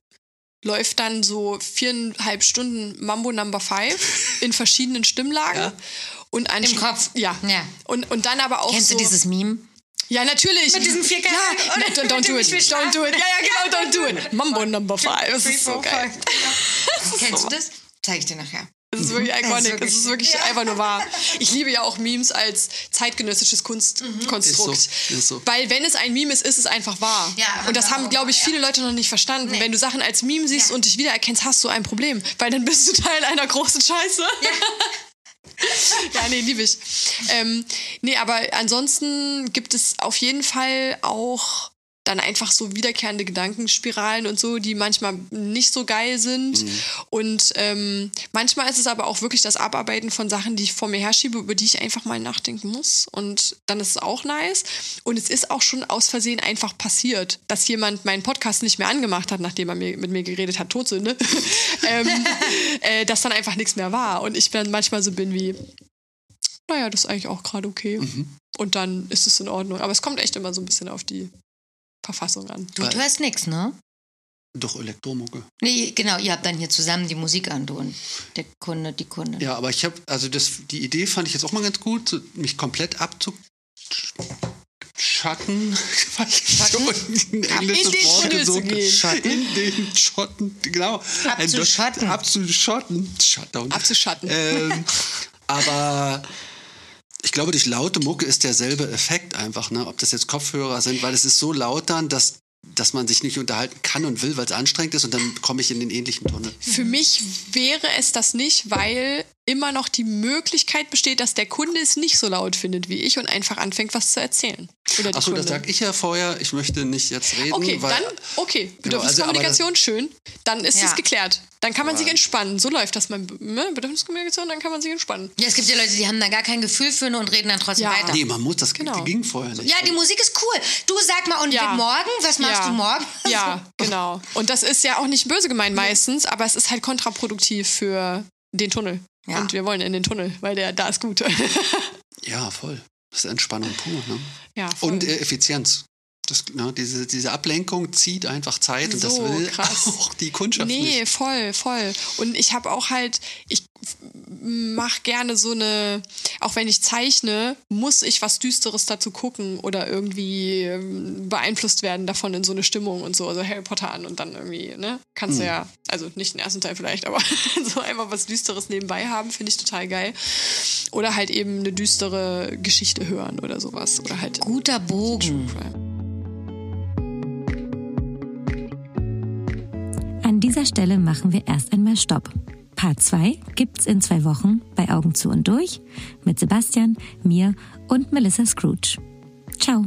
läuft dann so viereinhalb Stunden Mambo Number Five in verschiedenen Stimmlagen. Ja. Und an Im Kopf. Ja. Ja. Und, und dann aber auch Kennst so. du dieses Meme? Ja, natürlich. Mit diesen vier Ja, Kanälen, oder? don't, don't do it. Don't schlafen. do it. Ja, ja, genau, don't do it. Mambo Number Five. Das ist so geil. Kennst du das? Zeig ich dir nachher. Es ist wirklich Das ist iconic. wirklich- Es ist wirklich Ja. einfach nur wahr. Ich liebe ja auch Memes als zeitgenössisches Kunstkonstrukt. Ist so, ist so. Weil wenn es ein Meme ist, ist es einfach wahr. Ja, und das haben, glaube ich, ja. viele Leute noch nicht verstanden. Nee. Wenn du Sachen als Meme siehst Ja. und dich wiedererkennst, hast du ein Problem. Weil dann bist du Teil einer großen Scheiße. Ja, nee, liebe ich. Ähm, nee, aber ansonsten gibt es auf jeden Fall auch dann einfach so wiederkehrende Gedankenspiralen und so, die manchmal nicht so geil sind. Und ähm, manchmal ist es aber auch wirklich das Abarbeiten von Sachen, die ich vor mir herschiebe, über die ich einfach mal nachdenken muss. Und dann ist es auch nice. Und es ist auch schon aus Versehen einfach passiert, dass jemand meinen Podcast nicht mehr angemacht hat, nachdem er mir, mit mir geredet hat, Todsünde. ähm, äh, dass dann einfach nichts mehr war. Und ich dann manchmal so bin wie, naja, das ist eigentlich auch gerade okay. Und dann ist es in Ordnung. Aber es kommt echt immer so ein bisschen auf die Verfassung an. Du Weil- hörst nichts, ne? doch Elektromucke. Nee, genau, ihr habt dann hier zusammen die Musik an, du und der Kunde, die Kundin. Ja, aber ich habe, also das, die Idee fand ich jetzt auch mal ganz gut, so mich komplett abzuschatten. Schatten? Englisches In den Wort gesucht. gehen. Schatten. In den Schotten, genau. Abzuschatten. Abzuschotten. Shutdown. Abzuschatten. Ähm, aber ich glaube, durch laute Mucke ist derselbe Effekt einfach, ne? Ob das jetzt Kopfhörer sind, weil es ist so laut dann, dass, dass man sich nicht unterhalten kann und will, weil es anstrengend ist und dann komme ich in den ähnlichen Tunnel. Für mich wäre es das nicht, weil immer noch die Möglichkeit besteht, dass der Kunde es nicht so laut findet wie ich und einfach anfängt, was zu erzählen. Achso, das sag ich ja vorher, ich möchte nicht jetzt reden. Okay, weil, dann, okay, Genau, also, Bedürfniskommunikation, schön. Dann ist Ja. es geklärt. Dann kann man sich entspannen. So läuft das mal. Ne? Bedürfniskommunikation, dann kann man sich entspannen. Ja, es gibt ja Leute, die haben da gar kein Gefühl für und reden dann trotzdem Ja. weiter. Nee, man muss, das Genau. ging vorher nicht. Ja, die Musik ist cool. Du sag mal, und Ja. morgen? Was machst Ja. du morgen? Ja, genau. Und das ist ja auch nicht böse gemeint meistens, aber es ist halt kontraproduktiv für den Tunnel. Ja. Und wir wollen in den Tunnel, weil der da ist gut. Ja, voll. Das ist Entspannung pur. Ne? ja, voll. Und äh, Effizienz. Das, ne, diese, diese Ablenkung zieht einfach Zeit und das So will krass. auch die Kundschaft Nee, nicht. voll, voll. Und ich habe auch halt, ich mache gerne so eine, auch wenn ich zeichne, muss ich was Düsteres dazu gucken oder irgendwie ähm, beeinflusst werden davon in so eine Stimmung und so, also Harry Potter an und dann irgendwie, ne? Kannst du ja, also nicht den ersten Teil vielleicht, aber so einfach was Düsteres nebenbei haben, finde ich total geil. Oder halt eben eine düstere Geschichte hören oder sowas. Oder halt Guter Bogen. An dieser Stelle machen wir erst einmal Stopp. Part 2 gibt's in zwei Wochen bei Augen zu und durch mit Sebastian, mir und Melissa Scrooge. Ciao.